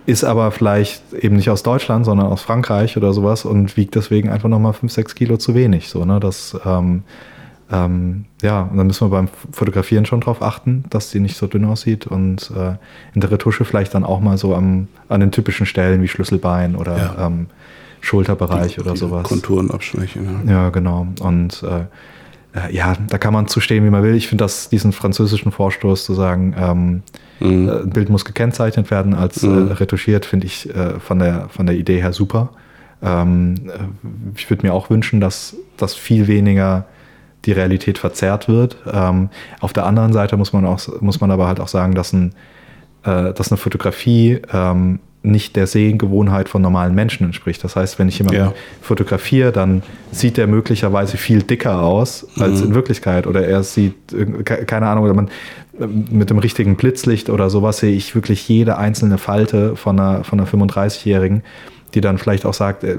Ist aber vielleicht eben nicht aus Deutschland, sondern aus Frankreich oder sowas und wiegt deswegen einfach nochmal 5, 6 Kilo zu wenig. So, ne? Das, ähm, ähm, ja, und dann müssen wir beim Fotografieren schon drauf achten, dass die nicht so dünn aussieht und äh, in der Retusche vielleicht dann auch mal so am, an den typischen Stellen wie Schlüsselbein oder Ja. ähm, Schulterbereich oder Die sowas. Konturen abschwächen. Ja. Ja, genau. Und äh, äh, ja, da kann man zu stehen, wie man will. Ich finde das diesen französischen Vorstoß zu sagen, ähm, Mhm. äh, ein Bild muss gekennzeichnet werden als Mhm. äh, retuschiert, finde ich äh, von, der, von der Idee her super. Ähm, äh, ich würde mir auch wünschen, dass das viel weniger die Realität verzerrt wird. Ähm, auf der anderen Seite muss man, auch, muss man aber halt auch sagen, dass, ein, dass eine Fotografie ähm, nicht der Sehgewohnheit von normalen Menschen entspricht. Das heißt, wenn ich jemanden Ja. fotografiere, dann sieht der möglicherweise viel dicker aus als in Wirklichkeit. Oder er sieht, ke- keine Ahnung, oder man ähm, mit dem richtigen Blitzlicht oder sowas sehe ich wirklich jede einzelne Falte von einer, von einer 35-Jährigen, die dann vielleicht auch sagt, äh,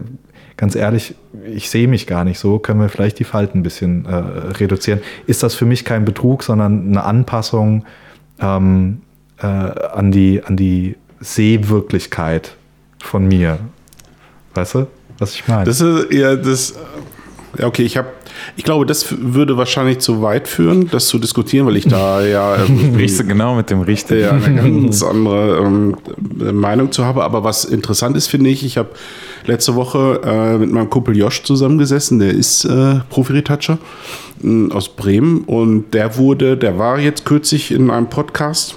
ganz ehrlich, ich sehe mich gar nicht so, können wir vielleicht die Falten ein bisschen äh, reduzieren. Ist das für mich kein Betrug, sondern eine Anpassung ähm, äh, an, die, an die Sehwirklichkeit von mir? Weißt du, was ich meine? Das ist ja das. Okay, ich habe. Ich glaube, das würde wahrscheinlich zu weit führen, das zu diskutieren, weil ich da ja, ähm, Riechst du genau mit dem richtigen. ja eine ganz andere ähm, Meinung zu habe. Aber was interessant ist, finde ich, ich habe letzte Woche äh, mit meinem Kumpel Josh zusammengesessen, der ist äh, Profi-Retoucher äh, aus Bremen und der wurde, der war jetzt kürzlich in einem Podcast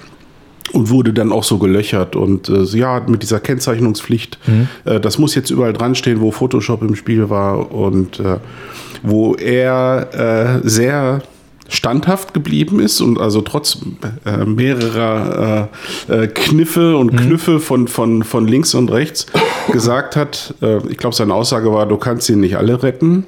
und wurde dann auch so gelöchert und äh, ja, mit dieser Kennzeichnungspflicht, äh, das muss jetzt überall dran stehen, wo Photoshop im Spiel war und äh, wo er äh, sehr standhaft geblieben ist und also trotz äh, mehrerer äh, äh, Kniffe und Knüffe von, von, von links und rechts gesagt hat, äh, ich glaube seine Aussage war, du kannst sie nicht alle retten.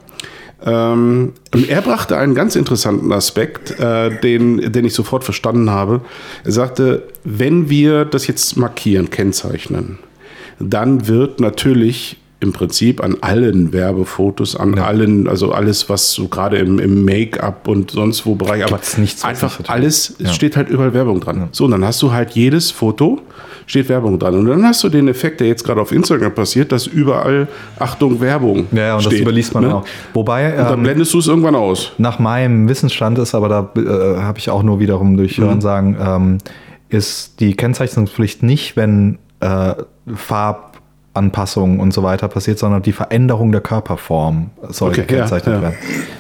Ähm, er brachte einen ganz interessanten Aspekt, äh, den, den ich sofort verstanden habe. Er sagte, wenn wir das jetzt markieren, kennzeichnen, dann wird natürlich im Prinzip an allen Werbefotos, an allen, also alles, was so gerade im, im Make-up und sonst wo Bereich, aber nichts, einfach alles, es Ja. steht halt überall Werbung dran. So, und dann hast du halt jedes Foto, steht Werbung dran. Und dann hast du den Effekt, der jetzt gerade auf Instagram passiert, dass überall, Achtung, Werbung ja, ja, und das steht, überliest man ne? auch. Wobei, Und dann ähm, blendest du es irgendwann aus. nach meinem Wissensstand ist, aber da äh, habe ich auch nur wiederum durch Mhm. Hören sagen, ähm, ist die Kennzeichnungspflicht nicht, wenn äh, Farbanpassungen und so weiter passiert, sondern die Veränderung der Körperform soll Okay, ja, gekennzeichnet ja. werden.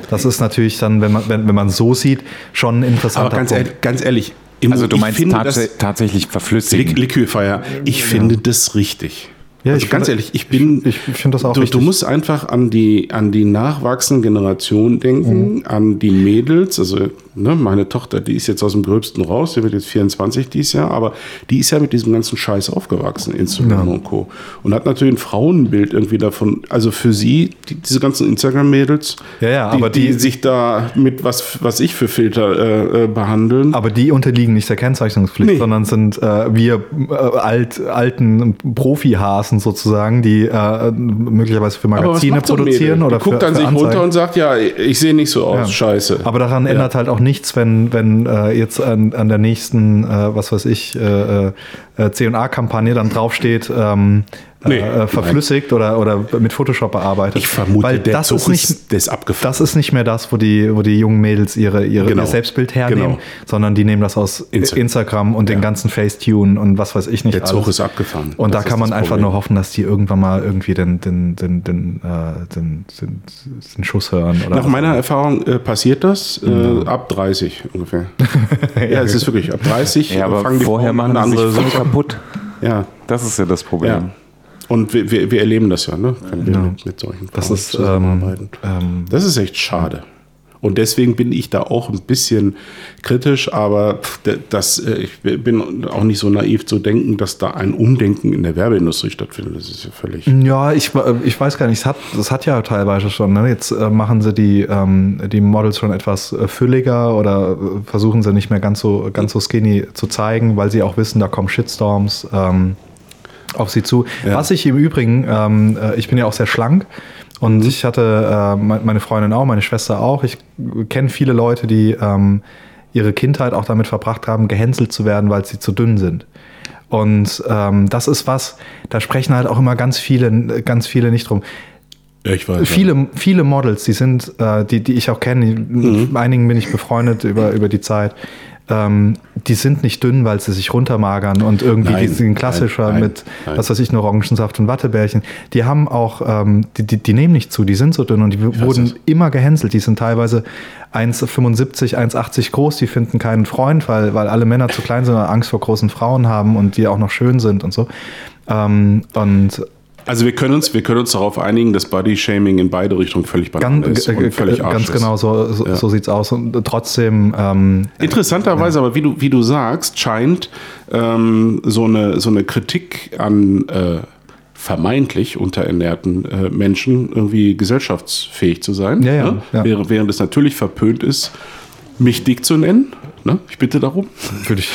Das ist natürlich dann, wenn man, wenn, wenn man so sieht, schon ein interessanter Aber ganz, Punkt. ehrlich, ganz ehrlich, im- Also du ich meinst finde tats das, tatsächlich verflüssigen. Liquify, ich finde das richtig. Ja, also ich ganz finde- ehrlich, ich bin. ich finde das auch du, richtig. du musst einfach an die, an die nachwachsende Generation denken, Mhm. an die Mädels. Also, ne, meine Tochter, die ist jetzt aus dem Gröbsten raus, die wird jetzt 24 dieses Jahr, aber die ist ja mit diesem ganzen Scheiß aufgewachsen, Instagram und Co. Und hat natürlich ein Frauenbild irgendwie davon. Also für sie, die, diese ganzen Instagram-Mädels, Ja, ja, die, aber die, die- sich da mit was, was ich für Filter äh, äh, behandeln. Aber die unterliegen nicht der Kennzeichnungspflicht, Nee. sondern sind äh, wir äh, alt, alten Profihasen sozusagen, die äh, möglicherweise für Magazine produzieren oder Die guckt für, dann für sich Anzeigen. runter und sagt, ja, ich sehe nicht so aus, Ja. scheiße. Aber daran ändert halt auch nichts, wenn, wenn äh, jetzt an, an der nächsten, äh, was weiß ich, äh, äh, C&A-Kampagne dann draufsteht, ähm, Nee, äh, verflüssigt oder, oder mit Photoshop bearbeitet. ich vermute, Weil der das Zug ist nicht, ist, der ist abgefahren. das ist nicht mehr das, wo die, wo die jungen Mädels ihre, ihre, Genau. ihr Selbstbild hernehmen, Genau. sondern die nehmen das aus Insta- Instagram und den ganzen Facetune und was weiß ich nicht. Der Zug alles. ist abgefahren. Und Das da kann man einfach Problem. nur hoffen, dass die irgendwann mal irgendwie den, den, den, den, äh, den, den, den Schuss hören. Oder Nach meiner Erfahrung äh, passiert das äh, ab 30 ungefähr. ja, es ist wirklich ab 30 Ja, aber fangen die vorher machen andere voll kaputt. Ja, Das ist ja das Problem. ja. Und wir, wir, wir erleben das ja, ne? Wenn wir mit, solchen Das Frauen ist, ähm, zusammenarbeiten. ähm, Das ist echt schade. Und deswegen bin ich da auch ein bisschen kritisch, aber das, äh, ich bin auch nicht so naiv zu denken, dass da ein Umdenken in der Werbeindustrie stattfindet. Das ist ja völlig. Ja, ich, ich weiß gar nicht, es hat, das hat ja teilweise schon. Ne? Jetzt äh, machen sie die, ähm, die Models schon etwas äh, fülliger oder äh, versuchen sie nicht mehr ganz so, ganz so skinny zu zeigen, weil sie auch wissen, da kommen Shitstorms ähm, auf sie zu. Ja. Was ich im Übrigen, ähm, äh, ich bin ja auch sehr schlank. Und ich hatte äh, me- meine Freundin auch, meine Schwester auch. Ich kenne viele Leute, die ähm, ihre Kindheit auch damit verbracht haben, gehänselt zu werden, weil sie zu dünn sind. Und ähm, das ist was, da sprechen halt auch immer ganz viele, ganz viele nicht drum. Ja, ich weiß. Viele, viele Models, die sind, äh, die, die ich auch kenne, mit einigen bin ich befreundet über, über die Zeit, ähm, die sind nicht dünn, weil sie sich runtermagern und irgendwie Nein, die sind klassischer nein, nein, mit, was weiß ich, nur Orangensaft und Wattebärchen. Die haben auch, ähm, die, die, die nehmen nicht zu, die sind so dünn und die wurden das. immer gehänselt. Die sind teilweise 1,75, 1,80 groß, die finden keinen Freund, weil, weil alle Männer zu klein sind und Angst vor großen Frauen haben und die auch noch schön sind und so. Ähm, und Also wir können uns, wir können uns darauf einigen, dass Body-Shaming in beide Richtungen völlig banal Ganz, ist äh, und völlig Arsch ganz ist. genau, so, so, Ja. so sieht's aus. Und trotzdem, ähm, Interessanterweise, aber wie du, wie du sagst, scheint ähm, so, eine, so eine Kritik an äh, vermeintlich unterernährten äh, Menschen irgendwie gesellschaftsfähig zu sein. Ja, ja, ne? ja. Während, während es natürlich verpönt ist, mich dick zu nennen. Ne? Ich bitte darum. würde ich,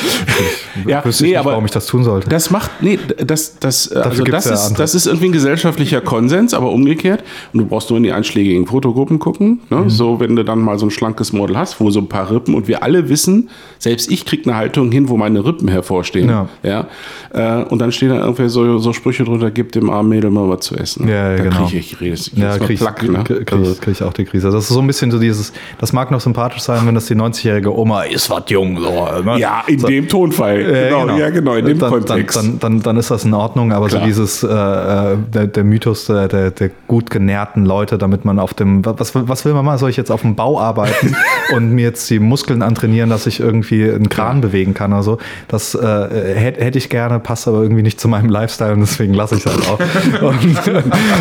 würde Ja, wüsste nee, ich nicht, aber warum ich das tun sollte. Das macht, nee, das, das, also das, ja ist, das ist irgendwie ein gesellschaftlicher Konsens, aber umgekehrt. Und du brauchst nur in die einschlägigen Fotogruppen gucken. Ne? Mhm. So, wenn du dann mal so ein schlankes Model hast, wo so ein paar Rippen und wir alle wissen, selbst ich krieg eine Haltung hin, wo meine Rippen hervorstehen. Ja. Ja? Äh, und dann stehen da irgendwie so, so Sprüche drunter, gib dem armen Mädel mal was zu essen. Ja, ja, da genau. krieg ich, ich rede Ja, krieg, Plack, ne? krieg, Also, krieg, krieg ich auch die Krise. Das ist so ein bisschen so dieses, das mag noch sympathisch sein, wenn das die 90-jährige Oma ist, was jung. So, ne? ja, in so. dem Tonfall. Äh, genau, Ja, genau, in dem dann, Kontext. Dann, dann, dann, dann ist das in Ordnung, aber Klar. so dieses, äh, äh, der, der Mythos der, der, der gut genährten Leute, damit man auf dem, was, was will man mal, soll ich jetzt auf dem Bau arbeiten und mir jetzt die Muskeln antrainieren, dass ich irgendwie einen Kran bewegen kann oder so, das äh, hätte hätte ich gerne, passt aber irgendwie nicht zu meinem Lifestyle und deswegen lasse ich es halt auch. Und,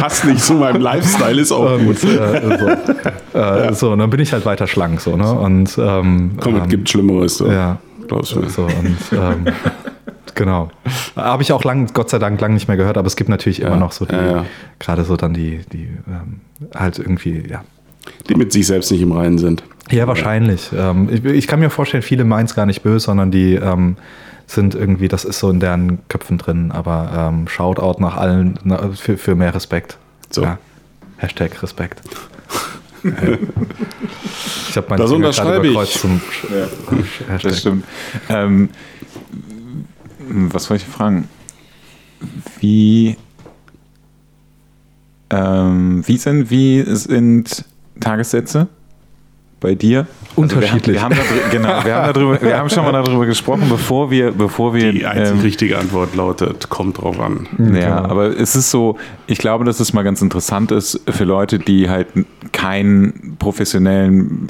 Passt nicht zu meinem Lifestyle, ist auch gut. und äh, so, äh, so, und dann bin ich halt weiter schlank, so, ne? Und ähm, Komm, es ähm, gibt Schlimmeres. So. ja. Glaubst du? So, und, ähm, genau. Habe ich auch lang, Gott sei Dank, lang nicht mehr gehört, aber es gibt natürlich immer noch so die, ja, ja. gerade so dann die, die ähm, halt irgendwie, ja. Die mit sich selbst nicht im Reinen sind. Ja, wahrscheinlich. Ähm, ich, ich kann mir vorstellen, viele meinen es gar nicht böse, sondern die ähm, sind irgendwie, das ist so in deren Köpfen drin, aber ähm, Shoutout nach allen na, für, für mehr Respekt. So. Ja. Hashtag Respekt. Ja. Ich habe meine Das unterschreibe ich. zum Hashtag. Das stimmt. Ähm, was wollte ich fragen? Wie, ähm, wie, sind, wie sind Tagessätze bei dir? Unterschiedlich. Also wir, haben, wir, haben da, genau, wir, haben darüber, wir haben schon mal darüber gesprochen, bevor wir, bevor wir Die einzig ähm, richtige Antwort lautet, kommt drauf an. Ja, Genau. aber es ist so, ich glaube, dass es mal ganz interessant ist für Leute, die halt keinen professionellen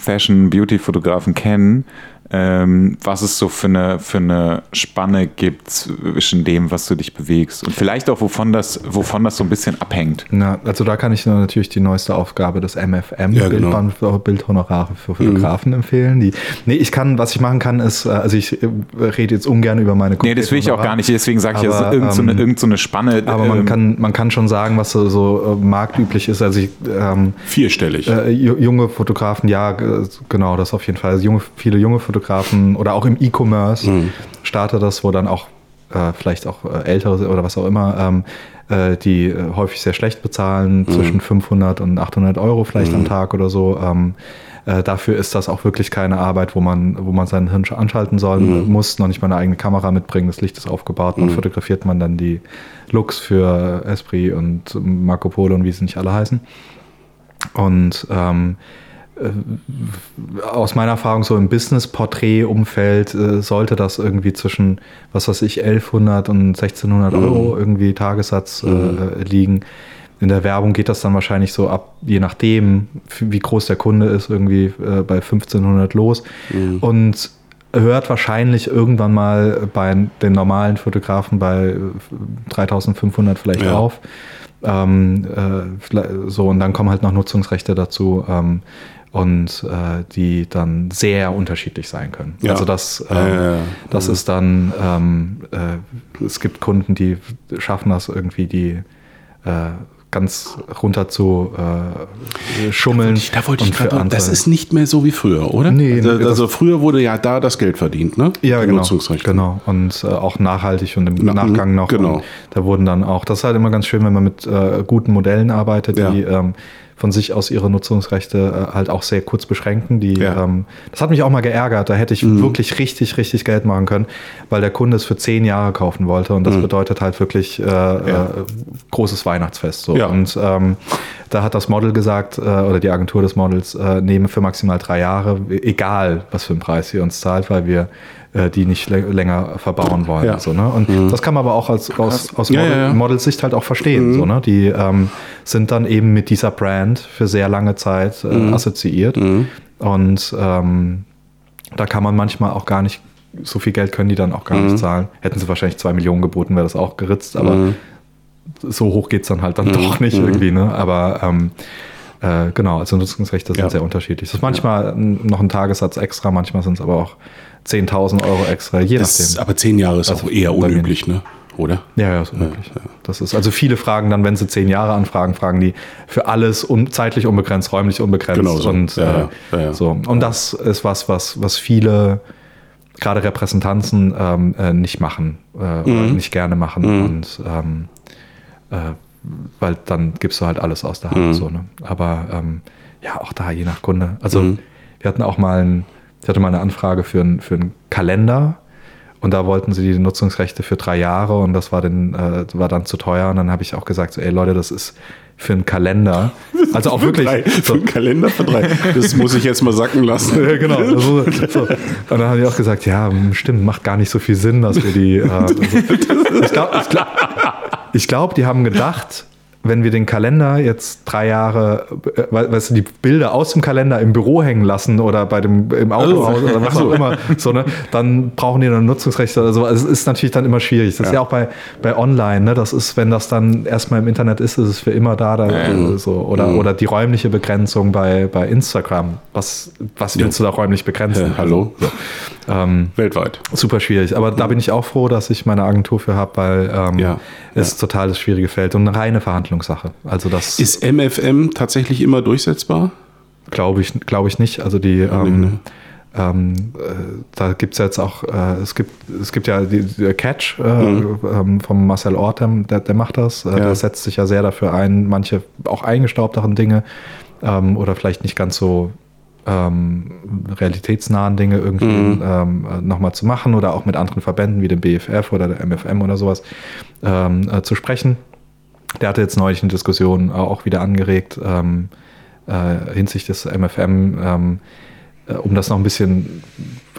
Fashion-Beauty-Fotografen kennen, ähm, was es so für eine, für eine Spanne gibt zwischen dem, was du dich bewegst. Und vielleicht auch, wovon das, wovon das so ein bisschen abhängt. Na, also da kann ich natürlich die neueste Aufgabe des MFM, Ja, genau. Bildhonorare für Fotografen empfehlen. Die, nee, ich kann, was ich machen kann, ist, äh, also ich äh, rede jetzt ungern über meine Nee, das will ich auch gar nicht, deswegen sage ich, es ist Aber, irgend so eine, ähm, irgend so eine Spanne. Aber man ähm, kann, man kann schon sagen, was so, so äh, marktüblich ist. Also ich, ähm, Vierstellig. äh, ju- junge Fotografen, ja, genau, das auf jeden Fall. Also junge, viele junge Fotografen oder auch im E-Commerce startet das, wo dann auch äh, vielleicht auch äh, ältere oder was auch immer, ähm, äh, die äh, häufig sehr schlecht bezahlen, zwischen 500 und 800 Euro vielleicht am Tag oder so. Ähm, äh, dafür ist das auch wirklich keine Arbeit, wo man, wo man sein Hirn anschalten soll, muss, noch nicht mal eine eigene Kamera mitbringen, das Licht ist aufgebaut, dann fotografiert man dann die Looks für Esprit und Marco Polo und wie sie nicht alle heißen. Und ähm, äh, aus meiner Erfahrung so im Business-Porträt-Umfeld äh, sollte das irgendwie zwischen, was weiß ich, 1100 und 1600 Euro irgendwie Tagessatz äh, liegen. In der Werbung geht das dann wahrscheinlich so ab, je nachdem, wie groß der Kunde ist, irgendwie äh, bei 1500 los. Und hört wahrscheinlich irgendwann mal bei den normalen Fotografen bei äh, 3500 vielleicht Ja. auf. Ähm, äh, so, und dann kommen halt noch Nutzungsrechte dazu. Ähm, und äh, die dann sehr unterschiedlich sein können. Ja. Also das, ähm, Ja, ja, das ist dann, ähm, äh, es gibt Kunden, die schaffen das irgendwie, die äh, ganz runter zu äh, schummeln. Da wollte ich für gerade, andere- das ist nicht mehr so wie früher, oder? Nee, also, also früher wurde ja da das Geld verdient, ne? Ja, genau. Genau. Und äh, auch nachhaltig und im Na, Nachgang noch. genau. Und da wurden dann auch, das ist halt immer ganz schön, wenn man mit äh, guten Modellen arbeitet, Ja. die ähm, von sich aus ihre Nutzungsrechte äh, halt auch sehr kurz beschränken. Die, Ja. Mhm. ähm, das hat mich auch mal geärgert. Da hätte ich wirklich richtig, richtig Geld machen können, weil der Kunde es für zehn Jahre kaufen wollte. Und das bedeutet halt wirklich äh, äh, großes Weihnachtsfest. So. Ja. Und ähm, da hat das Model gesagt, äh, oder die Agentur des Models, äh, nehmen für maximal drei Jahre, egal was für einen Preis sie uns zahlt, weil wir äh, die nicht lä- länger verbauen wollen. Ja. So, ne? Und das kann man aber auch als, aus, aus Model, ja, ja. Models-Sicht halt auch verstehen. So, ne? Die ähm, sind dann eben mit dieser Brand für sehr lange Zeit äh, assoziiert. Und ähm, da kann man manchmal auch gar nicht, so viel Geld können die dann auch gar nicht zahlen. Hätten sie wahrscheinlich zwei Millionen geboten, wäre das auch geritzt, aber so hoch geht es dann halt dann Mhm. doch nicht Mhm. irgendwie, ne? Aber ähm, äh, genau, also Nutzungsrechte sind Ja. sehr unterschiedlich. Das ist manchmal n- noch ein Tagessatz extra, manchmal sind es aber auch 10.000 Euro extra, je Das, nachdem. aber zehn Jahre ist Also auch eher unüblich, ne? Oder? Ja, ja, ist unmöglich. Das ist, also viele fragen dann, wenn sie zehn Jahre anfragen, fragen die für alles un, zeitlich unbegrenzt, räumlich unbegrenzt. Genau so. Und, Ja, äh, ja, ja, ja. So. und das ist was, was, was viele, gerade Repräsentanzen, ähm, äh, nicht machen, äh, oder Mhm. nicht gerne machen. Und ähm, äh, weil dann gibst du halt alles aus der Hand. Mhm. So, ne? Aber ähm, ja, auch da je nach Kunde. Also Mhm. wir hatten auch mal ein, ich hatte mal eine Anfrage für, ein, für einen Kalender und da wollten sie die Nutzungsrechte für drei Jahre und das war, den, äh, war dann zu teuer. Und dann habe ich auch gesagt, so, ey Leute, das ist für einen Kalender. Also auch wirklich. Drei, So, für einen Kalender für drei. Das muss ich jetzt mal sacken lassen. ja, genau. Also, so. Und dann haben die auch gesagt, ja, stimmt, macht gar nicht so viel Sinn, dass wir die. Äh, also, ich glaube, ich glaub, ich glaub, die haben gedacht, wenn wir den Kalender jetzt drei Jahre, äh, we- weißt du, die Bilder aus dem Kalender im Büro hängen lassen oder bei dem im Autohaus oder was auch immer, so, ne, dann brauchen die dann Nutzungsrechte oder so. Also es ist natürlich dann immer schwierig. Das ist ja auch bei, bei Online, ne? Das ist, wenn das dann erstmal im Internet ist, ist es für immer da. da äh, so. Oder, oder die räumliche Begrenzung bei, bei Instagram. Was, was willst du da räumlich begrenzen? Äh, hallo? Ähm, Weltweit. super schwierig. Aber da bin ich auch froh, dass ich meine Agentur für habe, weil ähm, Ja, es total das schwierige Feld und eine reine Verhandlungssache. Also das Ist MFM tatsächlich immer durchsetzbar? glaube ich, glaube ich nicht. Also die ähm, ne? ähm, äh, da gibt es jetzt auch, äh, es gibt, es gibt ja die, der Catch äh, ähm, vom Marcel Ortem, der, der macht das. Äh, Mhm. Ja. Der setzt sich ja sehr dafür ein, manche auch eingestaubteren Dinge ähm, oder vielleicht nicht ganz so ähm, realitätsnahen Dinge irgendwie Mhm. ähm, äh, nochmal zu machen oder auch mit anderen Verbänden wie dem BFF oder der MFM oder sowas ähm, äh, zu sprechen. Der hatte jetzt neulich eine Diskussion auch wieder angeregt ähm, äh, hinsichtlich des MFM, ähm, äh, um das noch ein bisschen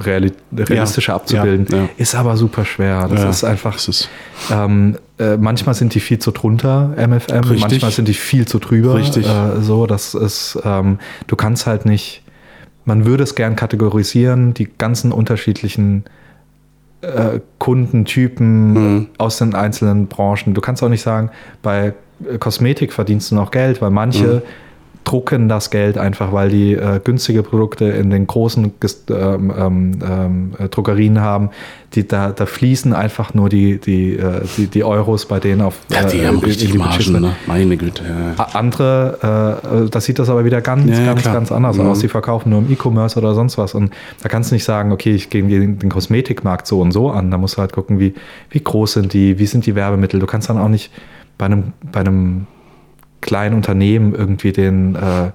reali realistischer Ja, abzubilden. ja, ja. Ist aber super schwer. Das ist einfach. das ist- ähm, äh, manchmal sind die viel zu drunter, MFM, Richtig. manchmal sind die viel zu drüber. Richtig. Äh, so, das ist, ähm, du kannst halt nicht, man würde es gern kategorisieren, die ganzen unterschiedlichen äh, Kundentypen Mhm. aus den einzelnen Branchen. Du kannst auch nicht sagen, bei äh, Kosmetik verdienst du noch Geld, weil manche Mhm. Drucken das Geld einfach, weil die äh, günstige Produkte in den großen ähm, ähm, ähm, äh, Drogerien haben. Die, da, da fließen einfach nur die, die, äh, die, die Euros bei denen auf. Ja, die äh, haben richtig die Margen, ne? Meine Güte. Ja. Andere, äh, da sieht das aber wieder ganz, ja, ganz, klar. ganz anders Mhm. aus. Die verkaufen nur im E-Commerce oder sonst was. Und da kannst du nicht sagen, okay, ich gehe den, den Kosmetikmarkt so und so an. Da musst du halt gucken, wie, wie groß sind die, wie sind die Werbemittel. Du kannst dann auch nicht bei einem, bei einem kleinen Unternehmen irgendwie den äh,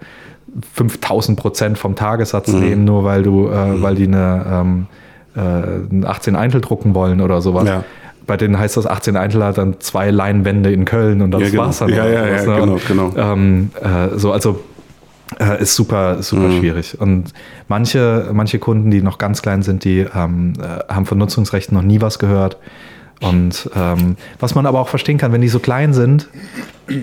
5000 Prozent vom Tagessatz Mhm. nehmen, nur weil du, äh, weil die eine, ähm, äh, einen 18 Eintel drucken wollen oder sowas. Ja. Bei denen heißt das 18 Eintel hat dann zwei Leinwände in Köln und das Ja, genau. war's dann. Ja, oder ja, ja, ne? genau, genau. Ähm, äh, so, also äh, ist super, super Mhm. schwierig. Und manche, manche Kunden, die noch ganz klein sind, die ähm, äh, haben von Nutzungsrechten noch nie was gehört. Und ähm, was man aber auch verstehen kann, wenn die so klein sind,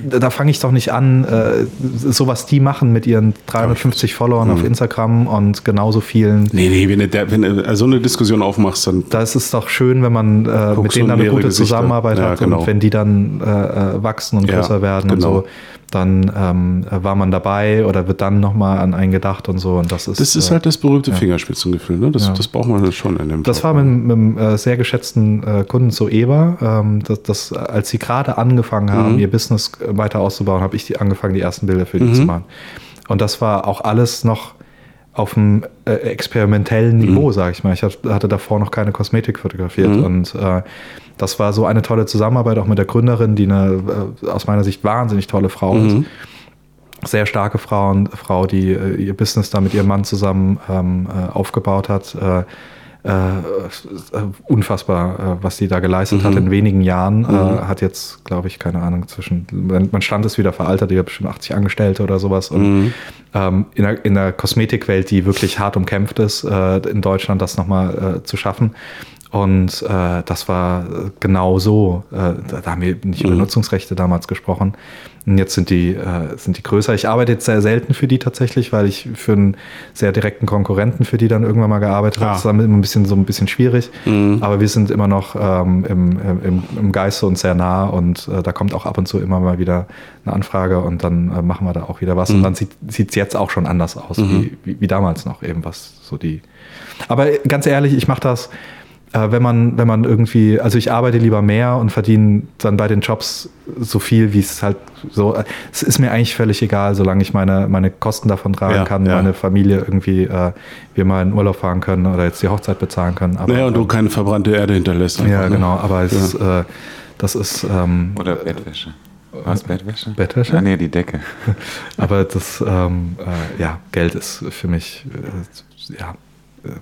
da fange ich doch nicht an, äh, so was die machen mit ihren 350 Followern Mhm. auf Instagram und genauso vielen. Nee, nee, wenn du, wenn du so eine Diskussion aufmachst, dann Da ist es doch schön, wenn man äh, mit denen dann in eine gute Gesichter. Zusammenarbeit Ja, hat genau. und wenn die dann äh, äh, wachsen und Ja, größer werden genau. und so, dann ähm, war man dabei oder wird dann nochmal an einen gedacht und so. Und das ist, das ist äh, halt das berühmte Fingerspitzengefühl. Ne? Das, Ja. das braucht man schon in dem Das Job. war mit, mit einem äh, sehr geschätzten äh, Kunden zu Eva. Ähm, das, das, als sie gerade angefangen haben, Mhm. ihr Business äh, weiter auszubauen, habe ich die angefangen, die ersten Bilder für die Mhm. zu machen. Und das war auch alles noch auf einem äh, experimentellen Niveau, Mhm. sage ich mal. Ich hab, hatte davor noch keine Kosmetik fotografiert. Mhm. Und äh, das war so eine tolle Zusammenarbeit auch mit der Gründerin, die eine äh, aus meiner Sicht wahnsinnig tolle Frau ist Mhm. sehr starke Frau, und Frau die äh, ihr Business da mit ihrem Mann zusammen ähm, äh, aufgebaut hat. Äh, äh, unfassbar, äh, was die da geleistet hat in wenigen Jahren. Äh, hat jetzt, glaube ich, keine Ahnung, zwischen, man Stand ist wieder veraltet, die hat bestimmt 80 Angestellte oder sowas. Und ähm, in, der, in der Kosmetikwelt, die wirklich hart umkämpft ist, in Deutschland das nochmal äh, zu schaffen. Und äh, das war genau so. Äh, da, da haben wir nicht über Mhm. Nutzungsrechte damals gesprochen. Und jetzt sind die, äh, sind die größer. Ich arbeite jetzt sehr selten für die tatsächlich, weil ich für einen sehr direkten Konkurrenten für die dann irgendwann mal gearbeitet Ah. habe. Das ist dann immer ein bisschen so ein bisschen schwierig. Mhm. Aber wir sind immer noch ähm, im, im, im Geiste und sehr nah und äh, da kommt auch ab und zu immer mal wieder eine Anfrage und dann äh, machen wir da auch wieder was. Mhm. Und dann sieht es jetzt auch schon anders aus, wie, wie, wie damals noch eben was so die. Aber ganz ehrlich, ich mache das, äh, wenn man, wenn man irgendwie, also ich arbeite lieber mehr und verdiene dann bei den Jobs so viel, wie es halt so. äh, Es ist mir eigentlich völlig egal, solange ich meine, meine Kosten davon tragen Ja, kann, ja. meine Familie irgendwie, äh, wir mal in Urlaub fahren können oder jetzt die Hochzeit bezahlen können. Aber, Naja, und du ähm, keine verbrannte Erde hinterlässt. ja, einfach, ne? genau, aber es ist, äh, das ist, ähm, Oder Bettwäsche. Was, Bettwäsche? Bettwäsche? Ah, nee, die Decke. aber das, ähm, äh, ja, Geld ist für mich, äh, ja, äh,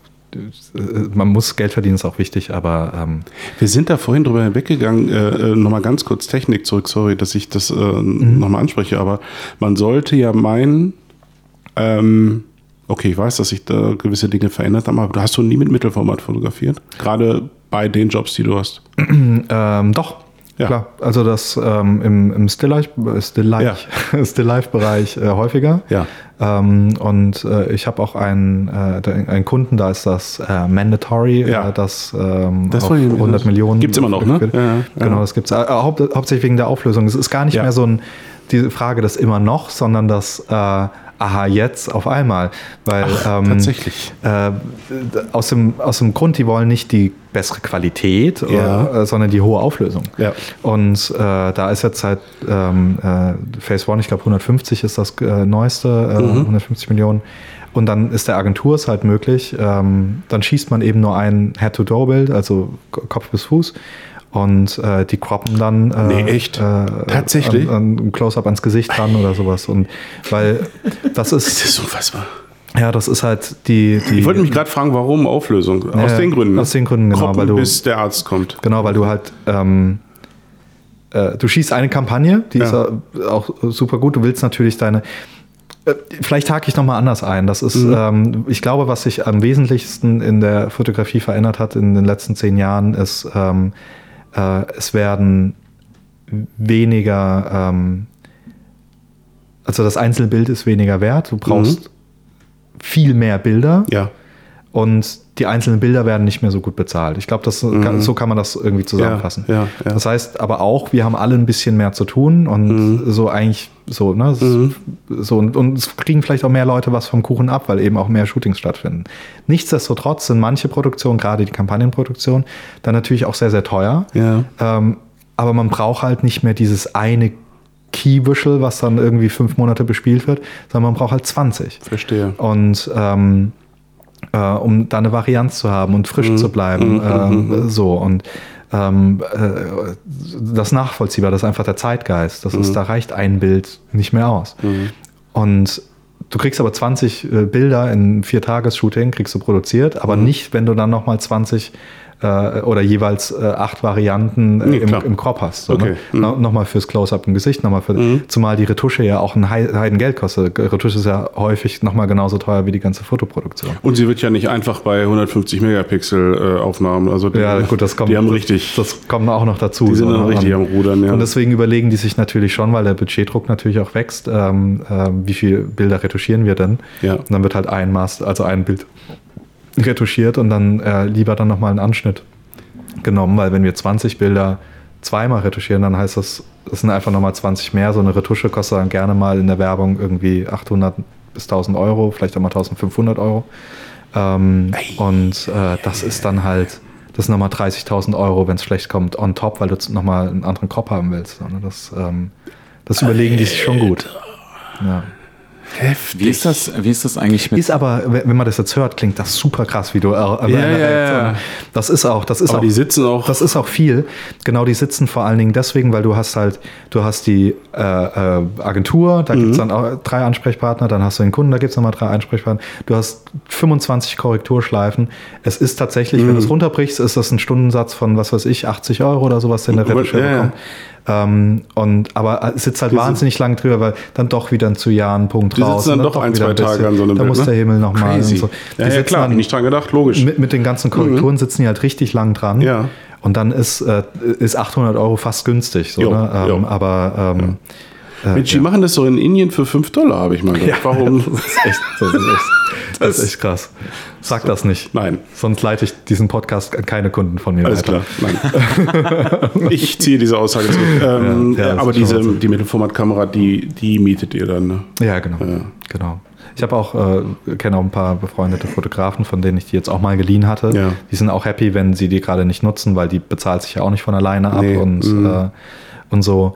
man muss Geld verdienen, ist auch wichtig, aber ähm, Wir sind da vorhin drüber hinweggegangen, äh, äh, nochmal ganz kurz Technik zurück, sorry, dass ich das äh, nochmal anspreche, aber man sollte ja meinen, ähm, okay, ich weiß, dass sich da gewisse Dinge verändert haben, aber du hast du nie mit Mittelformat fotografiert? Gerade bei den Jobs, die du hast. ähm, doch. Ja. Klar, also das ähm, im, im Still-Life- Still-Life- Still-Life-Bereich äh, häufiger. Ja. Ähm, und äh, ich habe auch einen, äh, einen Kunden, da ist das äh, mandatory, Ja. äh, das, ähm, Das auf war die- 100 das Millionen. gibt's immer noch, ne? Ja, Genau, ja. das gibt's. Äh, haupt, hauptsächlich wegen der Auflösung. Es ist gar nicht mehr so ein, diese Frage des immer noch, sondern das äh, aha, jetzt auf einmal. Weil ähm, tatsächlich. Äh, aus, dem, aus dem Grund, die wollen nicht die bessere Qualität, Ja. äh, sondern die hohe Auflösung. Ja. Und äh, da ist jetzt seit ähm, äh, Phase One, ich glaube 150 ist das äh, neueste, äh, Mhm. 150 Millionen. Und dann ist der Agentur es halt möglich, ähm, dann schießt man eben nur ein Head-to-Door-Bild, also Kopf bis Fuß. Und äh, die croppen dann äh, Nee, echt? Äh, Tatsächlich? Ein Close-up ans Gesicht dran oder sowas. Und weil das ist, Das ist unfassbar. ja, das ist halt die. die Ich wollte mich gerade fragen, warum Auflösung? Aus den Gründen. aus den Gründen, genau, Kroppen, weil du- bis der Arzt kommt. Genau, weil du halt, ähm, äh, du schießt eine Kampagne, die Ja. ist auch super gut. Du willst natürlich deine. Äh, Vielleicht hake ich nochmal anders ein. Das ist, Mhm. ähm, ich glaube, was sich am wesentlichsten in der Fotografie verändert hat in den letzten zehn Jahren, ist, ähm, äh, es werden weniger, ähm, also das einzelne Bild ist weniger wert. Du brauchst viel mehr Bilder. Ja. und die einzelnen Bilder werden nicht mehr so gut bezahlt. Ich glaube, das kann, so kann man das irgendwie zusammenfassen. Mhm. Ja, ja, ja. Das heißt aber auch, wir haben alle ein bisschen mehr zu tun und Mhm. so eigentlich so, ne? ist So, und, und es kriegen vielleicht auch mehr Leute was vom Kuchen ab, weil eben auch mehr Shootings stattfinden. Nichtsdestotrotz sind manche Produktionen, gerade die Kampagnenproduktion, dann natürlich auch sehr, sehr teuer. Ja. Ähm, aber man braucht halt nicht mehr dieses eine Key-Visual, was dann irgendwie fünf Monate bespielt wird, sondern man braucht halt 20. Verstehe. Und ähm, äh, um da eine Varianz zu haben und Mhm. frisch zu bleiben. ähm, so und ähm, äh, das nachvollziehbar, das ist einfach der Zeitgeist. Das Mhm. ist, da reicht ein Bild nicht mehr aus. Und du kriegst aber 20 äh, Bilder in vier Tages-Shooting, kriegst du produziert, aber Mhm. nicht, wenn du dann nochmal 20 äh, oder jeweils äh, acht Varianten äh, im, im Crop hast. So, Okay. ne? Mhm. No, nochmal fürs Close-Up im Gesicht, nochmal für, zumal die Retusche ja auch ein Hei- Heidengeld kostet. Retusche ist ja häufig nochmal genauso teuer wie die ganze Fotoproduktion. Und sie wird ja nicht einfach bei 150 Megapixel äh, Aufnahmen. Also die, Ja, gut, das kommt. Die haben richtig. Das kommt auch noch dazu. Die sind so, dann ne? richtig und, am Rudern, ja. Und deswegen überlegen die sich natürlich schon, weil der Budgetdruck natürlich auch wächst, ähm, ähm, wie viele Bilder retuschieren wir denn? Ja. Und dann wird halt ein Master, also ein Bild retuschiert und dann äh, lieber dann nochmal einen Anschnitt genommen, weil wenn wir 20 Bilder zweimal retuschieren, dann heißt das, das sind einfach nochmal 20 mehr. So eine Retusche kostet dann gerne mal in der Werbung irgendwie 800 bis 1000 Euro, vielleicht auch mal 1500 Euro. Ähm, und äh, das ist dann halt, das sind nochmal 30.000 Euro, wenn es schlecht kommt, on top, weil du nochmal einen anderen Crop haben willst. Ne? Das, ähm, das überlegen die sich schon gut. Ja. Heftig. Wie ist das, wie ist das eigentlich mit Ist aber, wenn man das jetzt hört, klingt das super krass, wie du. Äh, ja, ja. Das ist auch, das ist Aber auch. die sitzen auch. Das ist auch viel. Genau, die sitzen vor allen Dingen deswegen, weil du hast halt, du hast die äh, äh, Agentur, da Mhm. gibt es dann auch drei Ansprechpartner, dann hast du den Kunden, da gibt es nochmal drei Ansprechpartner. Du hast 25 Korrekturschleifen. Es ist tatsächlich, Mhm. wenn du es runterbrichst, ist das ein Stundensatz von, was weiß ich, 80 Euro oder sowas, den der Ja, Retusche ja. bekommt. Ähm, und, aber es sitzt halt wahnsinnig lang drüber, weil dann doch wieder ein zu Jahren Punkt Die raus. sitzen dann und doch ein, zwei Tage bisschen. an so einem Da muss ne? der Himmel nochmal. So. Ja, ja, klar, dann nicht dran gedacht, logisch. Mit, mit den ganzen Korrekturen sitzen die halt richtig lang dran. Ja. Und dann ist, äh, ist 800 Euro fast günstig. So, Jo, ne? ähm, jo. Aber ähm, äh, Mensch, die machen das so in Indien für 5 Dollar, habe ich mal gedacht. Warum? Das ist echt, das ist echt, das ist echt krass. Sag das nicht. Nein. Sonst leite ich diesen Podcast an keine Kunden von mir Alles weiter. klar, nein. ich ziehe diese Aussage zurück. Ähm, Ja, ja, das aber diese, die Mittelformatkamera, die, die mietet ihr dann, ne? Ja, genau. genau. Ich habe auch, äh, kenne auch ein paar befreundete Fotografen, von denen ich die jetzt auch mal geliehen hatte. Ja. Die sind auch happy, wenn sie die gerade nicht nutzen, weil die bezahlt sich ja auch nicht von alleine ab Nee, und, mm. äh, und so.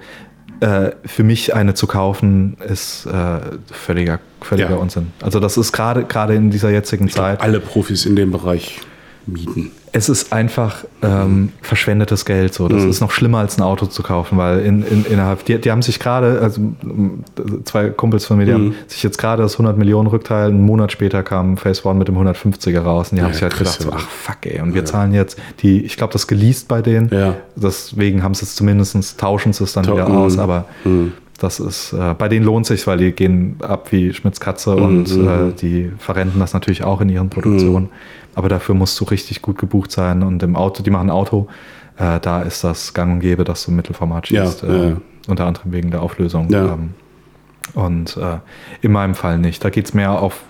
Äh, für mich eine zu kaufen, ist äh, völliger, völliger Ja. Unsinn. Also das ist gerade gerade in dieser jetzigen Zeit. Alle Profis in dem Bereich mieten. Es ist einfach ähm, verschwendetes Geld. So. Das Mhm. ist noch schlimmer als ein Auto zu kaufen, weil in, in, innerhalb, die, die haben sich gerade, also m, zwei Kumpels von mir, die Mhm. haben sich jetzt gerade das 100 Millionen Rückteil, einen Monat später kam Phase One mit dem 150er raus und die haben Ja, sich halt gedacht, so, ach fuck ey, und wir zahlen jetzt die, ich glaube, das geleast bei denen. Ja. Deswegen haben sie es zumindest, tauschen sie es dann Tau- wieder mhm. aus, aber Mhm. das ist, äh, bei denen lohnt sich, weil die gehen ab wie Schmitz Katze Mhm, und äh, die verrenten das natürlich auch in ihren Produktionen. Aber dafür musst du richtig gut gebucht sein und im Auto, die machen Auto, äh, da ist das gang und gäbe, dass du im Mittelformat schießt. ja, äh, ja. Unter anderem wegen der Auflösung. Ja. Ähm, und äh, in meinem Fall nicht. Da geht es mehr auf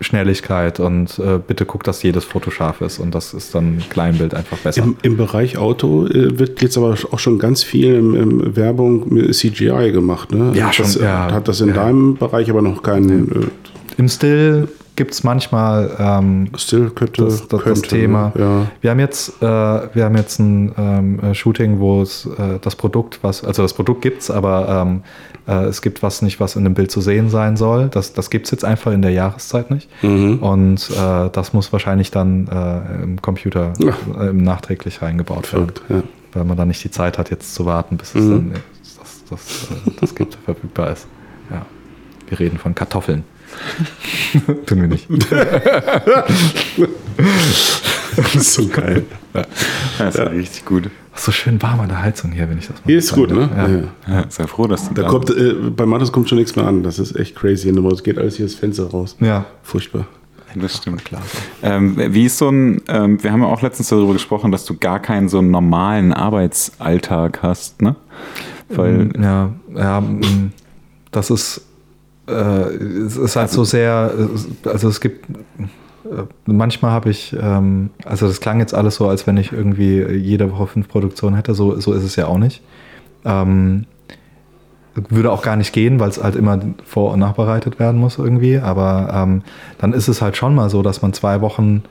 Schnelligkeit und äh, bitte guck, dass jedes Foto scharf ist und das ist dann Kleinbild einfach besser. Im, Im Bereich Auto äh, wird jetzt aber auch schon ganz viel im, im Werbung mit CGI gemacht. Ne? Ja, hat schon, Das, ja. Hat das in deinem Bereich aber noch keinen äh, Im Still gibt es manchmal ähm, Still könnte, das, das, könnte, das Thema. Ja. Wir haben jetzt, äh, wir haben jetzt ein ähm, äh, Shooting, wo es äh, das Produkt, was, also das Produkt gibt's, aber ähm, äh, es gibt was nicht, was in dem Bild zu sehen sein soll. Das, das gibt's jetzt einfach in der Jahreszeit nicht. Mhm. Und äh, das muss wahrscheinlich dann äh, im Computer Ja. nachträglich reingebaut werden. Ja. Weil man dann nicht die Zeit hat, jetzt zu warten, bis es Mhm. dann das, das, das gibt, verfügbar ist. Ja. Wir reden von Kartoffeln. Tun wir nicht. Das ist so geil. Das ist ja richtig gut. Ach, so schön warm an der Heizung hier, wenn ich das mal Hier ist gut, ne? Ja. Ja. Ja, sei froh, dass du Da kommt, äh, bei Mattes kommt schon nichts mehr an. Das ist echt crazy. Es geht alles hier das Fenster raus. ja. Furchtbar. Das stimmt, klar. Ähm, wie ist so ein, ähm, wir haben ja auch letztens darüber gesprochen, dass du gar keinen so einen normalen Arbeitsalltag hast, ne? Weil, Ja, ja, mm, das ist, äh, es ist halt so sehr, also es gibt, äh, manchmal habe ich, ähm, also das klang jetzt alles so, als wenn ich irgendwie jede Woche fünf Produktionen hätte, so, so ist es ja auch nicht. Ähm, würde auch gar nicht gehen, weil es halt immer vor- und nachbereitet werden muss irgendwie, aber ähm, dann ist es halt schon mal so, dass man zwei Wochen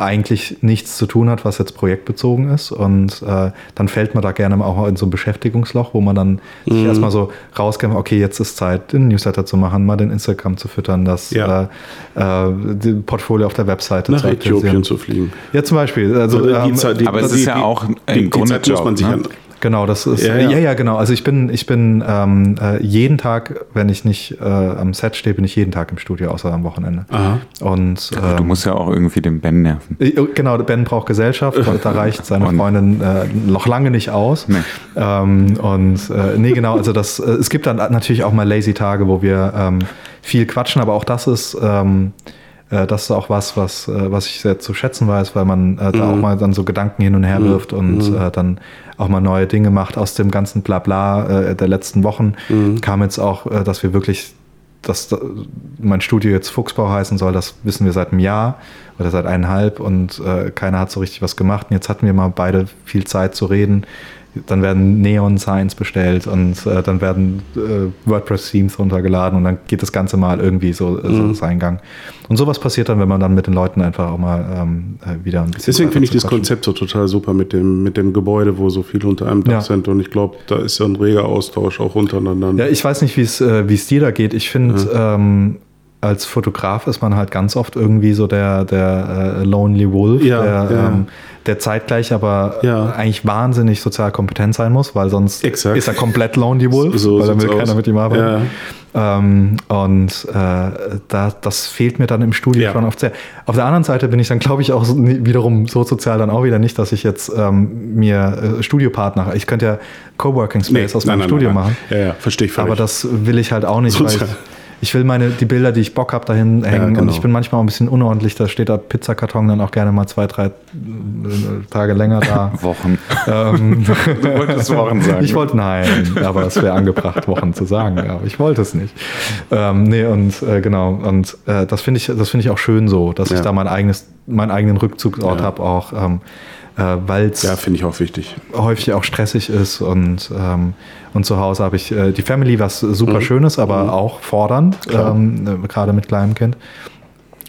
eigentlich nichts zu tun hat, was jetzt projektbezogen ist. Und äh, dann fällt man da gerne auch in so ein Beschäftigungsloch, wo man dann sich erstmal so rauskämpft, okay, jetzt ist Zeit, den Newsletter zu machen, mal den Instagram zu füttern, das Ja. äh, äh, die Portfolio auf der Webseite Nach zu Äthiopien zu fliegen. Ja, zum Beispiel. Also, die ähm, Zeit- die- aber es die- ist ja auch die Grunde Zeit muss man sich ne? Genau, das ist Ja, ja, ja. ja, genau. Also ich bin, ich bin ähm, äh, jeden Tag, wenn ich nicht äh, am Set stehe, bin ich jeden Tag im Studio, außer am Wochenende. Aha. Und Aber du ähm, musst ja auch irgendwie den Ben nerven. äh, Genau, Ben braucht Gesellschaft und da reicht seine Und- Freundin äh, noch lange nicht aus. Nee. Ähm, und äh, nee, genau, also das, äh, es gibt dann natürlich auch mal lazy Tage, wo wir ähm, viel quatschen, aber auch das ist, ähm, äh, das ist auch was, was, äh, was ich sehr zu schätzen weiß, weil man äh, da auch mal dann so Gedanken hin und her wirft und äh, dann auch mal neue Dinge macht aus dem ganzen Blabla äh, der letzten Wochen. Kam jetzt auch, äh, dass wir wirklich dass da- mein Studio jetzt Fuchsbau heißen soll, das wissen wir seit einem Jahr oder seit eineinhalb und äh, keiner hat so richtig was gemacht. Und jetzt hatten wir mal beide viel Zeit zu reden. Dann werden Neon-Signs bestellt und äh, dann werden äh, WordPress-Themes runtergeladen und dann geht das Ganze mal irgendwie so, so seinen Gang. Und sowas passiert dann, wenn man dann mit den Leuten einfach auch mal ähm, äh, wieder ein bisschen. Deswegen finde ich das. Konzept so total super mit dem, mit dem Gebäude, wo so viele unter einem Dach Ja. sind. Und ich glaube, da ist ja ein reger Austausch auch untereinander. Ja, ich weiß nicht, wie es äh, wie es dir da geht. Ich finde, ähm, als Fotograf ist man halt ganz oft irgendwie so der, der äh, Lonely Wolf, Ja, der, ja. Ähm, der zeitgleich aber Ja. eigentlich wahnsinnig sozial kompetent sein muss, weil sonst Exakt. ist er komplett Lonely Wolf, So weil dann will keiner aus. mit ihm arbeiten. Ähm, und äh, da, das fehlt mir dann im Studio schon oft sehr. Auf der anderen Seite bin ich dann, glaube ich, auch so, wiederum so sozial dann auch wieder nicht, dass ich jetzt ähm, mir äh, Studiopartner, ich könnte ja Coworking Space aus meinem Studio machen. Ja, ja, verstehe ich völlig. Aber das will ich halt auch nicht, weil Sozial. Ich will meine, die Bilder, die ich Bock habe, dahin hängen. Und genau. ich bin manchmal auch ein bisschen unordentlich. Da steht der Pizzakarton dann auch gerne mal zwei, drei äh, Tage länger da. Wochen. ähm, Du wolltest Wochen sagen. ich wollte nein, aber es wäre angebracht, Wochen zu sagen. Aber ich wollte es nicht. Ähm, nee, und äh, genau. Und äh, das finde ich, das finde ich auch schön so, dass ich Ja. da mein eigenes, meinen eigenen Rückzugsort Ja. habe, auch ähm, äh, weil es Ja, finde ich auch wichtig. häufig auch stressig ist und, ähm, und zu Hause habe ich äh, die Family, was super Mhm. schön ist, aber auch fordernd, ähm, äh, gerade mit kleinem Kind.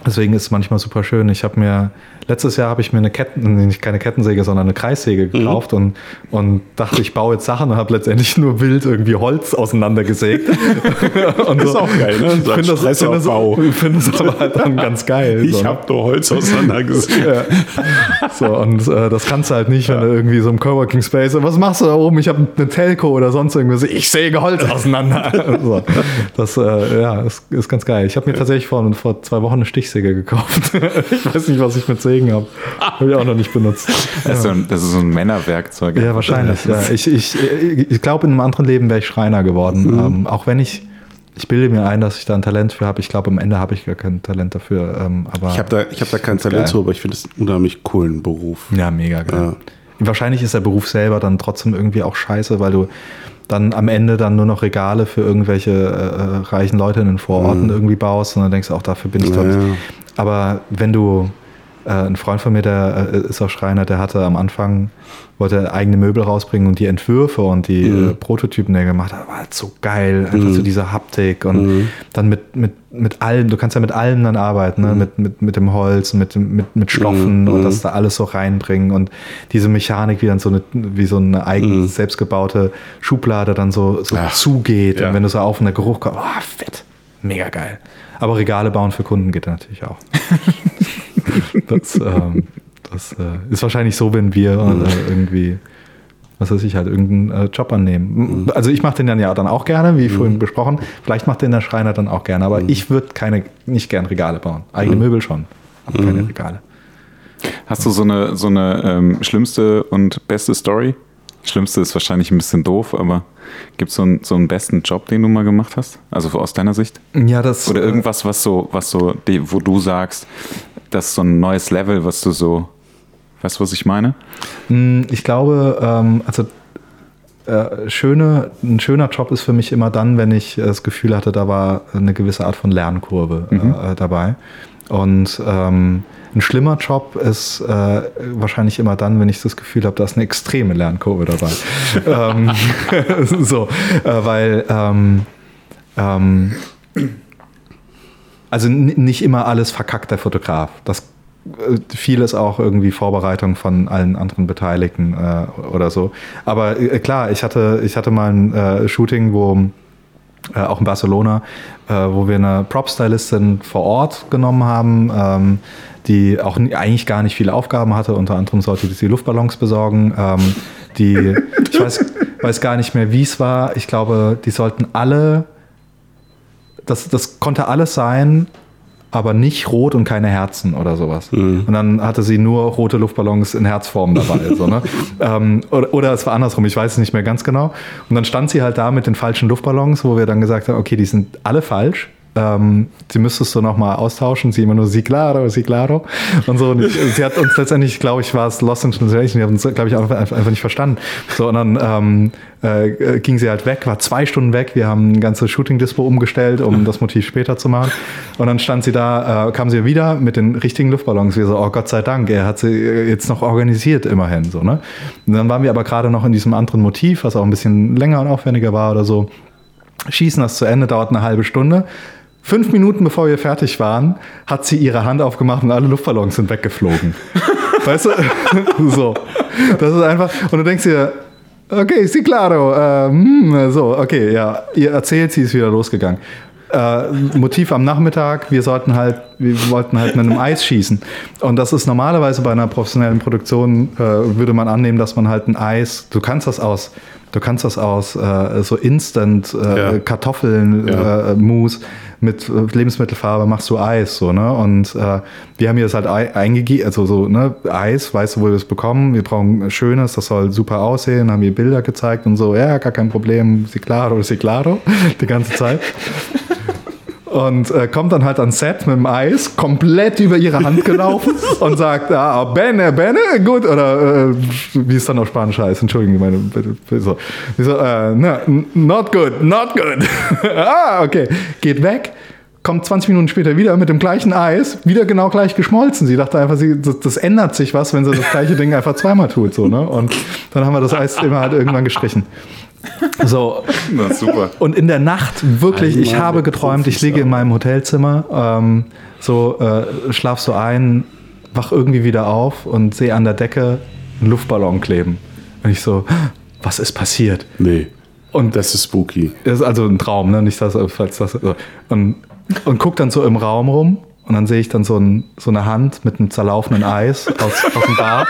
Deswegen ist es manchmal super schön. Ich habe mir, letztes Jahr habe ich mir eine Ketten, nicht keine Kettensäge, sondern eine Kreissäge Mhm. gekauft und, und dachte, ich baue jetzt Sachen und habe letztendlich nur wild irgendwie Holz auseinandergesägt. und Ist auch geil, ne? Ich finde das, finde das, finde das aber halt dann ganz geil. Ich so, habe nur Holz auseinandergesetzt. ja. So, und äh, das kannst du halt nicht, wenn du irgendwie so im Coworking Space, was machst du da oben? Ich habe eine Telco oder sonst irgendwas. Ich säge Holz auseinander. so. Das äh, ja, ist, ist ganz geil. Ich habe mir tatsächlich vor, vor zwei Wochen eine Stichsäge gekauft. ich weiß nicht, was ich mit Sägen habe. Habe ich auch noch nicht benutzt. Das ist, so ein, das ist so ein Männerwerkzeug. Ja, wahrscheinlich. Ja. Ich, ich, ich glaube, in einem anderen Leben wäre ich Schreiner geworden. Mhm. Ähm, auch wenn ich, ich bilde mir ein, dass ich da ein Talent für habe. Ich glaube, am Ende habe ich gar kein Talent dafür. Ähm, aber Ich habe da, ich hab da kein Talent geil. zu, aber ich finde es einen unheimlich coolen Beruf. Ja, mega geil. Ja. Wahrscheinlich ist der Beruf selber dann trotzdem irgendwie auch scheiße, weil du dann am Ende dann nur noch Regale für irgendwelche äh, reichen Leute in den Vororten irgendwie baust und dann denkst du auch, dafür bin ich doch Mhm. Ja. Aber wenn du, äh, ein Freund von mir, der äh, ist auch Schreiner, der hatte am Anfang, wollte eigene Möbel rausbringen und die Entwürfe und die Mhm. äh, Prototypen, die er gemacht hat, war halt so geil. Einfach so diese Haptik und Mhm. dann mit, mit, mit allem, du kannst ja mit allem dann arbeiten, ne? mit, mit, mit dem Holz, mit, mit, mit Stoffen Mhm. und das da alles so reinbringen und diese Mechanik, wie dann so eine, wie so eine eigen selbstgebaute Schublade dann so, so Ja. zugeht Ja. und wenn du so auf und der Geruch kommt, oh, fett, mega geil. Aber Regale bauen für Kunden geht natürlich auch. das ähm, das äh, ist wahrscheinlich so, wenn wir äh, irgendwie, was weiß ich, halt irgendeinen äh, Job annehmen. Also ich mache den dann ja dann auch gerne, wie vorhin besprochen. Vielleicht macht den der Schreiner dann auch gerne, aber ich würde keine, nicht gern Regale bauen. Eigene Möbel schon, aber keine Regale. Hast du so eine, so eine ähm, schlimmste und beste Story? Schlimmste ist wahrscheinlich ein bisschen doof, aber gibt es so, einen- so einen besten Job, den du mal gemacht hast? Also aus deiner Sicht? Ja, das Oder irgendwas, was so, was so, wo du sagst, das ist so ein neues Level, was du so, weißt du, was ich meine? Mm, Ich glaube, ähm, also äh, schöne, ein schöner Job ist für mich immer dann, wenn ich das Gefühl hatte, da war eine gewisse Art von Lernkurve äh, dabei. Und ähm, ein schlimmer Job ist äh, wahrscheinlich immer dann, wenn ich das Gefühl habe, da ist eine extreme Lernkurve dabei. ähm, so, weil ähm, also nicht immer alles verkackt der Fotograf. Das äh, viel ist auch irgendwie Vorbereitung von allen anderen Beteiligten äh, oder so. Aber äh, klar, ich hatte, ich hatte mal ein äh, Shooting, wo äh, auch in Barcelona, äh, wo wir eine Prop-Stylistin vor Ort genommen haben, ähm, die auch eigentlich gar nicht viele Aufgaben hatte. Unter anderem sollte sie Luftballons besorgen. Ähm, die, ich weiß, weiß gar nicht mehr, wie es war. Ich glaube, die sollten alle das, das konnte alles sein, aber nicht rot und keine Herzen oder sowas. Und dann hatte sie nur rote Luftballons in Herzform dabei. so, ne? ähm, oder, oder es war andersrum, ich weiß es nicht mehr ganz genau. Und dann stand sie halt da mit den falschen Luftballons, wo wir dann gesagt haben, okay, die sind alle falsch. Ähm, sie müsstest du nochmal austauschen. Sie immer nur, sie claro, sie claro. Und so. Und sie hat uns letztendlich, glaube ich, war es Lost in Translation. Die haben uns, glaube ich, einfach, einfach nicht verstanden. So, und dann ähm, äh, ging sie halt weg, war zwei Stunden weg. Wir haben ein ganzes Shooting-Dispo umgestellt, um das Motiv später zu machen. Und dann stand sie da, äh, kam sie wieder mit den richtigen Luftballons. Wir so, oh Gott sei Dank, er hat sie jetzt noch organisiert immerhin. So, ne? Und dann waren wir aber gerade noch in diesem anderen Motiv, was auch ein bisschen länger und aufwendiger war oder so. Schießen das zu Ende, dauert eine halbe Stunde. Fünf Minuten bevor wir fertig waren, hat sie ihre Hand aufgemacht und alle Luftballons sind weggeflogen. weißt du? so. Das ist einfach. Und du denkst dir, okay, sí, claro. Ähm, so, okay, ja. Ihr erzählt, sie ist wieder losgegangen. Äh, Motiv am Nachmittag, wir sollten halt, wir wollten halt mit einem Eis schießen. Und das ist normalerweise bei einer professionellen Produktion, äh, würde man annehmen, dass man halt ein Eis, du kannst das aus, du kannst das aus äh, so Instant äh, Ja. Kartoffeln, Ja. äh, Mousse mit äh, Lebensmittelfarbe machst du Eis, so, ne? Und äh, wir haben hier das halt ei- eingegeben, also so, ne, Eis, weißt du, wo wir das bekommen? Wir brauchen Schönes, das soll super aussehen, haben hier Bilder gezeigt und so, ja, gar kein Problem, si claro, si claro, die ganze Zeit. Und äh, kommt dann halt ans Set mit dem Eis, komplett über ihre Hand gelaufen und sagt, ah, bene, bene, gut, oder äh, wie es dann auf Spanisch heißt, entschuldigen meine, bitte, bitte, so. So äh, na, not good, not good. ah, okay, geht weg kommt 20 Minuten später wieder mit dem gleichen Eis, wieder genau gleich geschmolzen. Sie dachte einfach, sie, das, das ändert sich was, wenn sie das gleiche Ding einfach zweimal tut. So, ne? Und dann haben wir das Eis immer halt irgendwann gestrichen. So. Na, super. Und in der Nacht, wirklich, ich habe geträumt, ich liege in meinem Hotelzimmer, ähm, so äh, schlaf so ein, wach irgendwie wieder auf und sehe an der Decke einen Luftballon kleben. Und ich so, was ist passiert? Nee. Und Das ist spooky. das ist also ein Traum, ne? Nicht das, falls das. Und, und guck dann so im Raum rum und dann sehe ich dann so, ein, so eine Hand mit einem zerlaufenden Eis aus, aus dem Bar.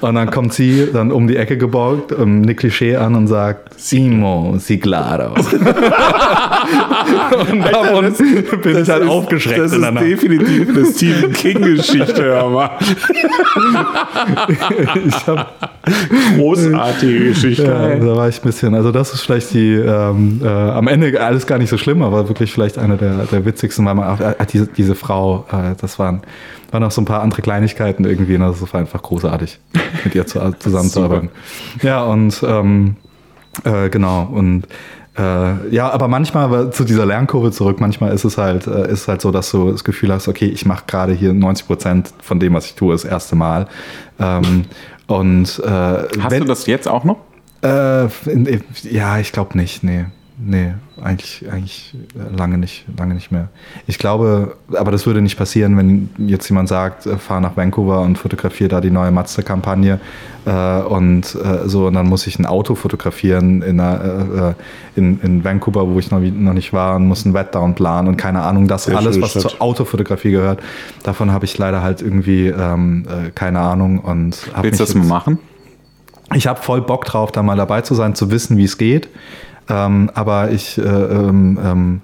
Und dann kommt sie dann um die Ecke gebeugt, ähm, eine Klischee an und sagt, Simo, si claro. und davon bin ich halt ist- aufgeschreckt Das ist definitiv eine Stephen King-Geschichte, hör mal. Ich hab, Großartige Geschichte. ja, da war ich ein bisschen, also das ist vielleicht die, ähm, äh, am Ende alles gar nicht so schlimm, aber wirklich vielleicht eine der, der witzigsten, weil man auch, äh, diese, diese Frau, äh, das waren, waren noch so ein paar andere Kleinigkeiten irgendwie, und das war einfach großartig, mit ihr zu, zusammenzuarbeiten. Ja, und ähm, äh, genau, und äh, ja, aber manchmal zu dieser Lernkurve zurück, manchmal ist es halt, äh, ist es halt so, dass du das Gefühl hast, okay, ich mache gerade hier 90 Prozent von dem, was ich tue, das erste Mal. Und äh, Hast wenn, du das jetzt auch noch? äh, ja, ich glaube nicht, nee. Nee, eigentlich, eigentlich lange nicht, lange nicht mehr. Ich glaube, aber das würde nicht passieren, wenn jetzt jemand sagt, äh, fahr nach Vancouver und fotografiere da die neue Mazda-Kampagne äh, und äh, so, und dann muss ich ein Auto fotografieren in, einer, äh, in, in Vancouver, wo ich noch, noch nicht war, und muss einen Wetdown planen und keine Ahnung, das Sehr alles, was Stadt. zur Autofotografie gehört, davon habe ich leider halt irgendwie ähm, äh, keine Ahnung und Willst du das mal machen? ich habe voll Bock drauf, da mal dabei zu sein, zu wissen, wie es geht. Ähm, aber ich, äh, ähm, ähm,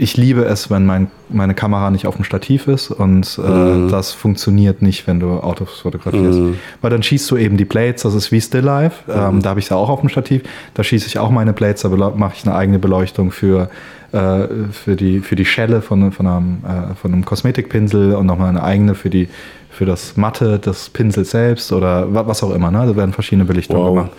ich liebe es, wenn mein, meine Kamera nicht auf dem Stativ ist und äh, das funktioniert nicht, wenn du Autos fotografierst. Weil dann schießt du eben die Plates, das ist wie Still Life, ähm, da habe ich es auch auf dem Stativ, da schieße ich auch meine Plates, da mache ich eine eigene Beleuchtung für, äh, für, die, für die Schelle von, von, einem, äh, von einem Kosmetikpinsel und nochmal eine eigene für die für das Matte des Pinsels selbst oder wa- was auch immer. Ne? Da werden verschiedene Belichtungen Wow. gemacht.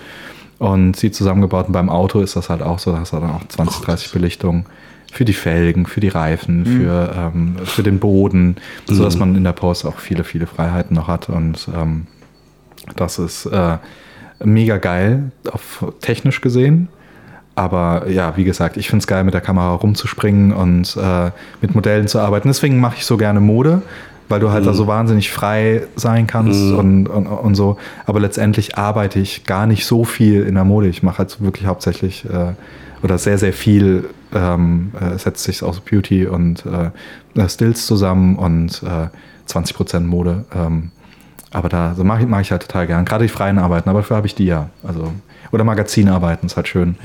Und sie zusammengebaut. Und beim Auto ist das halt auch so, da hast du dann auch 20, 30 Belichtungen für die Felgen, für die Reifen, für, ähm, für den Boden, sodass man in der Post auch viele, viele Freiheiten noch hat. Und ähm, das ist äh, mega geil, auf technisch gesehen. Aber ja, wie gesagt, ich finde es geil, mit der Kamera rumzuspringen und äh, mit Modellen zu arbeiten. Deswegen mache ich so gerne Mode, weil du halt da so wahnsinnig frei sein kannst und, und, und so. Aber letztendlich arbeite ich gar nicht so viel in der Mode. Ich mache halt wirklich hauptsächlich äh, oder sehr, sehr viel ähm, äh, setzt sich aus Beauty und äh, Stills zusammen und äh, 20% Mode. Ähm, aber da so mache ich, mach ich halt total gern. Gerade die freien Arbeiten, aber dafür habe ich die ja. Also, oder Magazinarbeiten ist halt schön,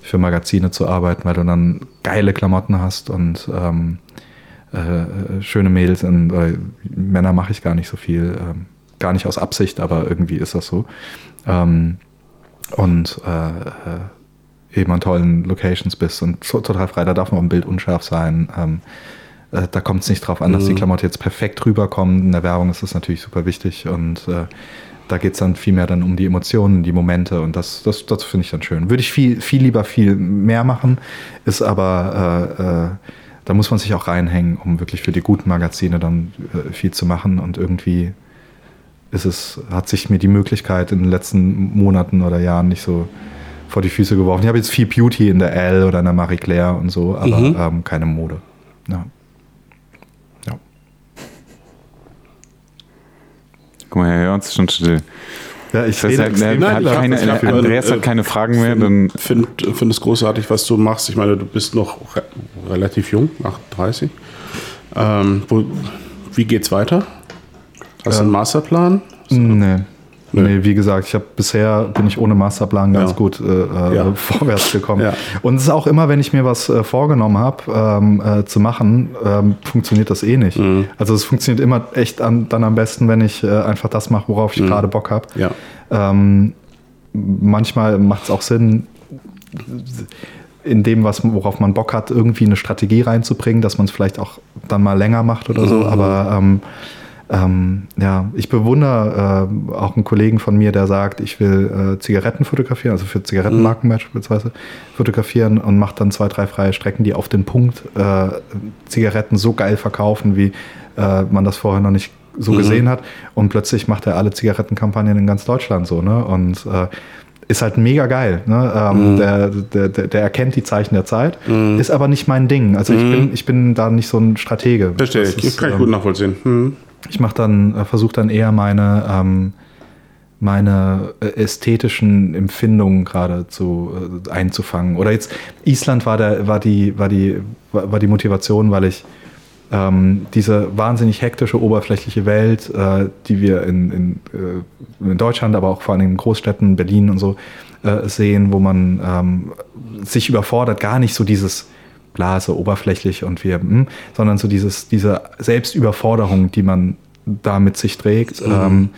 für Magazine zu arbeiten, weil du dann geile Klamotten hast und ähm, äh, schöne Mädels. Und, äh, Männer mache ich gar nicht so viel. Ähm, gar nicht aus Absicht, aber irgendwie ist das so. Ähm, und äh, äh, eben an tollen Locations bist und so, total frei. Da darf noch ein Bild unscharf sein. Ähm, äh, da kommt es nicht drauf an, dass die Klamotte jetzt perfekt rüberkommt. In der Werbung ist das natürlich super wichtig und äh, da geht es dann viel mehr dann um die Emotionen, die Momente und das, das, das finde ich dann schön. Würde ich viel, viel lieber viel mehr machen, ist aber, äh, äh, da muss man sich auch reinhängen, um wirklich für die guten Magazine dann äh, viel zu machen und irgendwie ist es, hat sich mir die Möglichkeit in den letzten Monaten oder Jahren nicht so vor die Füße geworfen. Ich habe jetzt viel Beauty in der Elle oder in der Marie Claire und so, aber ähm, keine Mode. Ja. ja. Guck mal, er hört uns schon still. Ja, ich Das heißt, er, extrem er hat keine, Andreas hat keine Fragen mehr. Ich Dann finde find es großartig, was du machst. Ich meine, du bist noch re relativ jung, 38. Ähm, wo, wie geht's weiter? Hast du einen Masterplan? Nee. Nö. Nee, wie gesagt, ich habe bisher bin ich ohne Masterplan ganz Ja. gut äh, äh, Ja. vorwärts gekommen. Ja. Und es ist auch immer, wenn ich mir was äh, vorgenommen habe ähm, äh, zu machen, ähm, funktioniert das eh nicht. Mhm. Also es funktioniert immer echt an, dann am besten, wenn ich äh, einfach das mache, worauf ich gerade Bock habe. Ähm, manchmal macht es auch Sinn, in dem, was, worauf man Bock hat, irgendwie eine Strategie reinzubringen, dass man es vielleicht auch dann mal länger macht oder so. Mhm. Aber ähm, ja, ich bewundere äh, auch einen Kollegen von mir, der sagt, ich will äh, Zigaretten fotografieren, also für Zigarettenmarken Mhm. beispielsweise fotografieren und macht dann zwei, drei freie Strecken, die auf den Punkt äh, Zigaretten so geil verkaufen, wie äh, man das vorher noch nicht so Mhm. gesehen hat. Und plötzlich macht er alle Zigarettenkampagnen in ganz Deutschland so, ne? Und äh, ist halt mega geil. Ne? Mhm. Ähm, der, der, der, der erkennt die Zeichen der Zeit, ist aber nicht mein Ding. Also ich, bin, ich bin da nicht so ein Stratege. Mhm. Verstehe Das ich. ist, Kann ich ähm, gut nachvollziehen. Ich mache dann, äh, versuche dann eher meine, ähm, meine äh, ästhetischen Empfindungen gerade zu äh, einzufangen. Oder jetzt Island war der, war die, war die, war die Motivation, weil ich ähm, diese wahnsinnig hektische oberflächliche Welt, äh, die wir in, in, äh, in Deutschland, aber auch vor allem in Großstädten, Berlin und so äh, sehen, wo man ähm, sich überfordert, gar nicht so dieses Blase, oberflächlich und wir, hm, sondern so dieses, diese Selbstüberforderung, die man da mit sich trägt, ähm,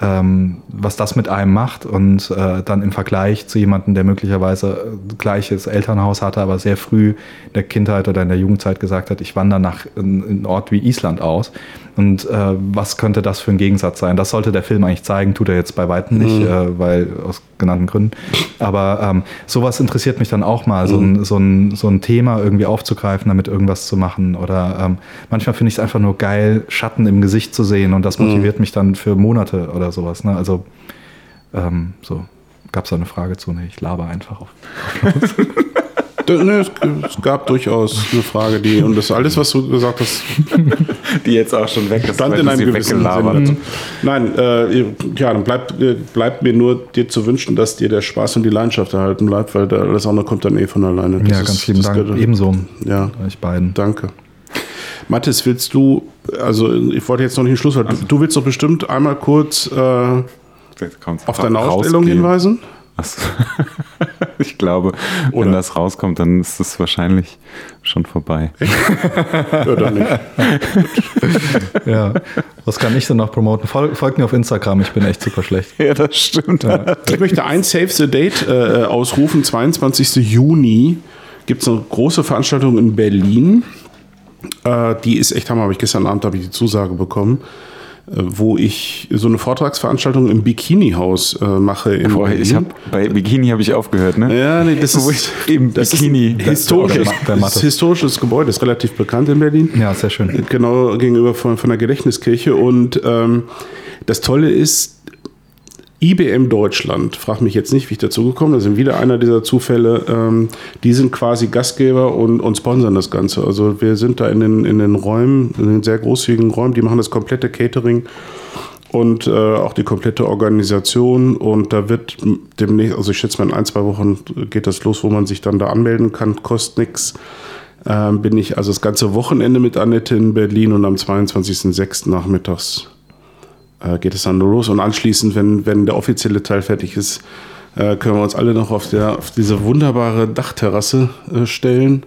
ähm, was das mit einem macht und äh, dann im Vergleich zu jemandem, der möglicherweise äh, gleiches Elternhaus hatte, aber sehr früh in der Kindheit oder in der Jugendzeit gesagt hat, ich wandere nach in, in einen Ort wie Island aus. Und äh, was könnte das für ein Gegensatz sein? Das sollte der Film eigentlich zeigen, tut er jetzt bei weitem nicht, äh, weil aus genannten Gründen. Aber ähm, sowas interessiert mich dann auch mal, so, ein, so, ein, so ein Thema irgendwie aufzugreifen, damit irgendwas zu machen. Oder ähm, manchmal finde ich es einfach nur geil, Schatten im Gesicht zu sehen und das motiviert mich dann für Monate oder sowas. Ne? Also ähm, so. Gab es da eine Frage zu? Nee, ich laber einfach auf. Da- ne, es, gab durchaus eine Frage, die, und das alles, was du gesagt hast, Die jetzt auch schon weg ist, stand in du einem gewissen weggelabert. Sinne. Nein, äh, ja, dann bleibt, äh, bleibt mir nur dir zu wünschen, dass dir der Spaß und die Leidenschaft erhalten bleibt, weil alles andere kommt dann eh von alleine. Das ja, ist- ganz lieben das Dank. gehört- Ebenso. Ja, Euch beiden. danke. Mathis, willst du, also ich wollte jetzt noch nicht ein Schlusswort, du willst doch bestimmt einmal kurz äh, auf deine rausgehen. Ausstellung hinweisen. Ich glaube, Oder? wenn das rauskommt, dann ist es wahrscheinlich schon vorbei. Ja, dann nicht. Ja. Was kann ich denn noch promoten? Fol folgt mir auf Instagram, ich bin echt super schlecht. Ja, das stimmt. Ich möchte ein Save the Date äh, ausrufen. 22. Juni gibt es eine große Veranstaltung in Berlin. Äh, die ist echt hammer. Habe ich gestern Abend habe ich die Zusage bekommen, wo ich so eine Vortragsveranstaltung im Bikini-Haus äh, mache. In Vorher, ich hab, bei Bikini habe ich aufgehört, ne? Ja, nee, das Wo ist im das Bikini- Ist historisches, das historisches Gebäude, ist relativ bekannt in Berlin. Ja, sehr schön. Genau gegenüber von, von der Gedächtniskirche. Und ähm, das Tolle ist, IBM Deutschland, frag mich jetzt nicht, wie ich dazu gekommen bin, sind wieder einer dieser Zufälle, ähm, die sind quasi Gastgeber und, und sponsern das Ganze. Also wir sind da in den, in den Räumen, in den sehr großzügigen Räumen, die machen das komplette Catering und äh, auch die komplette Organisation. Und da wird demnächst, also ich schätze mal in ein, zwei Wochen geht das los, wo man sich dann da anmelden kann, kostet nichts. Ähm, bin ich also das ganze Wochenende mit Annette in Berlin und am 22.06. nachmittags äh, geht es dann los. Und anschließend, wenn, wenn der offizielle Teil fertig ist, äh, können wir uns alle noch auf, der, auf diese wunderbare Dachterrasse äh, stellen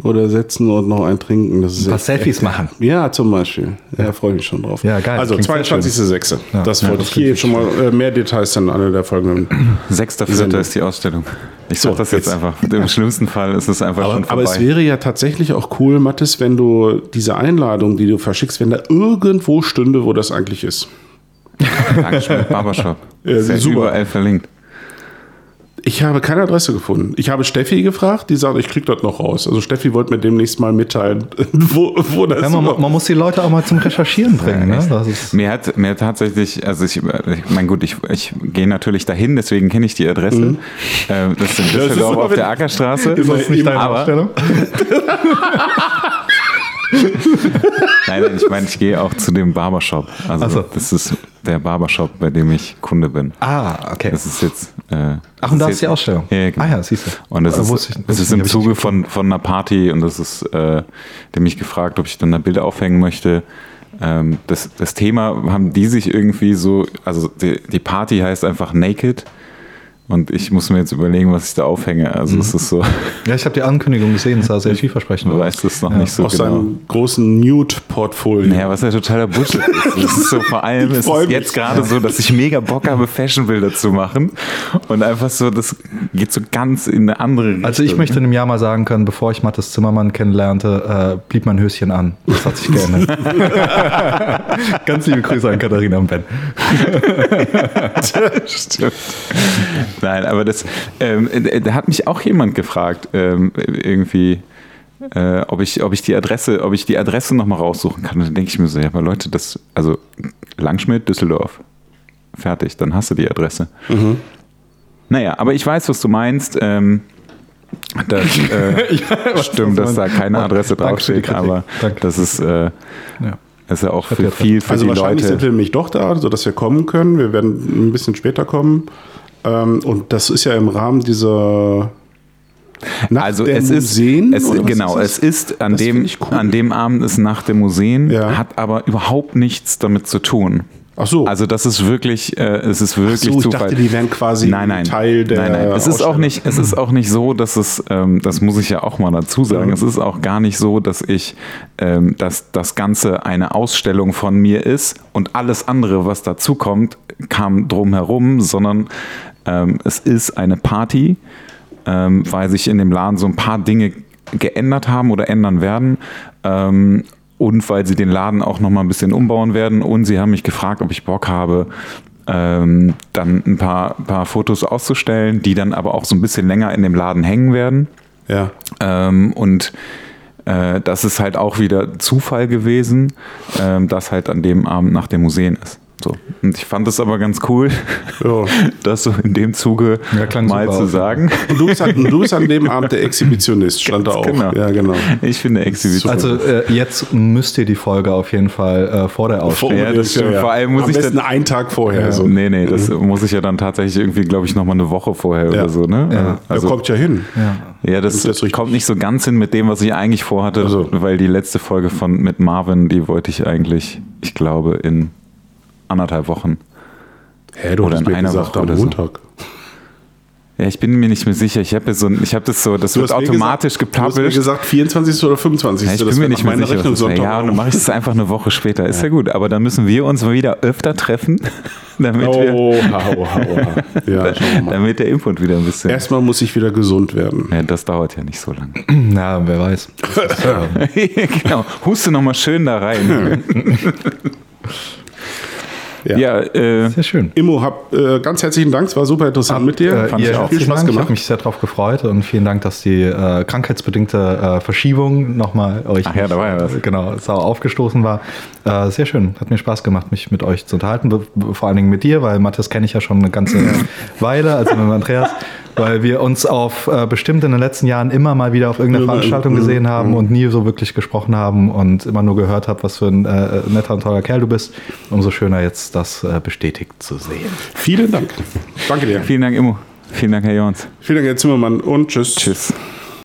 oder setzen und noch ein trinken. Das ist Ein paar echt- Selfies machen. ja, zum Beispiel. Ja, freue mich schon drauf. Ja, geil. Also Klingt sehr 22.06. Ja, das ja, wollte das ich hier schon mal äh, mehr Details dann an der folgenden. Sechster, vierter ist die Ausstellung. Ich sag So, das jetzt, jetzt. einfach. Im schlimmsten Fall ist es einfach schon Aber, aber vorbei. es wäre ja tatsächlich auch cool, Mathis, wenn du diese Einladung, die du verschickst, wenn da irgendwo stünde, wo das eigentlich ist. Dankeschön, Barbershop. Ja, ja super. überall verlinkt. Ich habe keine Adresse gefunden. Ich habe Steffi gefragt, die sagt, ich krieg das noch raus. Also Steffi wollte mir demnächst mal mitteilen, wo, wo das Ja, man, man muss die Leute auch mal zum Recherchieren bringen. Ne? Das ist, Mir hat mir tatsächlich, also ich, ich meine gut, ich, ich gehe natürlich dahin, deswegen kenne ich die Adresse. Äh, das ist in Düsseldorf auf der Ackerstraße. Ist das nicht deine aber, Ausstellung? Nein, nein, ich meine, ich gehe auch zu dem Barbershop. Also so. das ist der Barbershop, bei dem ich Kunde bin. Ah, okay. Das ist jetzt. Äh, Ach, und da ist die Ausstellung. Ja, genau. Ah ja, siehst du. Und das Äh, ist, ich- das ist im Zuge von, von einer Party und das ist, äh, der mich gefragt, ob ich dann da Bilder aufhängen möchte. Ähm, das, das Thema haben die sich irgendwie so, also die, die Party heißt einfach Naked Und ich muss mir jetzt überlegen, was ich da aufhänge. Also Mhm. es ist so, Ja, ich habe die Ankündigung gesehen, es sah sehr vielversprechend du weißt es noch nicht so Aus genau. seinem großen Nude-Portfolio. Naja, was ja totaler Bullshit ist. Es ist so, vor allem ist es jetzt gerade so, dass ich mega Bock habe, Fashionbilder zu machen. Und einfach so, das geht so ganz in eine andere Richtung. Also ich möchte in einem Jahr mal sagen können, bevor ich Mathis Zimmermann kennenlernte, äh, blieb mein Höschen an. Das hat sich geändert. Ganz liebe Grüße an Katharina und Ben. Stimmt. Nein, aber das, ähm, äh, da hat mich auch jemand gefragt, ähm, irgendwie, äh, ob ich, ob ich die Adresse, ob ich die Adresse nochmal raussuchen kann. Und dann denke ich mir so, ja, aber Leute, das, also Langschmidt, Düsseldorf. Fertig, dann hast du die Adresse. Naja, aber ich weiß, was du meinst. Ähm, das äh, stimmt, dass da keine Adresse draufsteht, aber Danke. das ist, äh, Ja. ist ja auch für ja- viel für Also die wahrscheinlich sind Leute. wir nämlich doch da, sodass wir kommen können. Wir werden ein bisschen später kommen. Ähm, und das ist ja im Rahmen dieser Nacht Also es Museen, ist, es, genau, ist es ist an Das dem, cool. an dem Abend ist nach dem Museen, Ja. hat aber überhaupt nichts damit zu tun. Ach so. Also das ist wirklich, äh, es ist wirklich so, ich Zufall. dachte, die wären quasi nein, nein, Teil der Nein, nein. Es ist auch nicht, es ist auch nicht so, dass es, ähm, das muss ich ja auch mal dazu sagen. Mhm. Es ist auch gar nicht so, dass ich, ähm, dass das Ganze eine Ausstellung von mir ist und alles andere, was dazu kommt, kam drumherum, sondern ähm, es ist eine Party, ähm, weil sich in dem Laden so ein paar Dinge geändert haben oder ändern werden. Und weil sie den Laden auch noch mal ein bisschen umbauen werden. Und sie haben mich gefragt, ob ich Bock habe, ähm, dann ein paar, paar Fotos auszustellen, die dann aber auch so ein bisschen länger in dem Laden hängen werden. Ja. Ähm, und äh, das ist halt auch wieder Zufall gewesen, ähm, dass halt an dem Abend nach dem Museen ist. So. Und ich fand es aber ganz cool, Ja. das so in dem Zuge Ja, klang mal zu sagen. Und du bist, an, du bist an dem Abend der Exhibitionist, stand da auch. genau. Ja, genau. Ich finde Exhibition. Also äh, jetzt müsst ihr die Folge auf jeden Fall äh, vor der Ausstellung. Ja, das stimmt. Vor allem muss Am ich besten dann- einen Tag vorher. Ja, so. Nee, nee, das muss ich ja dann tatsächlich irgendwie, glaube ich, nochmal eine Woche vorher Ja. oder so, ne? Ja. Also, ja, kommt ja hin. Ja. ja, das, das kommt nicht so ganz hin mit dem, was ich eigentlich vorhatte, Ach so. weil die letzte Folge von mit Marvin, die wollte ich eigentlich, ich glaube, in anderthalb Wochen. Hä, du Oder hast in mir einer gesagt Woche am oder so. Montag. Ja, ich bin mir nicht mehr sicher. Ich habe so, ich habe das so, das Du wird automatisch gesagt, Du hast mir gepublished. gesagt 24. oder 25. Ja, ich Das bin mir nicht mehr sicher. Rechnung Was das Sonntag. ja, und dann mache ich es einfach eine Woche später. Ist ja gut, aber dann müssen wir uns mal wieder öfter treffen, damit, wir, Oh, hau, hau, hau. Ja, schauen wir mal. damit der Input wieder ein bisschen. Erstmal muss ich wieder gesund werden. Ja, das dauert ja nicht so lange. Na, wer weiß. Genau. Huste nochmal schön da rein. Ja. ja, äh, sehr schön. Immo, hab, äh, ganz herzlichen Dank. Es war super interessant mit dir. Äh, Fand ich auch viel Spaß Dank. Ich habe gemacht. mich sehr darauf gefreut und vielen Dank, dass die äh, krankheitsbedingte äh, Verschiebung nochmal euch Ach ja, da war ja was. genau sauer aufgestoßen war. Äh, sehr schön, hat mir Spaß gemacht, mich mit euch zu unterhalten, vor allen Dingen mit dir, weil Matthias kenne ich ja schon eine ganze Weile, also mit Andreas, weil wir uns auf äh, bestimmt in den letzten Jahren immer mal wieder auf irgendeiner Veranstaltung gesehen haben und nie so wirklich gesprochen haben und immer nur gehört habe, was für ein äh, netter und toller Kerl du bist. Umso schöner jetzt das äh, bestätigt zu sehen. Vielen Dank. Danke dir. vielen Dank, Immo. Vielen Dank, Herr Jons. Vielen Dank, Herr Zimmermann und tschüss. Tschüss.